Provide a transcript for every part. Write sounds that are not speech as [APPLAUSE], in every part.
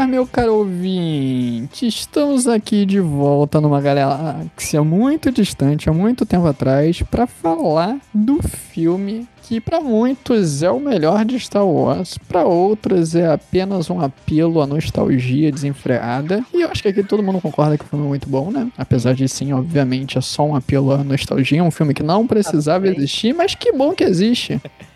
Ah, meu caro ouvinte, estamos aqui de volta numa galáxia muito distante, há muito tempo atrás, para falar do filme que para muitos é o melhor de Star Wars, para outros é apenas um apelo à nostalgia desenfreada. E eu acho que aqui todo mundo concorda que o filme é muito bom, né? Apesar de sim, obviamente, é só um apelo à nostalgia, um filme que não precisava existir, mas que bom que existe. [LAUGHS]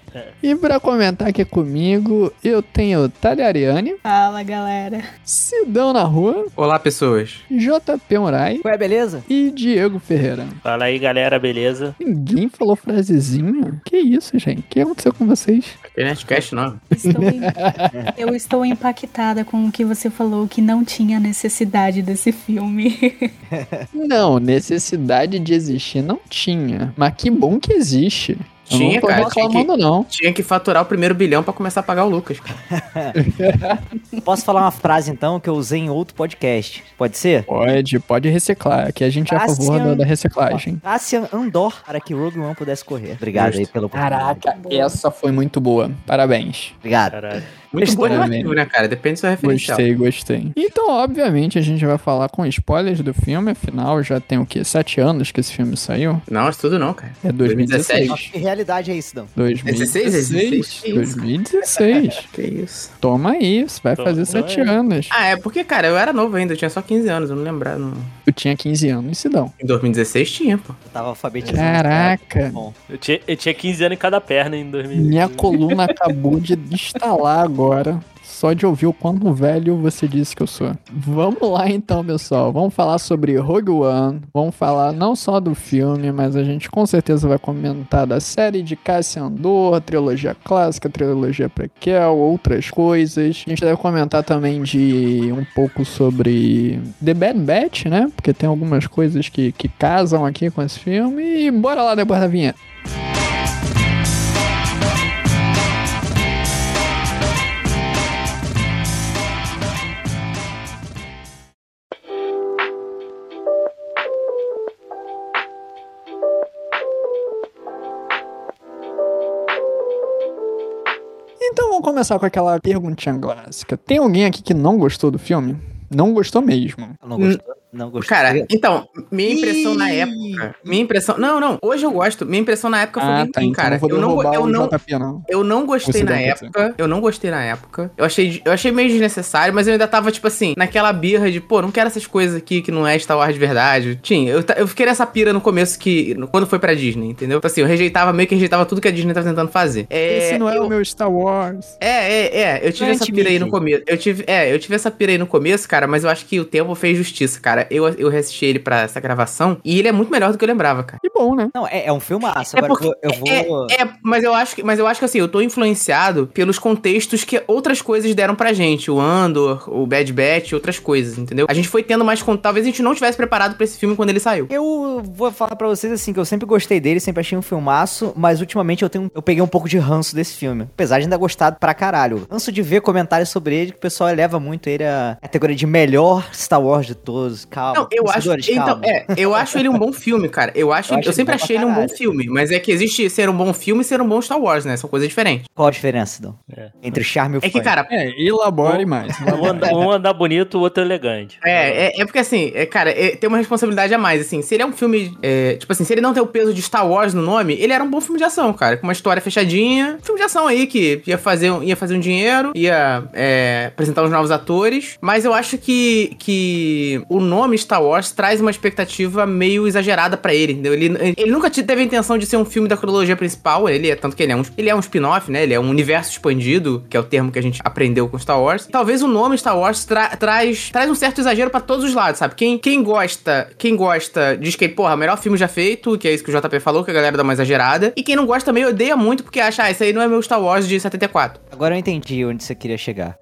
E pra comentar aqui comigo, eu tenho Talhariane, Fala, galera. Sidão na rua, Olá, pessoas. JP Murai Ué, beleza? e Diego Ferreira. Fala aí, galera, beleza? Ninguém falou frasezinha? Que isso, gente? O que aconteceu com vocês? Nerdcast não. Estou em- [LAUGHS] Eu estou impactada com o que você falou que não tinha necessidade desse filme. Não, necessidade de existir não tinha. Mas que bom que existe. Tinha, não cara, tinha reclamando, não. Tinha que faturar o primeiro bilhão pra começar a pagar o Lucas, cara. [LAUGHS] Posso falar uma frase então que eu usei em outro podcast? Pode ser? Pode, pode reciclar. Aqui a gente é a favor Cassian- da, da reciclagem. Cassian Andor para que Rogue One pudesse correr. Obrigado aí pelo Caraca, essa foi muito boa. Parabéns. Obrigado. Caralho. Muito bom Parabéns. relativo, né, cara? Depende do seu referencial. Gostei, gostei. Então, obviamente, a gente vai falar com spoilers do filme. Afinal, já tem o quê? Sete anos que esse filme saiu? Não, isso tudo não, cara. É 2016. Nossa, que realidade é isso, Dão? 2016. 16? 2016. Que isso. Toma aí, você vai Tô- fazer não sete é. anos. Ah, é porque, cara, eu era novo ainda, eu tinha só 15 anos, eu não lembrava. Não... Eu tinha 15 anos, Sidão. Em 2016 tinha, pô. Eu tava alfabetizado. Caraca. Bom, Eu tinha, eu tinha 15 anos em cada perna em 2000. Minha coluna acabou de instalar agora. Só de ouvir o quanto velho você disse que eu sou. Vamos lá então, pessoal. Vamos falar sobre Rogue One. Vamos falar não só do filme, mas a gente com certeza vai comentar da série de Cassian Andor, trilogia clássica, trilogia prequel, outras coisas. A gente deve comentar também de um pouco sobre The Bad Batch, né? Porque tem algumas coisas que, que casam aqui com esse filme. E bora lá depois da vinheta. Começar com aquela perguntinha clássica. Tem alguém aqui que não gostou do filme? Não gostou mesmo. não gostou? Não gostou? Cara, então, minha impressão na época. Minha impressão. Não, não, hoje eu gosto. Minha impressão na época foi Ah, bem tá. ruim, Então cara. Eu não, eu não, JP, não. Eu não gostei na época. Eu não gostei na época. Eu achei, eu achei meio desnecessário, mas eu ainda tava, tipo assim, naquela birra de, pô, não quero essas coisas aqui que não é Star Wars de verdade. Tinha, eu, eu fiquei nessa pira no começo que. Quando foi pra Disney, entendeu? Tipo assim, eu rejeitava, meio que rejeitava tudo que a Disney tava tentando fazer. É, Esse não é eu- o meu Star Wars. é, é, é. Eu tive Não é essa pira aí no começo. Eu tive, é, eu tive essa pira aí no começo, cara, mas eu acho que o tempo fez justiça, cara. Eu, eu reassisti ele pra essa gravação e ele é muito melhor do que eu lembrava, cara. Que bom, né? Não, é, é um filmaço. É Agora porque- eu vou. vou- É, mas eu acho que, mas eu acho que assim, eu tô influenciado pelos contextos que outras coisas deram pra gente, o Andor, o Bad Batch, outras coisas, entendeu? A gente foi tendo mais contato, talvez a gente não tivesse preparado pra esse filme quando ele saiu. Eu vou falar pra vocês assim, que eu sempre gostei dele, sempre achei um filmaço, mas ultimamente eu tenho eu peguei um pouco de ranço desse filme. Apesar de ainda gostar pra caralho. Ranço de ver comentários sobre ele, que o pessoal eleva muito ele à categoria de melhor Star Wars de todos. Calma. Não, eu acho, então, é, eu acho ele um bom filme, cara. Eu acho, Eu eu, acho ele sempre achei ele um bom filme, mas é que existe ser um bom filme e ser um bom Star Wars, né? São coisas diferentes. Qual a diferença, Dom? É. Entre o charme e o É que, fã? cara, É, elabore mais. [LAUGHS] Um anda, um anda bonito, o outro elegante. É, é, é porque assim, é, cara, é, tem uma responsabilidade a mais, assim. Se ele é um filme, é, tipo assim, se ele não tem o peso de Star Wars no nome, ele era um bom filme de ação, cara. Com uma história fechadinha. Filme de ação aí que ia fazer, um- ia fazer um dinheiro, ia é, apresentar os novos atores. Mas eu acho que, que o nome Star Wars traz uma expectativa meio exagerada pra ele, entendeu? Ele, ele nunca te- teve a intenção de ser um filme da cronologia principal, ele é, tanto que ele é um, ele é um spin-off, né? Ele é um universo expandido, que é o termo que a gente aprendeu com Star Wars. Talvez o nome Star Wars tra- traz, traz um certo exagero pra todos os lados, sabe? Quem, quem gosta, quem gosta diz que, porra, o melhor filme já feito, que é isso que o JP falou, que a galera dá uma exagerada. E quem não gosta também odeia muito porque acha, ah, esse aí não é meu Star Wars de 74. Agora eu entendi onde você queria chegar.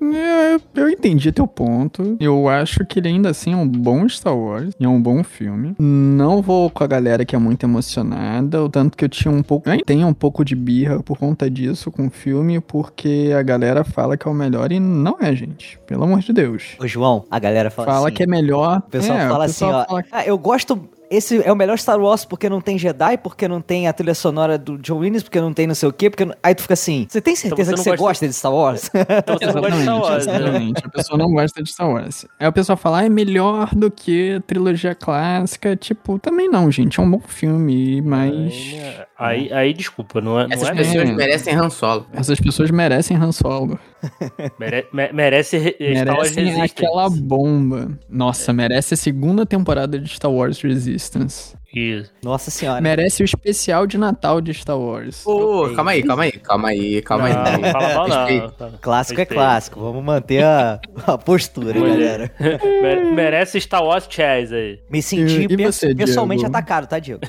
É, eu entendi teu ponto. Eu acho que ele ainda assim é um bom Star Wars. E é um bom filme. Não vou com a galera que é muito emocionada. O tanto que eu tinha um pouco. Eu tenho um pouco de birra por conta disso com o filme. Porque a galera fala que é o melhor e não é, gente. Pelo amor de Deus. Ô, João, a galera fala, Fala assim. que é melhor. O pessoal é, fala o assim, pessoal ó. fala "Ah, eu gosto. Esse é o melhor Star Wars porque não tem Jedi, porque não tem a trilha sonora do John Williams, porque não tem não sei o quê, porque. não- Aí tu fica assim, você tem certeza você que você gosta- gosta de Star Wars? Então você não gosta de Star Wars, né? exatamente. A pessoa não gosta de Star Wars. Aí o pessoal fala, ah, é melhor do que a trilogia clássica. Tipo, também não, gente. É um bom filme, mas. Aí, aí, desculpa, não é, não Essas é pessoas mesmo. merecem Han Solo. Essas pessoas merecem Han Solo. mere- me- merece re- Star Wars Merecem Resistance. aquela bomba. Nossa, merece a segunda temporada de Star Wars Resistance. Isso. Nossa senhora. Merece o especial de Natal de Star Wars. Ô, Ok. calma aí, calma aí, calma aí, calma Não, aí. não fala mal não. Fala- Clássico é clássico. Vamos manter a, a postura, Mulher. galera. [LAUGHS] Mere- Merece Star Wars Chaz aí. Me senti E- e você, pessoalmente Diego? atacado, tá, Diego?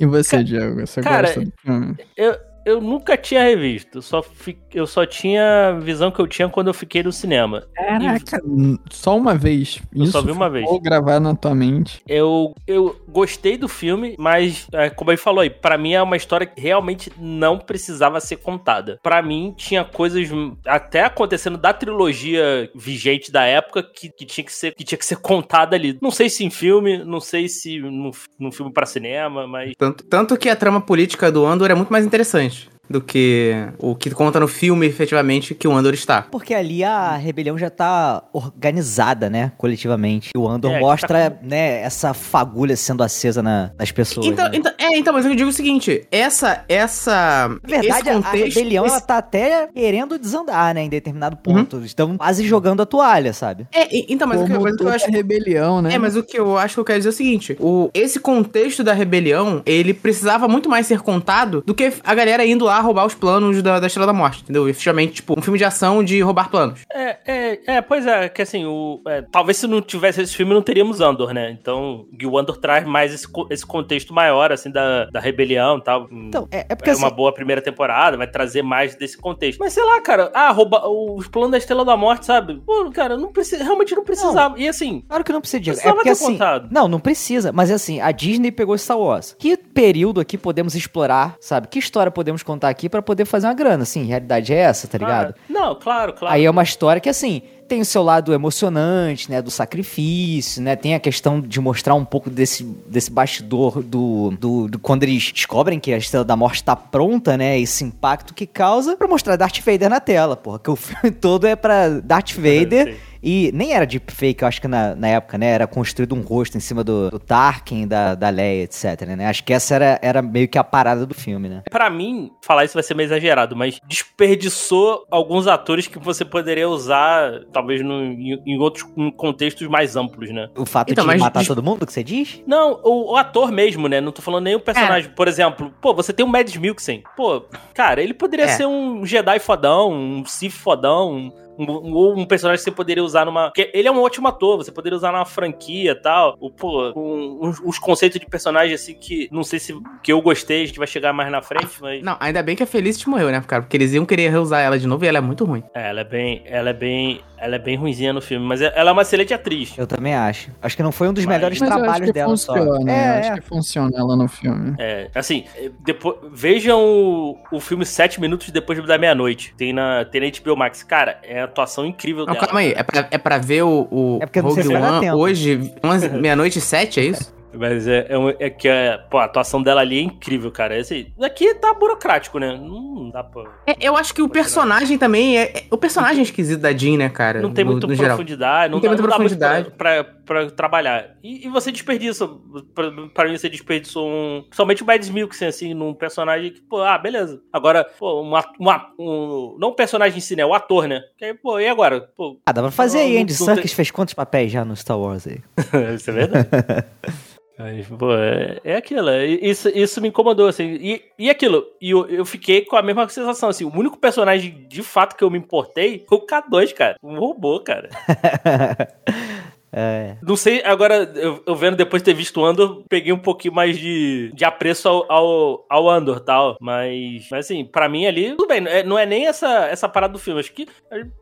E você, Diego? Você cara, gosta do filme? Eu, eu nunca tinha revisto. Só fi- eu só tinha a visão que eu tinha quando eu fiquei no cinema. Caraca, só uma vez. Eu Isso só vi uma vez. gravar na tua mente. Eu, eu gostei do filme, mas, é, como ele falou aí, pra mim é uma história que realmente não precisava ser contada. Pra mim, tinha coisas até acontecendo da trilogia vigente da época que, que, tinha, que, ser, que tinha que ser contada ali. Não sei se em filme, não sei se num, num filme pra cinema, mas. Tanto, tanto que a trama política do Andor é muito mais interessante do que o que conta no filme, efetivamente, que o Andor está. Porque ali a rebelião já tá organizada, né? Coletivamente. E o Andor É, que mostra, né, essa fagulha sendo acesa na- nas pessoas. Então, né? então, é, então, mas eu digo o seguinte, essa, essa, Na verdade, esse a- a contexto, rebelião esse- ela tá até querendo desandar, né? Em determinado ponto. Estão quase jogando a toalha, sabe? É, e- então, mas o que, Como mas o que eu acho rebelião, né? É, mas o que eu acho que eu quero dizer é o seguinte: o, esse contexto da rebelião, ele precisava muito mais ser contado do que a galera indo lá roubar os planos da, da Estrela da Morte, entendeu? Efetivamente, tipo, um filme de ação de roubar planos. É, é, é, pois é, que assim, o, é, talvez se não tivesse esse filme não teríamos Andor, né? Então, o Andor traz mais esse, esse contexto maior, assim, da, da rebelião e tal. Então, é, é porque é assim, uma boa primeira temporada, vai trazer mais desse contexto. Mas sei lá, cara, ah, roubar os planos da Estrela da Morte, sabe? Pô, cara, não precisa, realmente não precisava. E assim, Claro que não precisa, Diego. É porque ter assim. contado. Não, não precisa. Mas assim, a Disney pegou Star Wars. Que período aqui podemos explorar, sabe? Que história podemos contar aqui pra poder fazer uma grana? Assim, realidade é essa, tá ligado? não, claro, claro. Aí é uma história que, assim, tem o seu lado emocionante, né? Do sacrifício, né? Tem a questão de mostrar um pouco desse, desse bastidor do, do, do- Quando eles descobrem que a Estrela da Morte tá pronta, né? Esse impacto que causa pra mostrar Darth Vader na tela, porra. Que o filme [LAUGHS] todo é pra Darth Vader. E nem era deepfake, eu acho que na, na época, né? Era construído um rosto em cima do, do Tarkin, da, da Leia, etc, né? Acho que essa era, era meio que a parada do filme, né? Pra mim, falar isso vai ser meio exagerado, mas desperdiçou alguns atores que você poderia usar, talvez no- em, em outros em contextos mais amplos, né? O fato Então, de matar des- todo mundo, que você diz? Não, o, o ator mesmo, né? Não tô falando nem o É. personagem. Por exemplo, pô, você tem o Mads Mikkelsen. Pô, cara, ele poderia É. ser um Jedi fodão, um Sith fodão, um, ou um personagem que você poderia usar numa. Porque ele é um ótimo ator, você poderia usar numa franquia e tal. O, pô, um- uns, uns conceitos de personagem assim que não sei se que eu gostei, a gente vai chegar mais na frente, mas. Não, ainda bem que a Felicity morreu, né, cara? Porque eles iam querer reusar ela de novo e ela é muito ruim. É, ela é bem. Ela é bem. Ela é bem ruinzinha no filme, mas ela é uma excelente atriz. Eu também acho. Acho que não foi um dos Mas- melhores Mas trabalhos que dela funciona, só. né? É, acho é. que funciona ela no filme. É, assim, depois, vejam o, o filme Sete Minutos Depois da Meia-Noite. Tem na, tem na HBO Max. Cara, é a atuação incrível Não, dela. calma aí, é pra, é pra ver o, o É Rogue One hoje, 11, [LAUGHS] meia-noite e sete, é isso? Mas é, é, um- é que a, pô, a atuação dela ali é incrível, cara. Esse, aqui tá burocrático, né? Não dá pra. É, eu acho que o personagem também é, é- O personagem é esquisito da Jean, né, cara? Não tem no- muita no geral. profundidade, não, Não tem dá, muita não dá muito profundidade. pra, pra, pra trabalhar. E, e você desperdiça. Pra, pra mim, você desperdiçou um. Somente o Mads Mikkelsen, assim, num personagem que, pô, ah, beleza. Agora, pô, uma, uma, um. Não um personagem em si, né? O ator, né? Que aí, pô, e agora? Pô, Ah, dá pra fazer Não, aí. Andy Serkis tem- fez quantos papéis já no Star Wars aí? [LAUGHS] isso é verdade. [LAUGHS] Mas, pô, é, é aquilo, é- isso, isso me incomodou, assim. E, e aquilo, e eu, eu fiquei com a mesma sensação, assim. O único personagem de fato que eu me importei foi o K2, cara. Um robô, cara. [LAUGHS] É. Não sei, agora, eu, eu vendo depois de ter visto o Andor, peguei um pouquinho mais de, de apreço ao, ao, ao Andor tal. Mas, mas assim, pra mim ali, tudo bem. Não é, não é nem essa, essa parada do filme. Acho que,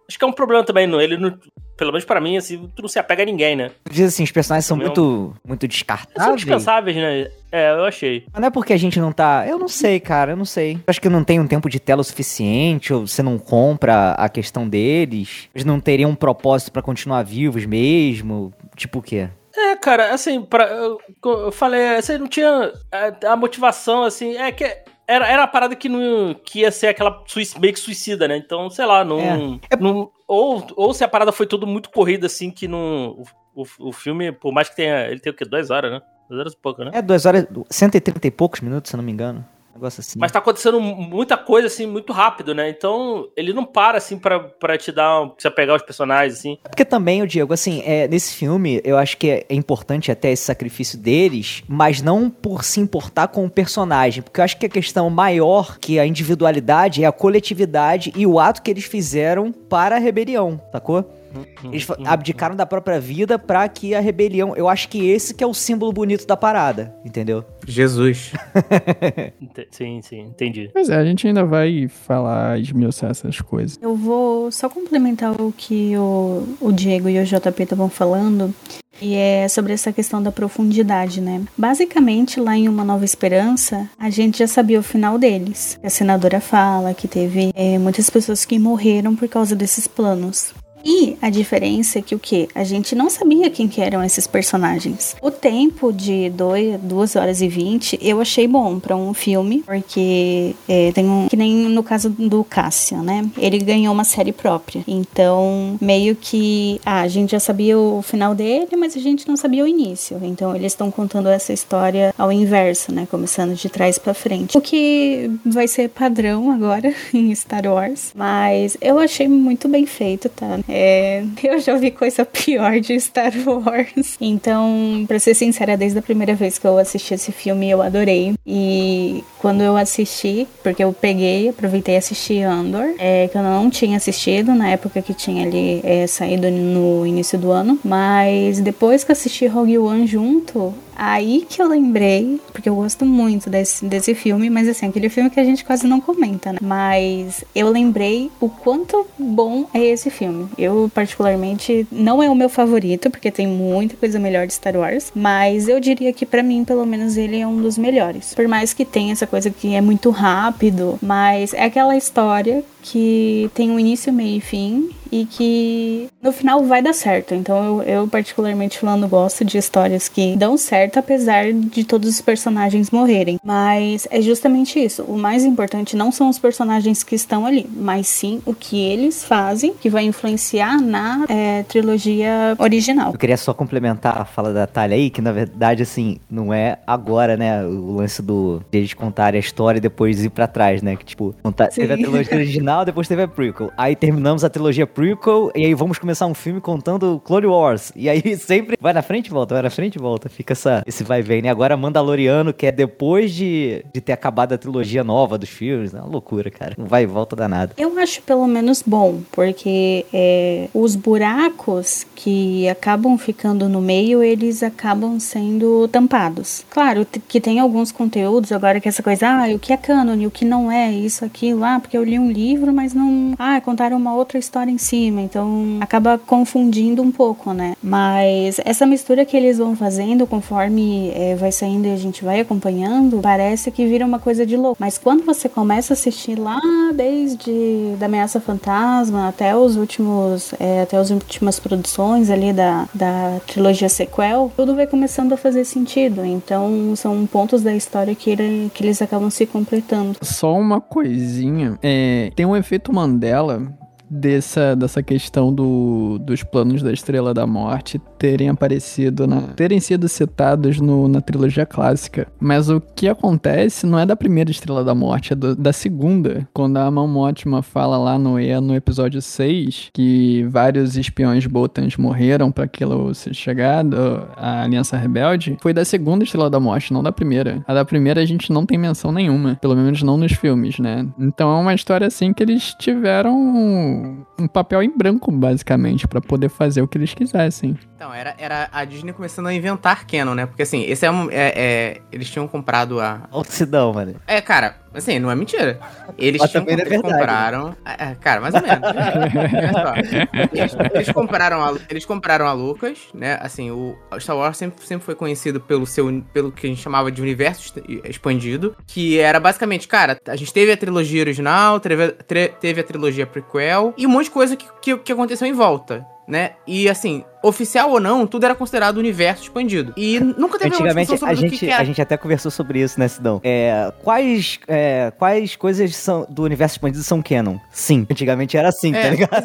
acho que é um problema também. Não, ele não, pelo menos pra mim, assim, tu não se apega a ninguém, né? Diz assim, os personagens são muito, muito São descartáveis. dispensáveis, né? É, eu achei. Mas não é porque a gente não tá. Eu não sei, cara, eu não sei. Acho que não tem um tempo de tela o suficiente, ou você não compra a questão deles. Eles não teriam um propósito pra continuar vivos mesmo. Tipo o quê? É, cara, assim, pra, eu, eu falei, você não tinha a, a motivação, assim, é que era, era a parada que, não, que ia ser aquela meio que suicida, né? Então, sei lá, não. É. não- ou, ou se a parada foi tudo muito corrida, assim, que não. O, o, o filme, por mais que tenha. Ele tem o quê? Duas horas, né? Duas horas e pouco, né? É duas horas, 130 e poucos minutos, se eu não me engano. Negócio assim. Mas tá acontecendo muita coisa, assim, muito rápido, né? Então, ele não para, assim, pra, pra te dar. Pra pegar os personagens, assim. Porque também, o Diego, assim, é, nesse filme, eu acho que é, é importante até esse sacrifício deles, mas não por se importar com o personagem. Porque eu acho que a questão maior que a individualidade é a coletividade e o ato que eles fizeram para a rebelião, sacou? Eles fa- abdicaram da própria vida pra que a rebelião. Eu acho que esse que é o símbolo bonito da parada, entendeu? Jesus. [LAUGHS] Sim, sim, entendi. Pois é, a gente ainda vai falar, esmiuçar essas coisas. Eu vou só complementar o que o, o Diego e o JP estavam falando. E é sobre essa questão da profundidade, né? Basicamente, lá em Uma Nova Esperança, a gente já sabia o final deles. A senadora fala que teve é, muitas pessoas que morreram por causa desses planos. E a diferença é que o que? A gente não sabia quem que eram esses personagens. O tempo de 2 horas e 20 eu achei bom pra um filme, porque é, tem um. Que nem no caso do Cassian, né? Ele ganhou uma série própria. Então, meio que. Ah, a gente já sabia o final dele, mas a gente não sabia o início. Então, eles estão contando essa história ao inverso, né? Começando de trás pra frente. O que vai ser padrão agora [LAUGHS] em Star Wars. Mas eu achei muito bem feito, tá? É, [LAUGHS] eu já vi coisa pior de Star Wars. Então, pra ser sincera, desde a primeira vez que eu assisti esse filme, eu adorei. E quando eu assisti, porque eu peguei, aproveitei e assisti Andor, é, que eu não tinha assistido na época que tinha ali é, saído no início do ano. Mas depois que assisti Rogue One junto, Aí que eu lembrei, porque eu gosto muito desse, desse filme, mas assim, aquele filme que a gente quase não comenta, né? Mas eu lembrei o quanto bom é esse filme. Eu, particularmente, não é o meu favorito, porque tem muita coisa melhor de Star Wars, mas eu diria que pra mim, pelo menos, ele é um dos melhores. Por mais que tenha essa coisa que é muito rápido, mas é aquela história que tem um início, meio e fim e que no final vai dar certo. Então eu, eu, particularmente falando, gosto de histórias que dão certo apesar de todos os personagens morrerem. Mas é justamente isso. O mais importante não são os personagens que estão ali, mas sim o que eles fazem que vai influenciar na é, trilogia original. Eu queria só complementar a fala da Thalia aí, que na verdade, assim, não é agora, né? O lance do de eles contarem a história e depois ir pra trás, né? Que tipo, contar, teve a trilogia original, [LAUGHS] depois teve a prequel. Aí terminamos a trilogia prequel e aí vamos começar um filme contando Clone Wars. E aí [LAUGHS] sempre vai na frente e volta, vai na frente e volta. Fica essa, esse vai e vem, né? Agora Mandaloriano, que é depois de, de ter acabado a trilogia nova dos filmes. É uma loucura, cara. Não vai e volta danado. Eu acho pelo menos bom, porque é, os buracos que acabam ficando no meio, eles acabam sendo tampados. Claro que tem alguns conteúdos, agora que essa coisa, ah, o que é cânone, o que não é, isso, aquilo, ah, porque eu li um livro, mas não. Ah, contaram uma outra história em cima, então acaba confundindo um pouco, né? Mas essa mistura que eles vão fazendo conforme é, vai saindo e a gente vai acompanhando, parece que vira uma coisa de louco. Mas quando você começa a assistir lá desde da Ameaça Fantasma até os últimos, é, até as últimas produções ali da, da trilogia sequel, tudo vai começando a fazer sentido. Então são pontos da história que, ele, que eles acabam se completando. Só uma coisinha, é, tem um efeito Mandela dessa, dessa questão do, dos planos da Estrela da Morte terem aparecido na. terem sido citados no- na trilogia clássica. Mas o que acontece não é da primeira Estrela da Morte, é do- da segunda. Quando a Mão Mótima fala lá no, E- no episódio 6 que vários espiões Botans morreram pra aquilo ser chegado, a Aliança Rebelde, foi da segunda Estrela da Morte, não da primeira. A da primeira a gente não tem menção nenhuma, pelo menos não nos filmes, né? Então é uma história assim que eles tiveram um, um papel em branco, basicamente, pra poder fazer o que eles quisessem. Então, era, era a Disney começando a inventar canon, né? Porque assim, esse é um. é- é- eles tinham comprado a. Olha o Sidão, mano. É, cara, assim, não é mentira. Eles, Mas tinham, é eles verdade, compraram. É, é, cara, mais ou menos. Só. eles, eles compraram a, eles compraram a Lucas, né? Assim, o Star Wars sempre, sempre foi conhecido pelo seu. pelo que a gente chamava de universo expandido. Que era basicamente, cara, a gente teve a trilogia original, teve, teve a trilogia prequel e um monte de coisa que, que, que aconteceu em volta. Né? E assim, oficial ou não, tudo era considerado universo expandido. E nunca teve uma Antigamente discussão a sobre que gente, que era a gente até conversou sobre isso, né, Sidão? É, quais, é, quais coisas são, do universo expandido são canon? Sim. Antigamente era assim, tá É, ligado?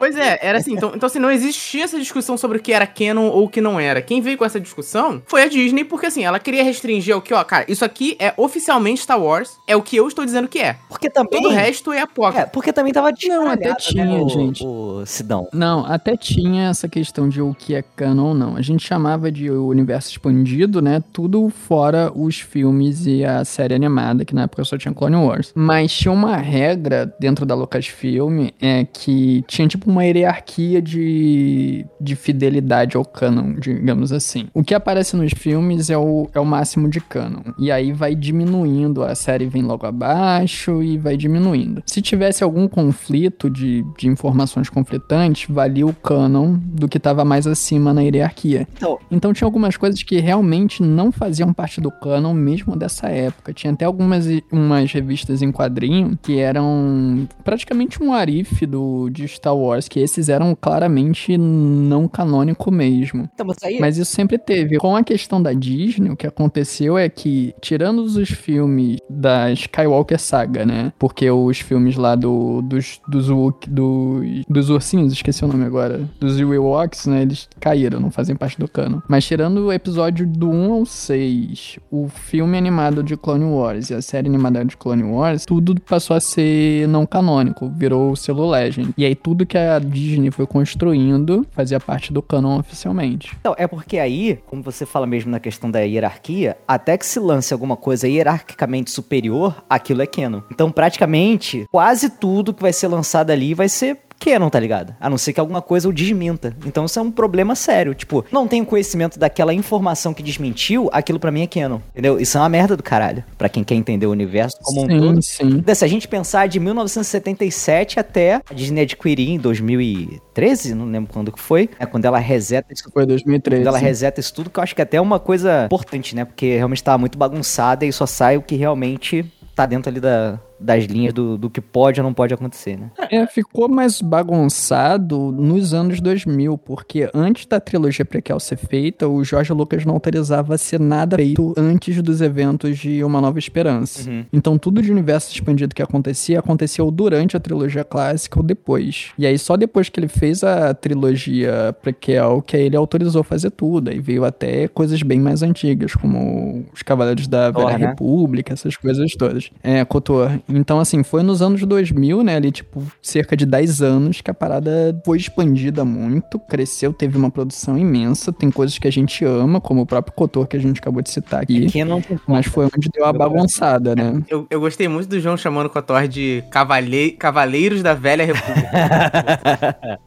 Pois é, era assim. Então, então assim, não existia essa discussão sobre o que era canon ou o que não era. Quem veio com essa discussão foi a Disney, porque assim, ela queria restringir o que, ó, cara, isso aqui é oficialmente Star Wars, é o que eu estou dizendo que é. Porque também. Todo o resto é apócrifo. É, porque também tava Não, até descaralhado, tinha, né, o- gente. O Sidão. Não, até tinha essa questão de o que é canon ou não. A gente chamava de universo expandido, né? Tudo fora os filmes e a série animada, que na época só tinha Clone Wars. Mas tinha uma regra dentro da Lucasfilm é que tinha tipo uma hierarquia de, de fidelidade ao canon, digamos assim. O que aparece nos filmes é o, é o máximo de canon. E aí vai diminuindo, a série vem logo abaixo e vai diminuindo. Se tivesse algum conflito de, de informações conflitantes, valia o canon do que estava mais acima na hierarquia. Então, Então tinha algumas coisas que realmente não faziam parte do canon mesmo dessa época. Tinha até algumas umas revistas em quadrinho que eram praticamente um arif do de Star Wars, que esses eram claramente não canônico mesmo. então mas aí. Mas isso sempre teve. Com a questão da Disney, o que aconteceu é que, tirando os filmes da Skywalker Saga, né? Porque os filmes lá do, dos, dos, do, dos ursinhos, esqueci o nome agora, dos Ewoks, né? Eles caíram, não fazem parte do cano. Mas tirando o episódio do 1 ao 6, o filme animado de Clone Wars e a série animada de Clone Wars, tudo passou a ser não canônico, virou o selo Legend. E aí tudo que a Disney foi construindo fazia parte do canon oficialmente. Então, é porque aí, como você fala mesmo na questão da hierarquia, até que se lance alguma coisa hierarquicamente superior, aquilo é canon. Então, praticamente, quase tudo que vai ser lançado ali vai ser canon, tá ligado? A não ser que alguma coisa o desminta. Então isso é um problema sério. Tipo, não tenho conhecimento daquela informação que desmentiu, aquilo pra mim é canon. Entendeu? Isso é uma merda do caralho. Pra quem quer entender o universo como um todo. sim, sim. Se a gente pensar de 1977 até a Disney adquirir em 2013, não lembro quando que foi, é quando ela reseta isso Foi 2013. quando ela reseta isso tudo, que eu acho que até é uma coisa importante, né? Porque realmente tava muito bagunçada e só sai o que realmente tá dentro ali da, das linhas do, do que pode ou não pode acontecer, né? É, ficou mais bagunçado nos anos 2000, porque antes da trilogia prequel ser feita, o Jorge Lucas não autorizava ser nada feito antes dos eventos de Uma Nova Esperança. Uhum. Então tudo de universo expandido que acontecia, aconteceu durante a trilogia clássica ou depois. E aí só depois que ele fez a trilogia prequel que aí ele autorizou fazer tudo. Aí veio até coisas bem mais antigas, como os Cavaleiros da Velha Thor, né? República, essas coisas todas. É, Kotor. Então, assim, foi nos anos 2000, né, ali, tipo, cerca de 10 anos que a parada foi expandida muito, cresceu, teve uma produção imensa, tem coisas que a gente ama, como o próprio Kotor que a gente acabou de citar aqui, não mas foi onde deu a bagunçada, né? Eu, eu gostei muito do João chamando o Kotor de cavalhei- Cavaleiros da Velha República. [LAUGHS]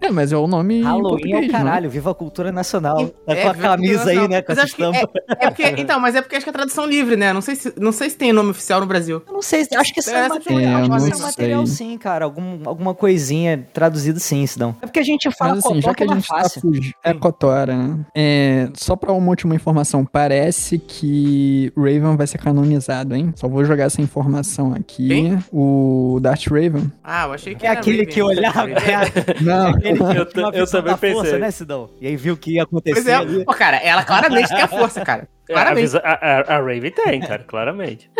É, mas é o nome Halloween é o né? caralho, viva a cultura nacional. Tá É, com a camisa aí, né? Com Mas essa acho que estampa. é, é porque, então, mas é porque acho que é tradução livre, né? Não sei se, não sei se tem nome oficial no Brasil. Eu não sei, acho que isso é, É, material, é, acho que isso é material sim, cara. Algum, alguma coisinha traduzida sim, Sidão. É porque a gente fala Mas assim, já que a é gente tá fugindo. É Cotora, né? É, só pra uma última informação, parece que Raven vai ser canonizado, hein? Só vou jogar essa informação aqui. Quem? O Darth Raven. Ah, eu achei que É era aquele Raven. que olhava, é [LAUGHS] Não, aquele que Eu eu também da força, pensei. né, Sidão? E aí viu o que ia Pois acontecer é, ali. pô, cara, ela claramente tem a força, cara. É, a, Claramente. visa- a, a, a Raven tem, cara, [LAUGHS] claramente.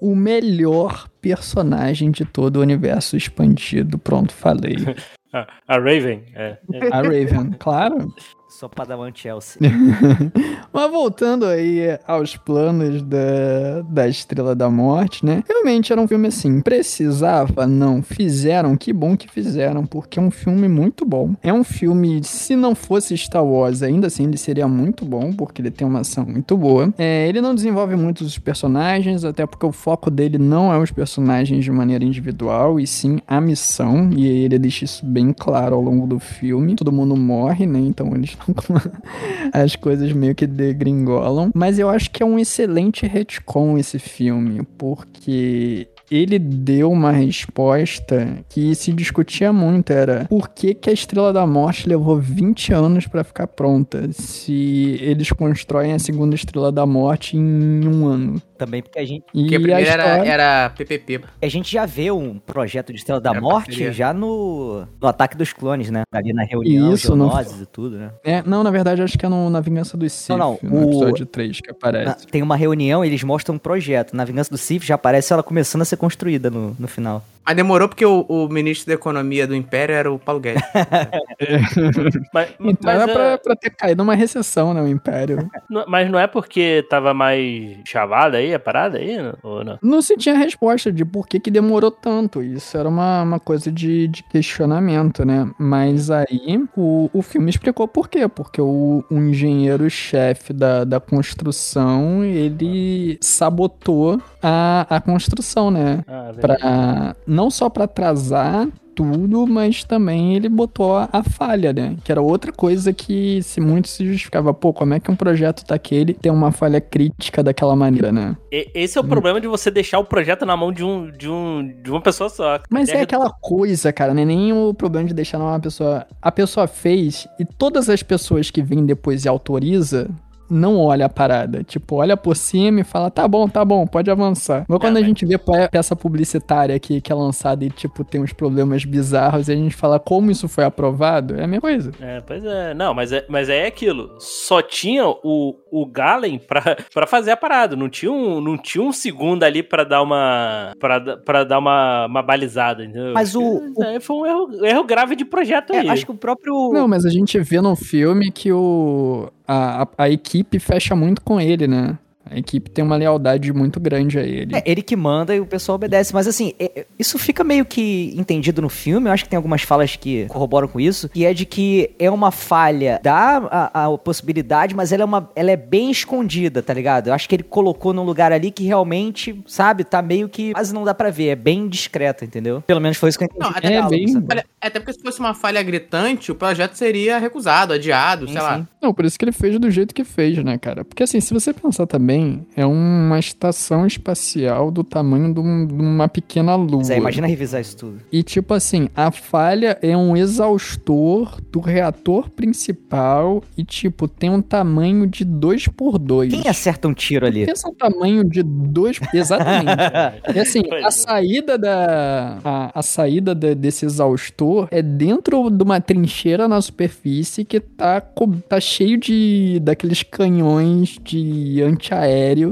o melhor personagem de todo o universo expandido. Pronto, falei. [LAUGHS] A, a Raven, é. é. A Raven, claro. Só Padawan Chelsea. [LAUGHS] Mas voltando aí aos planos da, da Estrela da Morte, né? Realmente era um filme assim, precisava? Não. Fizeram, que bom que fizeram, porque é um filme muito bom. É um filme, se não fosse Star Wars, ainda assim ele seria muito bom, porque ele tem uma ação muito boa. É, ele não desenvolve muitos os personagens, até porque o foco dele não é os personagens de maneira individual, e sim a missão, e ele deixa isso bem claro ao longo do filme. Todo mundo morre, né? Então eles [LAUGHS] as coisas meio que degringolam. Mas eu acho que é um excelente retcon esse filme, porque ele deu uma resposta que se discutia muito, era por que, que a Estrela da Morte levou 20 anos para ficar pronta, se eles constroem a segunda Estrela da Morte em um ano. Também porque a gente, E Porque a a primeira história... era, era PPP. a gente já vê um projeto de Estrela da Era Morte parceria. já no, no Ataque dos Clones, né? Ali na reunião, Isso, não- Geonosis e tudo, né? É, não, na verdade, acho que é no, na Vingança dos Sith, Não, não, no o- episódio 3 que Na- aparece. tem uma reunião e eles mostram um projeto. Na Vingança do Sith já aparece ela começando a ser construída no, no final. Mas demorou porque o, o ministro da Economia do Império era o Paulo Guedes. [LAUGHS] Mas, Então mas, era é, pra, pra ter caído uma recessão, né, o Império. não- mas não é porque tava mais chavada aí, a parada aí? não? Ou não? Não se tinha resposta de por que, que demorou tanto. Isso era uma, uma coisa de, de questionamento, né? Mas aí o, o filme explicou por quê. Porque o, o engenheiro-chefe da, da construção, ele sabotou a, a construção, né? Ah, verdade. Pra, não só pra atrasar tudo, mas também ele botou a, a falha, né? Que era outra coisa que se muito se justificava. Pô, como é que um projeto daquele tem uma falha crítica daquela maneira, né? E- Esse é o problema de você deixar o projeto na mão de um de, um, de uma pessoa só. Mas é aquela coisa, cara, não é nem o problema de deixar numa pessoa. A pessoa fez e todas as pessoas que vêm depois e autoriza não olha a parada. Tipo, olha por cima e fala, tá bom, tá bom, pode avançar. Mas quando a mas- gente vê pe- peça publicitária aqui que é lançada e, tipo, tem uns problemas bizarros e a gente fala como isso foi aprovado, é a mesma coisa. É, pois é. Não, mas é, mas é aquilo. Só tinha o, o Galen [LAUGHS] pra, pra fazer a parada. Não tinha um, não tinha um segundo ali pra dar uma. pra, pra dar uma, uma balizada, entendeu? Mas o- É, foi um erro, erro grave de projeto É, aí. acho que o próprio. Não, mas a gente vê no filme que o, a, a, equipe fecha muito com ele, né? A equipe tem uma lealdade muito grande a ele. É, ele que manda e o pessoal obedece. Mas assim, é- é- isso fica meio que entendido no filme. Eu acho que tem algumas falas que corroboram com isso. E é de que é uma falha, dá a, a possibilidade, mas ela é, uma, ela é bem escondida, tá ligado? Eu acho que ele colocou num lugar ali que realmente, sabe, tá meio que quase não dá pra ver. É bem discreto, entendeu? Pelo menos foi isso que eu entendi. Não, do até- bem-? Olha, até porque se fosse uma falha gritante, o projeto seria recusado, adiado, Sim, sei lá. sim. Não, por isso que ele fez do jeito que fez, né, cara? Porque assim, se você pensar também, é uma estação espacial do tamanho de, um- de uma pequena lua. Mas é, imagina revisar isso tudo. E tipo assim, a falha é um exaustor do reator principal e tipo, tem um tamanho de 2 por 2 Quem acerta um tiro ali? Pensa um tamanho de dois. Exatamente. [LAUGHS] E assim, a é. saída da. A, a saída da- desse exaustor é dentro de uma trincheira na superfície que tá, tá cheio de. daqueles canhões de antiaéreo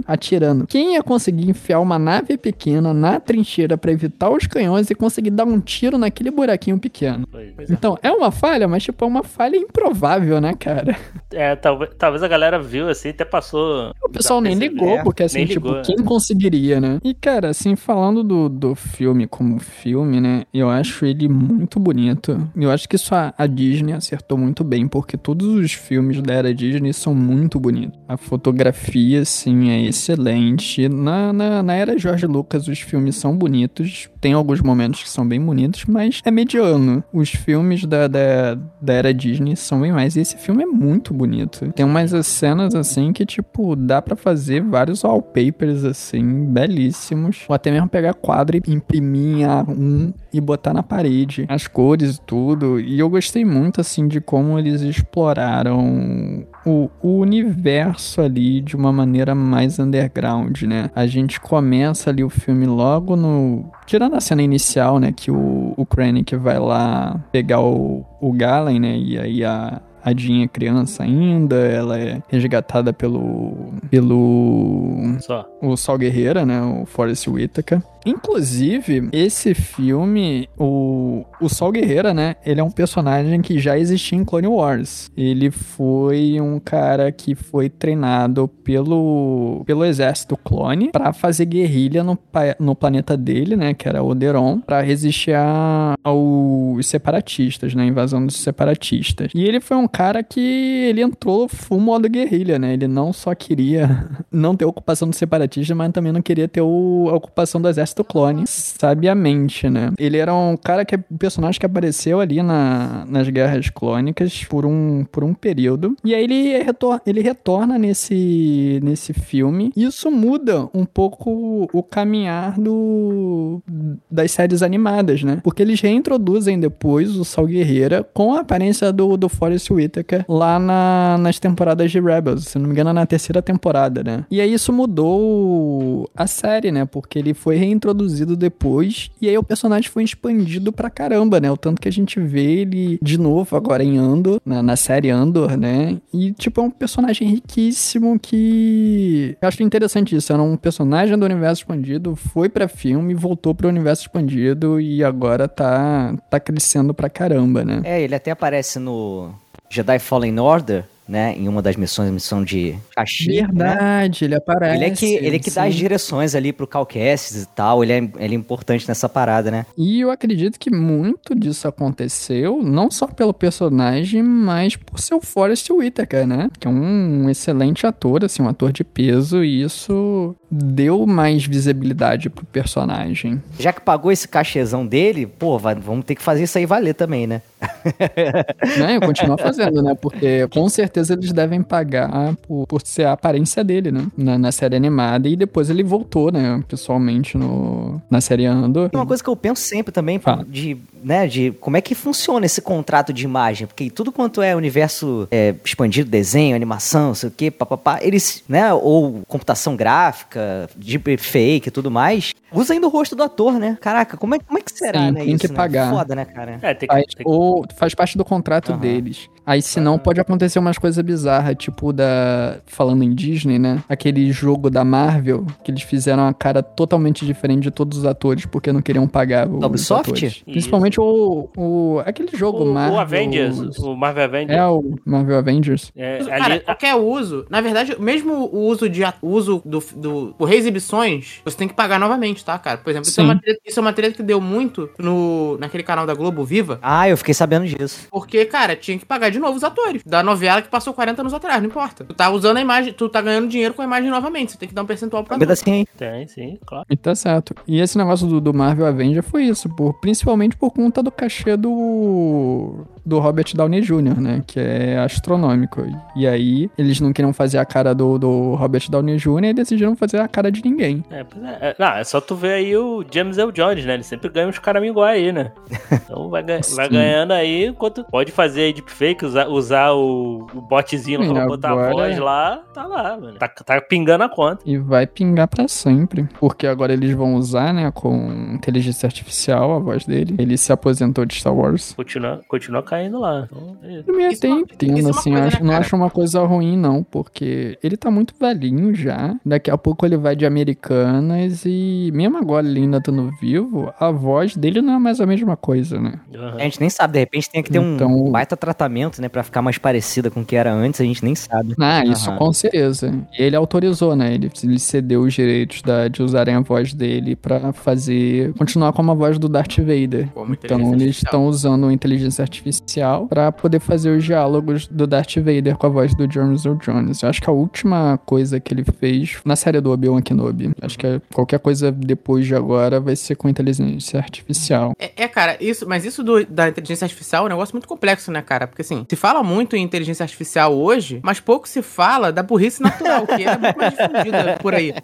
atirando. Quem ia conseguir enfiar uma nave pequena na trincheira pra evitar os canhões e conseguir dar um tiro naquele buraquinho pequeno? Pois é. Então, é uma falha, mas tipo, é uma falha improvável, né, cara? É, talvez, talvez a galera viu assim, até passou. O pessoal nem ligou, É, porque assim, nem tipo, ligou, quem conseguiria, né? E, cara, assim, falando do, do filme como filme, né? Eu acho ele muito bonito. Eu acho que isso a, a Disney acertou muito bem, porque todos os filmes da era Disney são muito bonitos. A fotografia, assim, é excelente. Na, na, na era George Lucas, os filmes são bonitos. Tem alguns momentos que são bem bonitos, mas é mediano. Os filmes da, da, da era Disney são bem mais. E esse filme é muito bonito. Tem umas cenas, assim, que, tipo, dá pra fazer vários wallpapers, assim, belíssimos. Ou até mesmo pegar quadro e imprimir em A1 e botar na parede. As cores e tudo. E eu gostei muito, assim, de como eles exploraram o, o universo ali de uma maneira mais underground, né? A gente começa ali o filme logo no. Tirando a cena inicial, né? Que o, o Krennic vai lá pegar o, o Galen, né? E aí a. A Jean é criança ainda, ela é resgatada pelo. pelo. Só. o Sol Guerreira, né? O Forrest Whitaker. Inclusive, esse filme, o, o Sol Guerreira, né? Ele é um personagem que já existia em Clone Wars. Ele foi um cara que foi treinado pelo, pelo exército clone para fazer guerrilha no, no planeta dele, né? Que era Oderon, para resistir a- aos separatistas, né? Invasão dos separatistas. E ele foi um cara que ele entrou full modo guerrilha, né? Ele não só queria [LAUGHS] não ter ocupação dos separatistas, mas também não queria ter o- a ocupação do exército clone, sabiamente, né? Ele era um cara que um personagem que apareceu ali na, nas guerras clônicas por um, por um período. E aí ele, retor ele retorna nesse, nesse filme. E isso muda um pouco o caminhar do, das séries animadas, né? Porque eles reintroduzem depois o Sal Guerreira com a aparência do, do Forrest Whitaker lá na, nas temporadas de Rebels. Se não me engano, na terceira temporada, né? E aí isso mudou a série, né? Porque ele foi reintroduzido depois e aí o personagem foi expandido pra caramba, né? O tanto que a gente vê ele de novo agora em Andor, na, na série Andor, né? E, tipo, é um personagem riquíssimo que... Eu acho interessante isso. Era um personagem do universo expandido, foi pra filme, voltou pro universo expandido e agora tá, tá crescendo pra caramba, né? É, ele até aparece no Jedi Fallen Order, né? Em uma das missões, missão de Kashyyyk, né? Verdade, ele aparece. Ele é que, ele é que dá as direções ali pro Cal Kestis e tal. Ele é, ele é importante nessa parada, né? E eu acredito que muito disso aconteceu, não só pelo personagem, mas por seu Forrest Whitaker, né? Que é um excelente ator, assim, um ator de peso, e isso deu mais visibilidade pro personagem. Já que pagou esse cachezão dele, pô, vai- vamos ter que fazer isso aí valer também, né? [LAUGHS] né? Eu continuo fazendo, né? Porque com certeza eles devem pagar por, por ser a aparência dele, né? Na, na série animada, e depois ele voltou, né? Pessoalmente no, na série Andor. Uma coisa que eu penso sempre também, Fala. de, né, de como é que funciona esse contrato de imagem, porque tudo quanto é universo é, expandido, desenho, animação, sei o que, papapá, eles, né, ou computação gráfica, deepfake e tudo mais, usa ainda o rosto do ator, né? Caraca, como é, como é que será, Sim, né, tem isso, que né? pagar. Foda, né, cara? É, tem que. Faz, tem que- ou faz parte do contrato Aham. deles. Aí, se não, pode acontecer umas coisas bizarras, tipo da. Falando em Disney, né? Aquele jogo da Marvel, que eles fizeram a cara totalmente diferente de todos os atores, porque não queriam pagar o. Ubisoft? Principalmente o, o. Aquele jogo o, Marvel. o Avengers, o Marvel Avengers. É, o Marvel Avengers. É, ali- Cara, qualquer uso, na verdade, mesmo o uso de o uso do, do por reexibições, você tem que pagar novamente, tá, cara? Por exemplo, isso é, uma treta, isso é uma treta que deu muito no, naquele canal da Globo Viva, Ah, eu fiquei sabendo disso. porque, cara, tinha que pagar de novo os atores da novela que passou 40 anos atrás, não importa. Tu tá usando a imagem, tu tá ganhando dinheiro com a imagem novamente, você tem que dar um percentual pra pedacinho aí. Tem, sim, claro. E tá certo. E esse negócio do, do Marvel Avenger foi isso, por, principalmente por conta do cachê do, do Robert Downey Jr., né? Que é astronômico. E aí, eles não queriam fazer a cara do, do Robert Downey Jr. e decidiram fazer a cara de ninguém. É, pois é. É, Não, é só tu ver aí o James L. Jones, né? Ele sempre ganha uns caras iguais aí, né? [LAUGHS] Então vai, vai ganhando aí, enquanto pode fazer aí deepfake, usar, usar o, o botzinho pra botar a voz lá, tá lá, mano. Tá, tá pingando a conta. E vai pingar pra sempre. Porque agora eles vão usar, né, com inteligência artificial a voz dele. Ele se aposentou de Star Wars. Continua, continua caindo lá. Então, é isso. Eu me Isso é é assim, coisa, acho- né, não acho uma coisa ruim, não, porque ele tá muito velhinho já. Daqui a pouco ele vai de Americanas e, mesmo agora ele ainda estando vivo, a voz dele não é mais a mesma coisa, né? Aham. A gente nem sabe, de repente tem que ter Então- um baita tratamento, né, pra ficar mais parecida com o que era antes, a gente nem sabe. Ah, isso Aham. com certeza. E ele autorizou, né? Ele, ele cedeu os direitos da- de usarem a voz dele pra fazer. continuar com a voz do Darth Vader. Como Então eles artificial. estão usando a inteligência artificial pra poder fazer os diálogos do Darth Vader com a voz do James Earl Jones. Eu acho que a última coisa que ele fez na série do Obi-Wan Kenobi. Acho que qualquer coisa depois de agora vai ser com inteligência artificial. É, é, cara, isso, mas isso do- da inteligência artificial é um negócio muito complexo, né, cara? Porque assim, se fala muito em inteligência artificial hoje, mas pouco se fala da burrice natural, que é muito mais difundida por aí.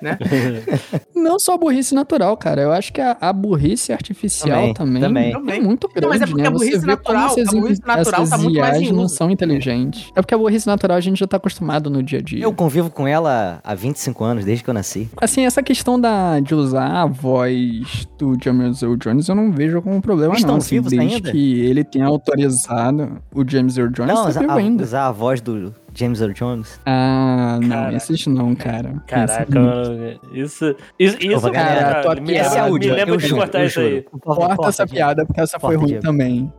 Né? [LAUGHS] Não só a burrice natural, cara. Eu acho que a, a burrice artificial Também, também, também. é muito grande, Não, mas é porque né? a burrice natural- essas, a burrice natural tá muito mais em não são inteligentes. É porque a burrice natural a gente já tá acostumado no dia a dia. Eu convivo com ela há 25 anos, desde que eu nasci. Assim, essa questão da, de usar a voz do James Earl Jones eu não vejo como problema Eles não. estão assim, vivos desde ainda? que ele tenha autorizado. O James Earl Jones Não, tá vivo a, ainda. usar a voz do James Earl Jones. Ah, não, Cara. esses não, cara. Caraca, mano. Isso. Isso, isso galera, cara, tô aqui, me, esse lembra, áudio, me lembra eu de juro, cortar eu isso aí. Corta corta, essa piada, porque essa foi Corta, ruim Diego. também.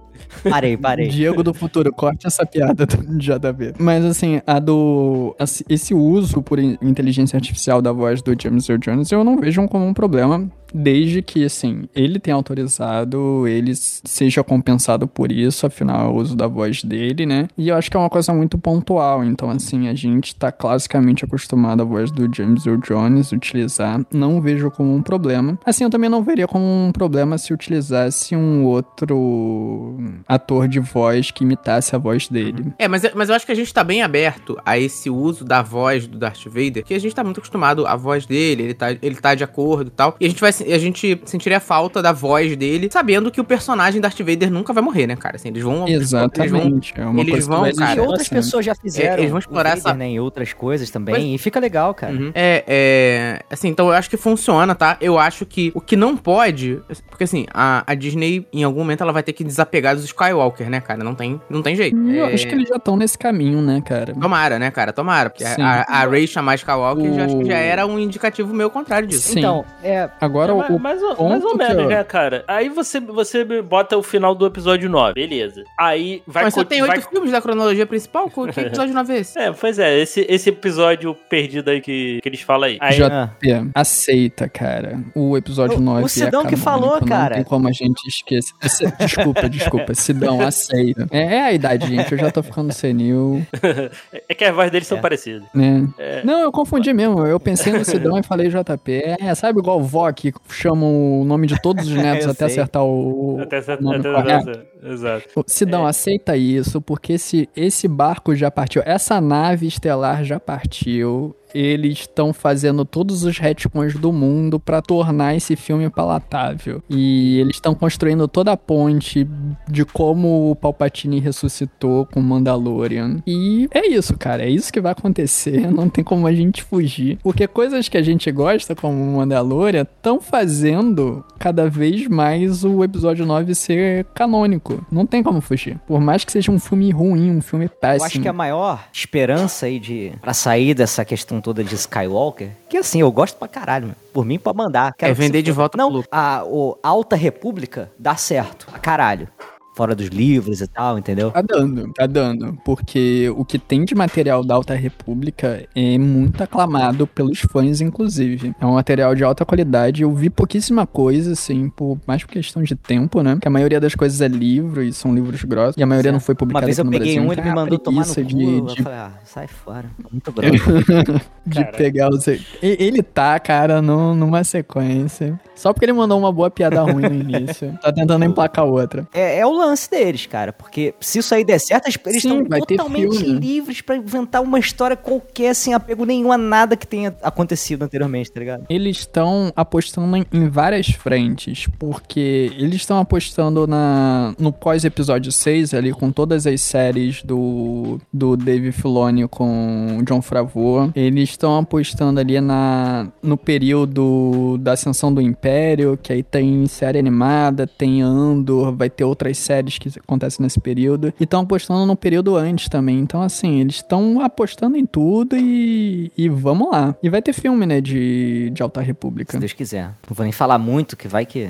Parei, parei. Diego do futuro, corte essa piada do [LAUGHS] JB. Mas assim, a do. assim, Esse uso por in- inteligência artificial da voz do James Earl Jones eu não vejo como um problema. Desde que, assim, ele tenha autorizado, ele seja compensado por isso, afinal é o uso da voz dele, né? E eu acho que é uma coisa muito pontual. Então, assim, a gente tá classicamente acostumado a voz do James Earl Jones utilizar. Não vejo como um problema. Assim, eu também não veria como um problema se utilizasse um outro ator de voz que imitasse a voz dele. É, mas, mas eu acho que a gente tá bem aberto a esse uso da voz do Darth Vader, que a gente tá muito acostumado à voz dele, ele tá, ele tá de acordo e tal. E a gente vai se- a gente sentiria falta da voz dele, sabendo que o personagem Darth Vader nunca vai morrer, né, cara? Assim, eles vão. Eles vão, Exatamente. é uma eles coisa vão, cara, outras sempre. pessoas já fizeram. eles vão explorar o Vader, essa- né, em outras coisas também. Pois- E fica legal, cara. Uhum. É, é. Assim, então eu acho que funciona, tá? Eu acho que o que não pode. Porque assim, a, a Disney, em algum momento, ela vai ter que desapegar dos Skywalker, né, cara? Não tem, não tem jeito. Eu É, acho que eles já estão nesse caminho, né, cara? Tomara, né, cara? Tomara. Porque Sim. a, a Rey chamar Skywalker já, acho que já O- era um indicativo meio contrário disso. Sim. Então, é, Agora É, o, mais, o mais ou, ponto mais ou menos, eu- né, cara? Aí você, você bota o final do episódio 9, beleza. Aí vai... Mas só co- tem vai- oito filmes da cronologia principal? Que [LAUGHS] episódio não é esse? É, pois é, esse, esse episódio perdido aí que, que eles falam aí. aí JP, aceita, cara. O episódio O- o 9 Sidão é que falou, cara. Não tem como a gente esquecer. Desculpa, desculpa. [LAUGHS] Sidão, aceita. É, é a idade, gente. Eu já tô ficando senil, [LAUGHS] é que as vozes deles são É. parecidas. né? É. Não, eu confundi mesmo. Eu pensei no Sidão e falei JP. É, sabe igual vó que chama o nome de todos os [LAUGHS] netos até sei. acertar o, Até, o nome até, exato. Sidão, aceita isso, porque esse, esse barco já partiu, essa nave estelar já partiu. Eles estão fazendo todos os retcons do mundo pra tornar esse filme palatável. E eles estão construindo toda a ponte de como o Palpatine ressuscitou com o Mandalorian. E é isso, cara. É isso que vai acontecer. [LAUGHS] Não tem como a gente fugir. Porque coisas que a gente gosta, como o Mandalorian, estão fazendo cada vez mais o episódio 9 ser canônico. Não tem como fugir. Por mais que seja um filme ruim, um filme péssimo. eu acho que a maior esperança aí de pra sair dessa questão toda de Skywalker, que assim, eu gosto pra caralho, mano. Por mim, pode mandar. Quero É vender de volta Não, a o Alta República dá certo. A caralho. Fora dos livros e tal, entendeu? Tá dando, tá dando. Porque o que tem de material da Alta República é muito aclamado pelos fãs, inclusive. É um material de alta qualidade. Eu vi pouquíssima coisa, assim, por mais por questão de tempo, né? Porque a maioria das coisas é livro e são livros grossos. E a maioria não foi Uma publicada vez aqui eu no peguei Brasil. um, ele me é a mandou tomar no cu. de, Eu de falei, ah, sai fora. Muito [LAUGHS] grosso. de Caraca. pegar os. Ele tá, cara, no- numa sequência. Só porque ele mandou uma boa piada ruim no início. [LAUGHS] Tá tentando emplacar outra. É, é o lance deles, cara. Porque se isso aí der certo, eles Sim, estão totalmente filme. livres pra inventar uma história qualquer, sem apego nenhum a nada que tenha acontecido anteriormente, tá ligado? Eles estão apostando em, em várias frentes, porque eles estão apostando na no pós-episódio 6, ali, com todas as séries do, do Dave Filoni com John Favreau. Eles estão apostando ali na, no período da ascensão do Império, que aí tem série animada, tem Andor, vai ter outras séries que acontecem nesse período. E estão apostando no período antes também. Então, assim, eles estão apostando em tudo e, e vamos lá. E vai ter filme, né, de, de Alta República. Se Deus quiser. Não vou nem falar muito, que vai que.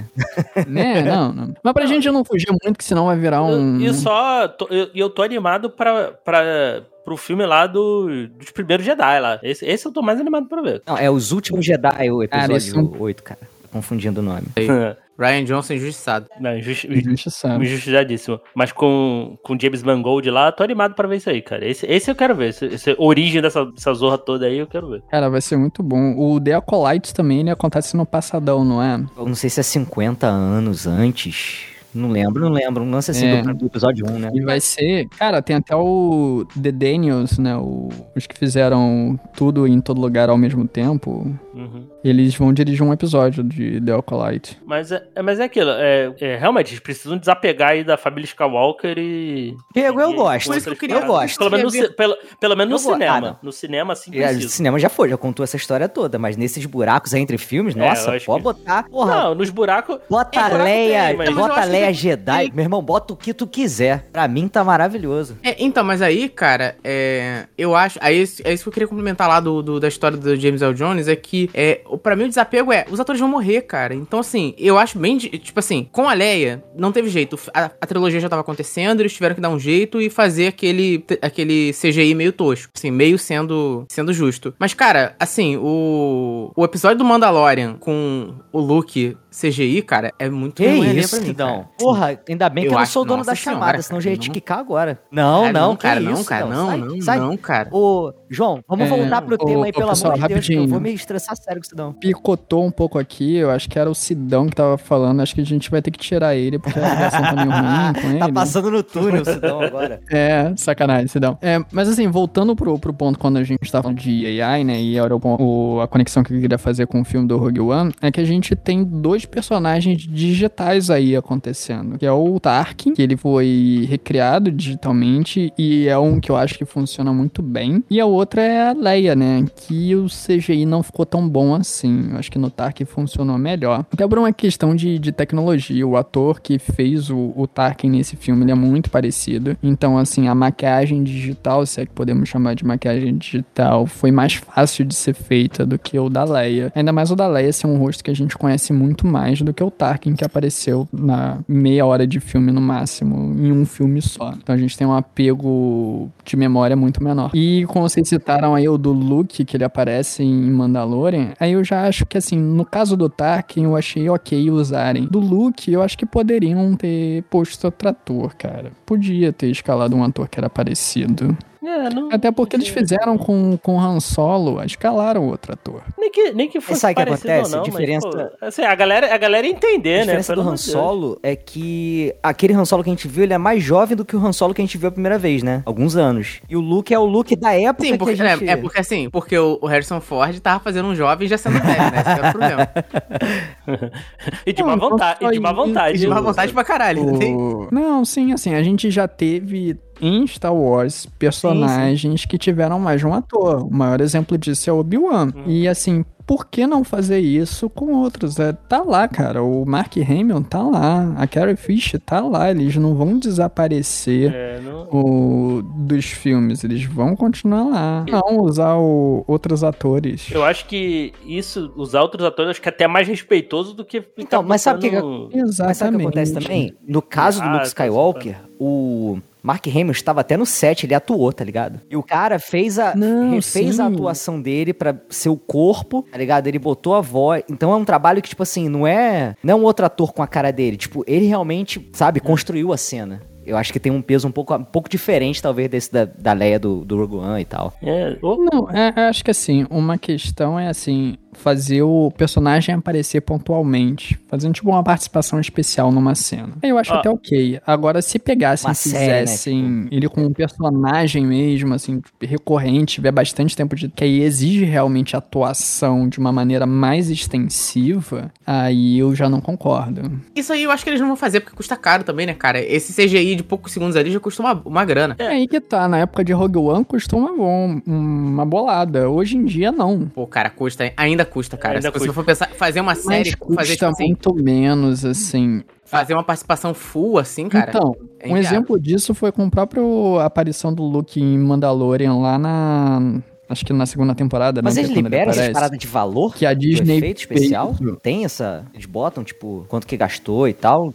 né, [LAUGHS] não, não. Mas pra gente não fugir muito, que senão vai virar um... E só. tô- eu, eu tô animado pra, pra, pro filme lá do, dos primeiros Jedi lá. Esse, esse eu tô mais animado pra ver. Não, é Os Últimos Jedi, o Cara, episódio isso- 8, cara. Tô confundindo o nome. [LAUGHS] Ryan Johnson injustiçado. Não, injusti- Injustiçado. injustiçadíssimo. Mas com, com James Mangold lá, tô animado pra ver isso aí, cara. Esse, esse eu quero ver. Esse, esse origem dessa, dessa zorra toda aí, eu quero ver. Cara, vai ser muito bom. O The Acolyte também, ele acontece no passadão, não é? Eu não sei se é 50 anos antes. Não lembro, não lembro. Um lance assim É. do, do episódio 1, né? E vai ser... Cara, tem até o The Daniels, né, o- os que fizeram tudo em todo lugar ao mesmo tempo. Uhum. Eles vão dirigir um episódio de The Acolyte. Mas é, é- mas é aquilo, é, é, realmente, eles precisam desapegar aí da família Skywalker e. Diego, eu gosto. Por isso que eu queria- Eu gosto. Pelo menos, no, pelo, pelo menos no Eu go- cinema. ah, no cinema, assim, ah, O cinema já foi, já contou essa história toda, mas nesses buracos aí entre filmes, É, nossa, pode que- botar, porra, Não, nos buracos. bota É, Leia, bota Leia Leia Jedi, meu irmão, bota o que tu quiser. Pra mim tá maravilhoso. É, então, mas aí, cara, é, eu acho. Aí, é isso que eu queria complementar lá do, do- da história do James L. Jones, é que, é, pra mim, o desapego é, os atores vão morrer, cara. Então, assim, eu acho bem, tipo assim, com a Leia, não teve jeito. A, a trilogia já tava acontecendo, eles tiveram que dar um jeito e fazer aquele, aquele CGI meio tosco, assim, meio sendo, sendo justo. Mas, cara, assim, o, o episódio do Mandalorian com o Luke CGI, cara, é muito Que vergonha isso, pra mim, cara. Porra, ainda bem que Eu eu não sou o dono da chamada, senão já ia te quicar agora. Não, não, cara, não, cara, não, sai, não, sai. não, cara. Ô, João, vamos É, voltar pro ô, tema aí, pelo pessoal, amor de Deus, que eu vou me estressar sério com o Sidão. Picotou um pouco aqui, eu acho que era o Sidão que tava falando. Acho que a gente vai ter que tirar ele, porque a ligação tá meio ruim [LAUGHS] com ele. Tá passando no túnel o Sidão agora. [LAUGHS] É, sacanagem, Sidão. É, mas assim, voltando pro, pro ponto quando a gente tava falando de AI, né, e era o, o- a conexão que eu queria fazer com o filme do Rogue One, é que a gente tem dois personagens digitais aí acontecendo, que é o Tarkin, que ele foi recriado digitalmente e é um que eu acho que funciona muito bem, e a outra é a Leia, né, que o CGI não ficou tão bom assim. Eu acho que no Tarkin funcionou melhor. Até por uma questão de, de tecnologia, o ator que fez o, o Tarkin nesse filme, ele é muito parecido. Então, assim, a maquiagem digital, se é que podemos chamar de maquiagem digital, foi mais fácil de ser feita do que o da Leia. Ainda mais o da Leia ser um rosto que a gente conhece muito mais do que o Tarkin, que apareceu na meia hora de filme no máximo, em um filme só. Então a gente tem um apego de memória muito menor. E como vocês citaram aí o do Luke, que ele aparece em Mandalorian, aí eu já acho que assim, no caso do Tarkin, eu achei ok usarem. Do Luke, eu acho que poderiam ter posto outro ator, cara. Podia ter escalado um ator que era parecido. É, não- Até porque eles fizeram com, com Han Solo, escalaram outro ator. Nem que, nem que fosse sabe o que acontece? não, A diferença- mas, pô, assim, a galera, a galera ia entender, A né? diferença Pelo do Han. Solo é que aquele Han Solo que a gente viu, ele é mais jovem do que o Han Solo que a gente viu a primeira vez, né? Alguns anos. E o Luke é o Luke da época Sim, porque, que a gente... é, é porque assim, porque o, o Harrison Ford tava fazendo um jovem já sendo velho, né? Esse era o problema. [LAUGHS] E de má Não, vontade, não e de má vontade. E de má vontade pra caralho, não tem? O- Não, sim, assim, a gente já teve em Star Wars personagens que tiveram mais de um ator. O maior exemplo disso é o Obi-Wan. E assim, por que não fazer isso com outros? É, tá lá, cara. O Mark Hamill tá lá. A Carrie Fisher tá lá. Eles não vão desaparecer É, não- o, dos filmes. Eles vão continuar lá. Não usar o- outros atores. Eu acho que isso, usar outros atores, acho que é até mais respeitoso do que. Então, mas sabe o que que- botando- Exatamente. Mas sabe o que acontece também? No caso do Ah, Luke tá, Skywalker, o Mark Hamill estava até no set, ele atuou, tá ligado? E o cara fez a, Não, refez a atuação dele pra ser o corpo, tá ligado? Ele botou a voz. Então é um trabalho que, tipo assim, não é, não é um outro ator com a cara dele. Tipo, ele realmente, sabe, construiu a cena. Eu acho que tem um peso um pouco, um pouco diferente, talvez, desse da, da Leia do, do Rogue One e tal. É, Não, é, é, acho que assim, uma questão é assim, fazer o personagem aparecer pontualmente, fazendo tipo uma participação especial numa cena. Aí eu acho Ah. até ok. Agora, se pegassem e série, né, fizessem ele com um personagem mesmo, assim, recorrente, tiver bastante tempo de. que aí exige realmente atuação de uma maneira mais extensiva, aí eu já não concordo. Isso aí eu acho que eles não vão fazer porque custa caro também, né, cara? Esse CGI de poucos segundos ali já custa uma, uma grana. É aí que tá, na época de Rogue One custou uma, bom- uma bolada. Hoje em dia, não. Pô, cara, custa, ainda custa, cara. Ainda Se você custa. for pensar, fazer uma série, Mas custa fazer, tipo assim, muito menos, assim. fazer uma participação full, assim, cara. então, é um exemplo disso foi com a própria aparição do Luke em Mandalorian lá na. Acho que na segunda temporada, Mas né? eles que é quando ele liberam essas paradas de valor? Que a Disney efeito especial? Tem essa. Eles botam, tipo, quanto que gastou e tal.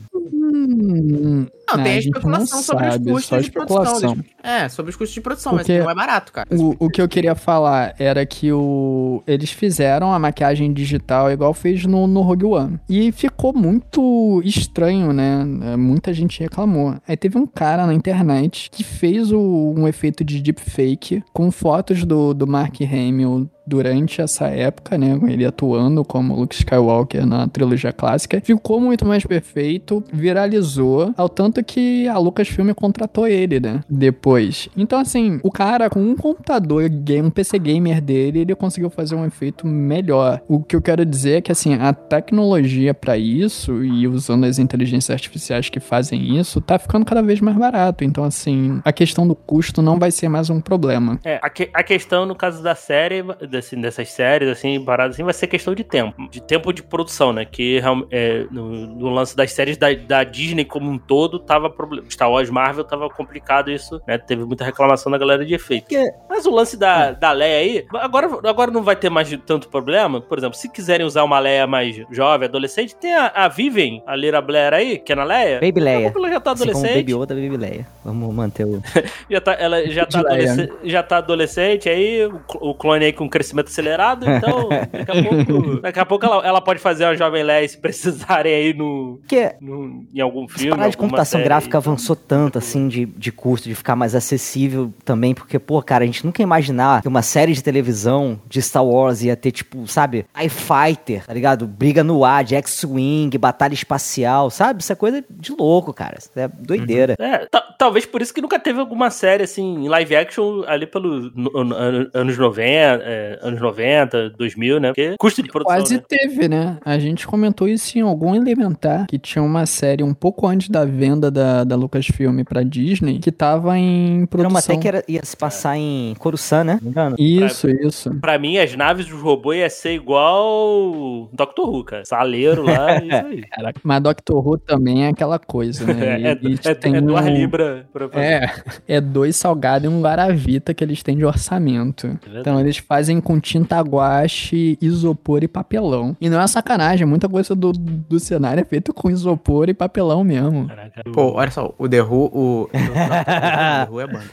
Hum, Não, ah, tem a gente especulação não sobre sabe, os custos só de produção. É, sobre os custos de produção, Porque mas não é barato, cara. O, o que eu queria falar era que o, eles fizeram a maquiagem digital igual fez no, no Rogue One. E ficou muito estranho, né? É, Muita gente reclamou. Aí teve um cara na internet que fez o- um efeito de deepfake com fotos do, do Mark Hamill durante essa época, né? Ele atuando como Luke Skywalker na trilogia clássica. Ficou muito mais perfeito, viralizou, ao tanto que a Lucasfilm contratou ele, né? Depois. Então, assim, o cara com um computador, um PC gamer dele, ele conseguiu fazer um efeito melhor. O que eu quero dizer é que, assim, a tecnologia pra isso e usando as inteligências artificiais que fazem isso, tá ficando cada vez mais barato. Então, assim, a questão do custo não vai ser mais um problema. É, a, que- a questão, no caso da série, desse- dessas séries, assim, paradas assim, vai ser questão de tempo. De tempo de produção, né? Que é, no, no lance das séries da, da Disney como um todo, tava problema. Star Wars Marvel tava complicado isso, né? Teve muita reclamação da galera de efeito. Mas o lance da, da Leia aí, agora, agora não vai ter mais tanto problema. Por exemplo, se quiserem usar uma Leia mais jovem, adolescente, tem a, a Vivian, a Lyra Blair aí, que é na Leia. Baby Leia. pouco ela já tá Assim adolescente. Baby Yoda, Baby Leia. Vamos manter o... [LAUGHS] Já tá, ela já tá, já tá adolescente aí, o clone aí com crescimento acelerado, então daqui a pouco, [LAUGHS] daqui a pouco ela, ela pode fazer uma jovem Leia se precisarem aí no, Porque no- em algum filme. parada de computação série. gráfica avançou tanto, assim, de, de custo, de ficar mais acessível também, porque, pô, cara, a gente nunca ia imaginar que uma série de televisão de Star Wars ia ter, tipo, sabe, TIE Fighter, tá ligado? Briga no ar, de X-Wing, batalha espacial, sabe? Isso é coisa de louco, cara. Isso é doideira. É, ta- talvez por isso que nunca teve alguma série assim, em live action ali pelos no- no- ano- anos 90, é, anos 90, 2000, né? Porque custo de produção, Quase né? teve, né? A gente comentou isso em algum elementar, que tinha uma série um pouco antes da venda da, da Lucasfilm pra Disney, que tava em produção. uma até que era, ia se passar em Coruscant, né? Não me engano. Isso, isso. Pra mim, as naves dos robôs ia ser igual Doctor Who, cara. Saleiro lá, [LAUGHS] isso aí. Caraca, mas Doctor Who também é aquela coisa, né? [LAUGHS] É, Eles é, têm é duas um- libras pra fazer. É, é dois salgados e um guaravita que eles têm de orçamento. verdade. Então eles fazem com tinta guache, isopor e papelão. E não é sacanagem, muita coisa do, do cenário é feito com isopor e papelão mesmo. Caraca, Pô, olha só, o [LAUGHS] The Who, o... o The Who é banda.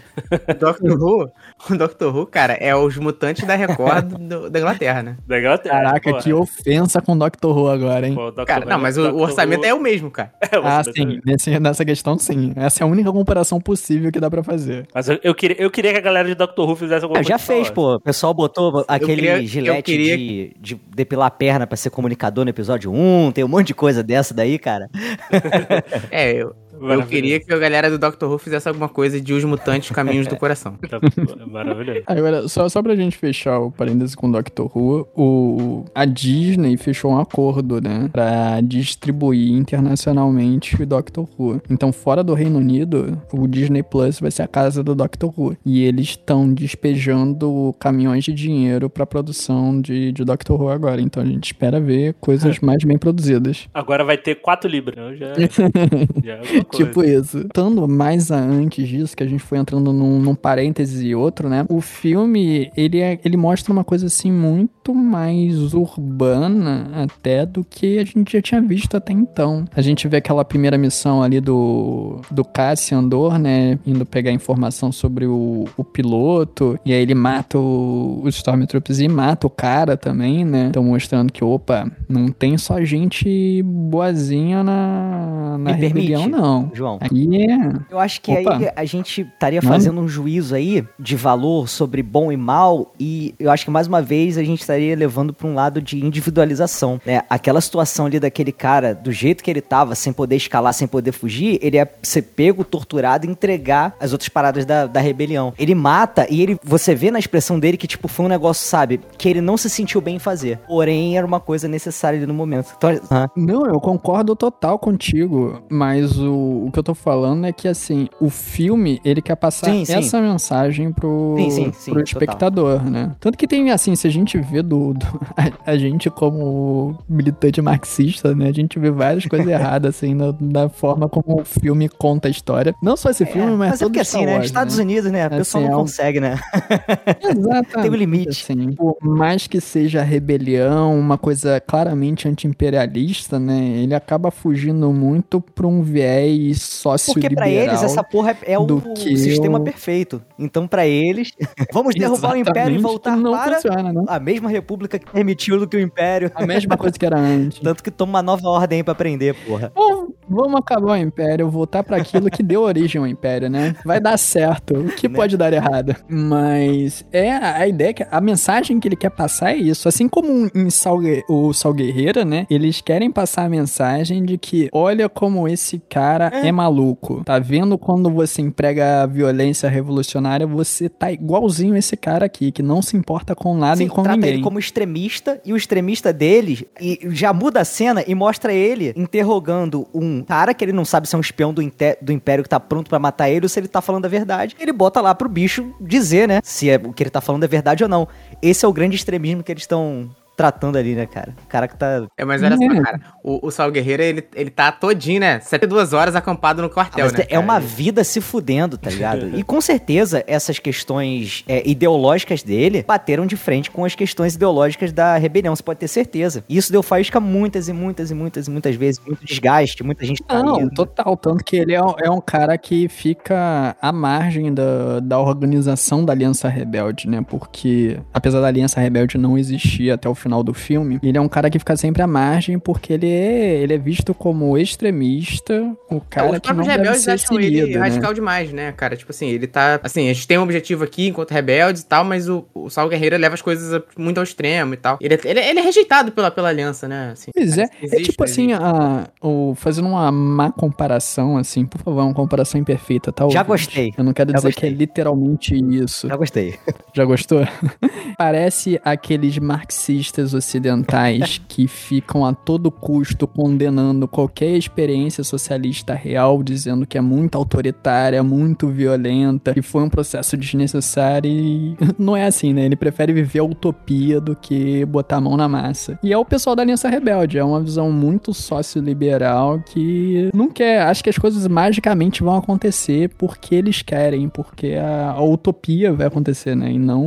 O Doctor Who, o Doctor Who, cara, é os mutantes da Record do- da Inglaterra, né? da Inglaterra. Caraca, pô, que ofensa com Doctor Who agora, hein? pô. Cara, não, mas o, o orçamento Who- é o mesmo, cara. [LAUGHS] É, o Ah, orçamento sim. Nesse, nessa questão, sim. Essa é a única comparação possível que dá pra fazer. Mas eu, eu queria, eu queria que a galera de Doctor Who fizesse alguma Ah, coisa. já de fez, Star pô. O pessoal botou aquele queria- gilete queria- de, de depilar a perna pra ser comunicador no episódio 1. Tem um monte de coisa dessa daí, cara. [LAUGHS] É, eu, eu queria que a galera do Doctor Who fizesse alguma coisa de Os Mutantes Caminhos do [LAUGHS] Coração. Tá, Maravilhoso. Agora, só, só pra gente fechar o parênteses com o Doctor Who, o, a Disney fechou um acordo, né? Pra distribuir internacionalmente o Doctor Who. Então, fora do Reino Unido, o Disney Plus vai ser a casa do Doctor Who. E eles estão despejando caminhões de dinheiro pra produção de, de Doctor Who agora. Então, a gente espera ver coisas mais bem produzidas. Agora vai ter 4 libras. Então já, [LAUGHS] já é alguma coisa. Tipo isso. Estando mais a antes disso, que a gente foi entrando num, num parêntese e outro, né? O filme, ele, é, ele mostra uma coisa assim muito mais urbana até do que a gente já tinha visto até então. A gente vê aquela primeira missão ali do, do Cassian Andor, né? Indo pegar informação sobre o, o piloto. E aí ele mata o, os Stormtroopers e mata o cara também, né? Então mostrando que, opa, não tem só gente boazinha na, na rebelião, não. João. Aí é. Eu acho que Opa. aí a gente estaria fazendo um juízo aí de valor sobre bom e mal e eu acho que mais uma vez a gente estaria levando para um lado de individualização, né? Aquela situação ali daquele cara, do jeito que ele tava, sem poder escalar, sem poder fugir, ele ia ser pego, torturado e entregar as outras paradas da, da rebelião. Ele mata e ele, você vê na expressão dele que tipo foi um negócio, sabe, que ele não se sentiu bem em fazer. Porém, era uma coisa necessária ali no momento. Então, ah, Não, eu concordo total contigo, mas o, o que eu tô falando é que, assim, o filme, ele quer passar Sim, sim. essa mensagem pro, Sim, pro total. espectador, né? Tanto que tem, assim, se a gente vê do... do- [LAUGHS] a, a gente como militante marxista, né? A gente vê várias coisas [LAUGHS] erradas, assim, na, na forma como o filme conta a história. Não só esse filme, mas, mas é todo porque assim, né? Wars, Estados Unidos, né? A pessoa Assim, não é um- consegue, né? [LAUGHS] Exatamente. Tem um limite. Assim, por mais que seja rebelião, uma coisa claramente anti-imperialista, né? Ele acaba fugindo muito pra um viés Porque sócio-liberal. pra eles essa porra é, é o sistema o- perfeito. Então pra eles, [LAUGHS] vamos derrubar o império e voltar não para funciona, né? a mesma república que permitiu do que o império. A mesma coisa que era [LAUGHS] antes. Tanto que toma uma nova ordem pra aprender, porra. Bom, Vamos acabar o Império, voltar pra aquilo que deu origem ao Império, né? Vai dar certo. O que Né? pode dar errado? Mas é a ideia que a mensagem que ele quer passar é isso. Assim como em Sal, o Sal Guerreira, né? Eles querem passar a mensagem de que olha como esse cara é, maluco. Tá vendo quando você emprega a violência revolucionária, você tá igualzinho esse cara aqui, que não se importa com nada Sim, e com trata ninguém. ele como extremista e o extremista deles e já muda a cena e mostra ele interrogando um cara que ele não sabe se é um espião do, do Império que tá pronto pra matar ele ou se ele tá falando a verdade. Ele bota lá pro bicho dizer, né, se é, o que ele tá falando é verdade ou não. Esse é o grande extremismo que eles estão tratando ali, né, cara? O cara que tá... É, mas olha É. só, cara. O, o Sal Guerreiro, ele, ele tá todinho, né? 72 horas acampado no Ah, quartel, mas né? é cara? uma vida se fudendo, tá ligado? [LAUGHS] e com certeza essas questões é, ideológicas dele bateram de frente com as questões ideológicas da rebelião, você pode ter certeza. E isso deu faísca muitas e muitas e muitas e muitas vezes, muito desgaste, muita gente Não, traindo. total. Tanto que ele é, um- é um cara que fica à margem da, da organização da Aliança Rebelde, né? Porque, apesar da Aliança Rebelde não existir até o final do filme, ele é um cara que fica sempre à margem porque ele é, ele é visto como extremista, o É, cara os que não próprios deve rebeldes ser acham ele seguido, né? radical demais, né, cara? Tipo assim, ele tá. Assim, a gente tem um objetivo aqui enquanto rebeldes e tal, mas o, o Sal Guerreiro leva as coisas muito ao extremo e tal. Ele, é- ele, é- ele é rejeitado pela, pela aliança, né? Assim, Pois é, é existe, tipo assim, a, o, fazendo uma má comparação, assim, por favor, uma comparação imperfeita, tá? Já gostei. Eu não quero Já dizer gostei. que é literalmente isso. Já gostei. [LAUGHS] Já gostou? [LAUGHS] Parece aqueles marxistas ocidentais [LAUGHS] que ficam a todo custo condenando qualquer experiência socialista real, dizendo que é muito autoritária, muito violenta, que foi um processo desnecessário e [LAUGHS] não é assim, né? Ele prefere viver a utopia do que botar a mão na massa. E é o pessoal da Aliança Rebelde, é uma visão muito sócio-liberal que não quer, acha que as coisas magicamente vão acontecer porque eles querem, porque a, a utopia vai acontecer, né? E não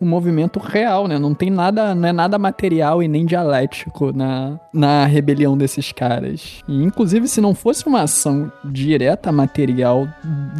o movimento real, né? Não tem nada, não é nada material e nem dialético na, na rebelião desses caras. E inclusive se não fosse uma ação direta material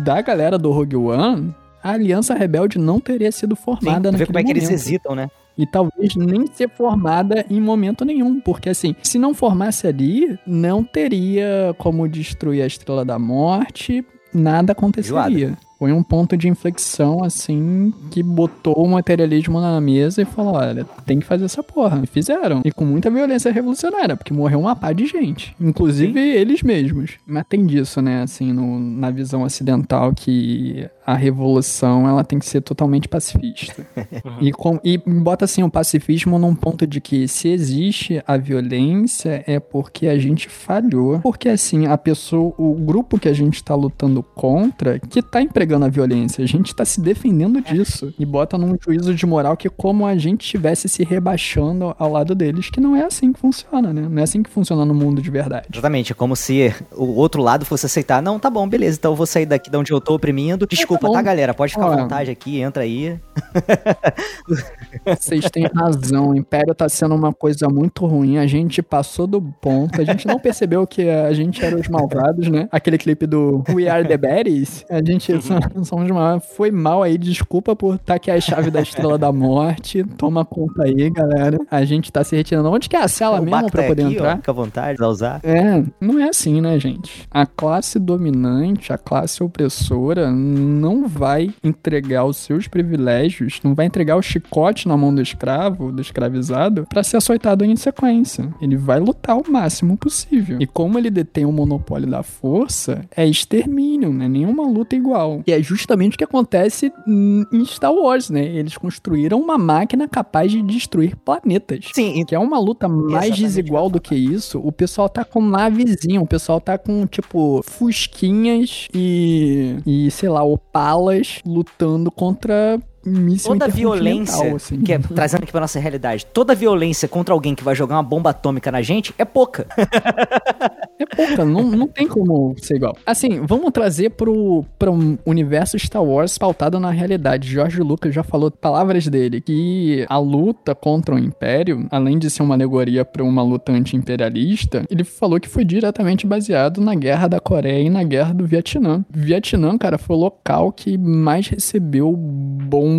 da galera do Rogue One, a Aliança Rebelde não teria sido Sim, formada vê naquele como é que eles momento. hesitam, né? E talvez nem ser formada em momento nenhum, porque assim, se não formasse ali, não teria como destruir a Estrela da Morte, nada aconteceria. Foi um ponto de inflexão, assim, que botou o materialismo na mesa e falou: olha, tem que fazer essa porra. E fizeram. E com muita violência revolucionária, porque morreu uma pá de gente. Inclusive eles mesmos. Mas tem disso, né, assim, no- na visão ocidental, que a revolução ela tem que ser totalmente pacifista. [LAUGHS] E, com, e bota assim o pacifismo num ponto de que se existe a violência é porque a gente falhou. Porque assim, a pessoa, o grupo que a gente tá lutando contra, que tá empregando a violência, a gente tá se defendendo disso. E bota num juízo de moral que é como a gente estivesse se rebaixando ao lado deles, que não é assim que funciona, né? Não é assim que funciona no mundo de verdade. Exatamente, é como se o outro lado fosse aceitar. Não, tá bom, beleza, então eu vou sair daqui de onde eu tô oprimindo. Desculpa, bom. tá, galera? Pode ficar à Ó. vontade aqui, entra aí. [LAUGHS] Vocês têm razão, o Império tá sendo uma coisa muito ruim. A gente passou do ponto, a gente não percebeu que a gente era os malvados, né? Aquele clipe do We Are the Baddies. A gente [LAUGHS] Foi mal aí, desculpa por estar aqui a chave da Estrela da Morte. Toma conta aí, galera. A gente tá se retirando. Onde que é a cela o mesmo pra tá poder aqui, entrar? ó, fica à vontade, vai usar. É, não é assim, né, gente? A classe dominante, a classe opressora, não vai entregar os seus privilégios, não vai entregar o chicote na mão do escravo, do escravizado, pra ser açoitado em sequência. Ele vai lutar o máximo possível. E como ele detém o monopólio da força, é extermínio, não é nenhuma luta igual. E é justamente o que acontece em Star Wars, né? Eles construíram uma máquina capaz de destruir planetas. Sim, Que é uma luta mais desigual do que isso. O pessoal tá com navezinha, o pessoal tá com, tipo, fusquinhas e, e sei lá, opalas lutando contra míssil toda violência, assim. que é, trazendo aqui pra nossa realidade, toda violência contra alguém que vai jogar uma bomba atômica na gente é pouca. [LAUGHS] É pouca, não, não tem como ser igual. Assim, vamos trazer pro, pro universo Star Wars pautado na realidade. George Lucas já falou palavras dele, que a luta contra o Império, além de ser uma alegoria para uma luta anti-imperialista, ele falou que foi diretamente baseado na Guerra da Coreia e na Guerra do Vietnã. Vietnã, cara, foi o local que mais recebeu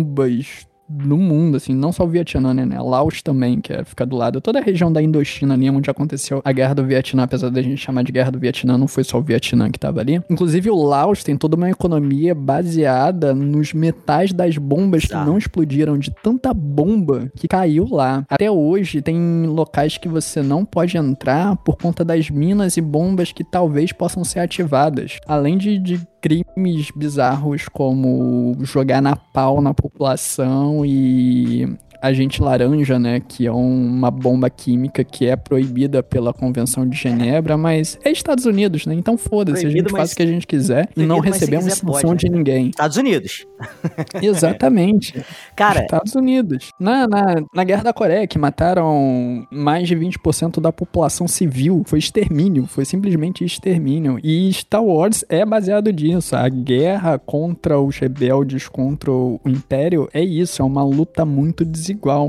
bombas do mundo, assim, não só o Vietnã, né, né? Laos também, que é, fica do lado. Toda a região da Indochina ali, onde aconteceu a Guerra do Vietnã, apesar da gente chamar de Guerra do Vietnã, não foi só o Vietnã que tava ali. Inclusive, o Laos tem toda uma economia baseada nos metais das bombas que não explodiram, de tanta bomba que caiu lá. Até hoje, tem locais que você não pode entrar por conta das minas e bombas que talvez possam ser ativadas. Além de, de crimes bizarros como jogar na pau na população e agente laranja, né, que é um- uma bomba química que é proibida pela Convenção de Genebra, mas é Estados Unidos, né? Então foda-se, a gente faz o que a gente quiser e não recebemos sanção de né? ninguém. Estados Unidos. [LAUGHS] Exatamente. Cara, Estados Unidos. Na, na, na Guerra da Coreia, que mataram mais de 20% da população civil, foi extermínio, foi simplesmente extermínio. E Star Wars é baseado nisso. A guerra contra os rebeldes, contra o Império, é isso, é uma luta muito desigual.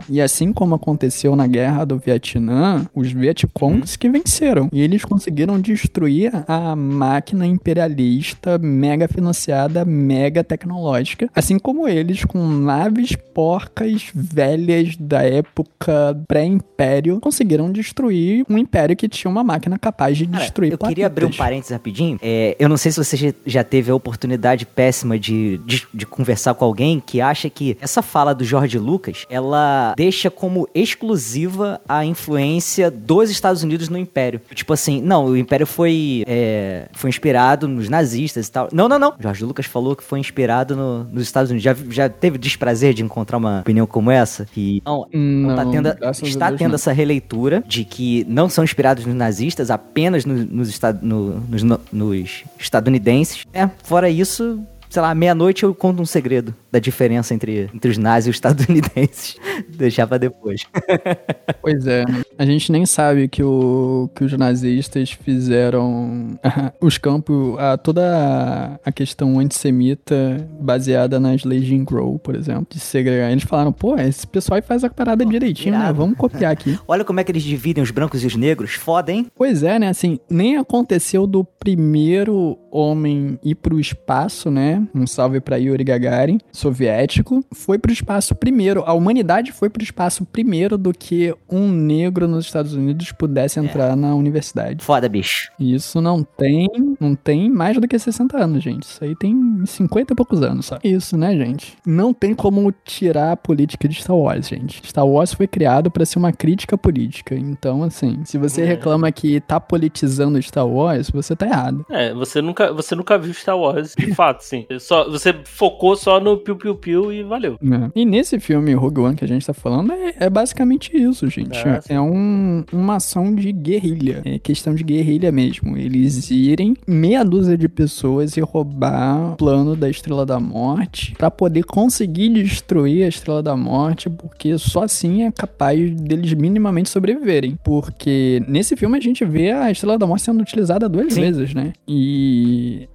E assim como aconteceu na Guerra do Vietnã, os Vietcongs que venceram. E eles conseguiram destruir a máquina imperialista mega financiada, mega tecnológica. Assim como eles, com naves porcas velhas da época pré-império, conseguiram destruir um império que tinha uma máquina capaz de Cara, destruir eu queria abrir um parênteses rapidinho. É, eu não sei se você já- teve a oportunidade péssima de, de, de conversar com alguém que acha que essa fala do George Lucas, ela deixa como exclusiva a influência dos Estados Unidos no Império. Tipo assim, não, o Império foi, é, foi inspirado nos nazistas e tal. Não, não, não. George Lucas falou que foi inspirado no- nos Estados Unidos. Já, já teve desprazer de encontrar uma opinião como essa? Não, não tá Não, tendo, graças a está Deus, tendo não. essa releitura de que não são inspirados nos nazistas, apenas no- nos, esta- no- nos no- nos estadunidenses. É, fora isso, sei lá, meia-noite eu conto um segredo da diferença entre, entre os nazis e os estadunidenses. [LAUGHS] Deixar pra depois. [LAUGHS] Pois é. A gente nem sabe que, o, que os nazistas fizeram [LAUGHS] os campos, a, toda a questão antissemita baseada nas leis de Jim Crow, por exemplo, de segregar. Eles falaram, pô, esse pessoal aí faz a parada direitinho, né? irado. Vamos copiar aqui. Olha como é que eles dividem os brancos e os negros. Foda, hein? Pois é, né? Assim, nem aconteceu do primeiro homem ir pro espaço, né? Um salve pra Yuri Gagarin, soviético. Foi pro espaço primeiro. A humanidade foi pro espaço primeiro do que um negro nos Estados Unidos pudesse entrar na universidade. Foda, bicho. Isso não tem, não tem mais do que 60 anos, gente. Isso aí tem 50 e poucos anos, só. Isso, né, gente? Não tem como tirar a política de Star Wars, gente. Star Wars foi criado pra ser uma crítica política. Então, assim, se você reclama que tá politizando Star Wars, você tá errado. É, você nunca, você nunca viu Star Wars, de fato, sim. Só, você focou só no piu-piu-piu e valeu. né? E nesse filme Rogue One que a gente tá falando, é, é basicamente isso, gente. Sim. é um, uma ação de guerrilha. É questão de guerrilha mesmo. Eles irem meia dúzia de pessoas e roubar o plano da Estrela da Morte pra poder conseguir destruir a Estrela da Morte, porque só assim é capaz deles minimamente sobreviverem. Porque nesse filme a gente vê a Estrela da Morte sendo utilizada duas Sim. vezes, né? E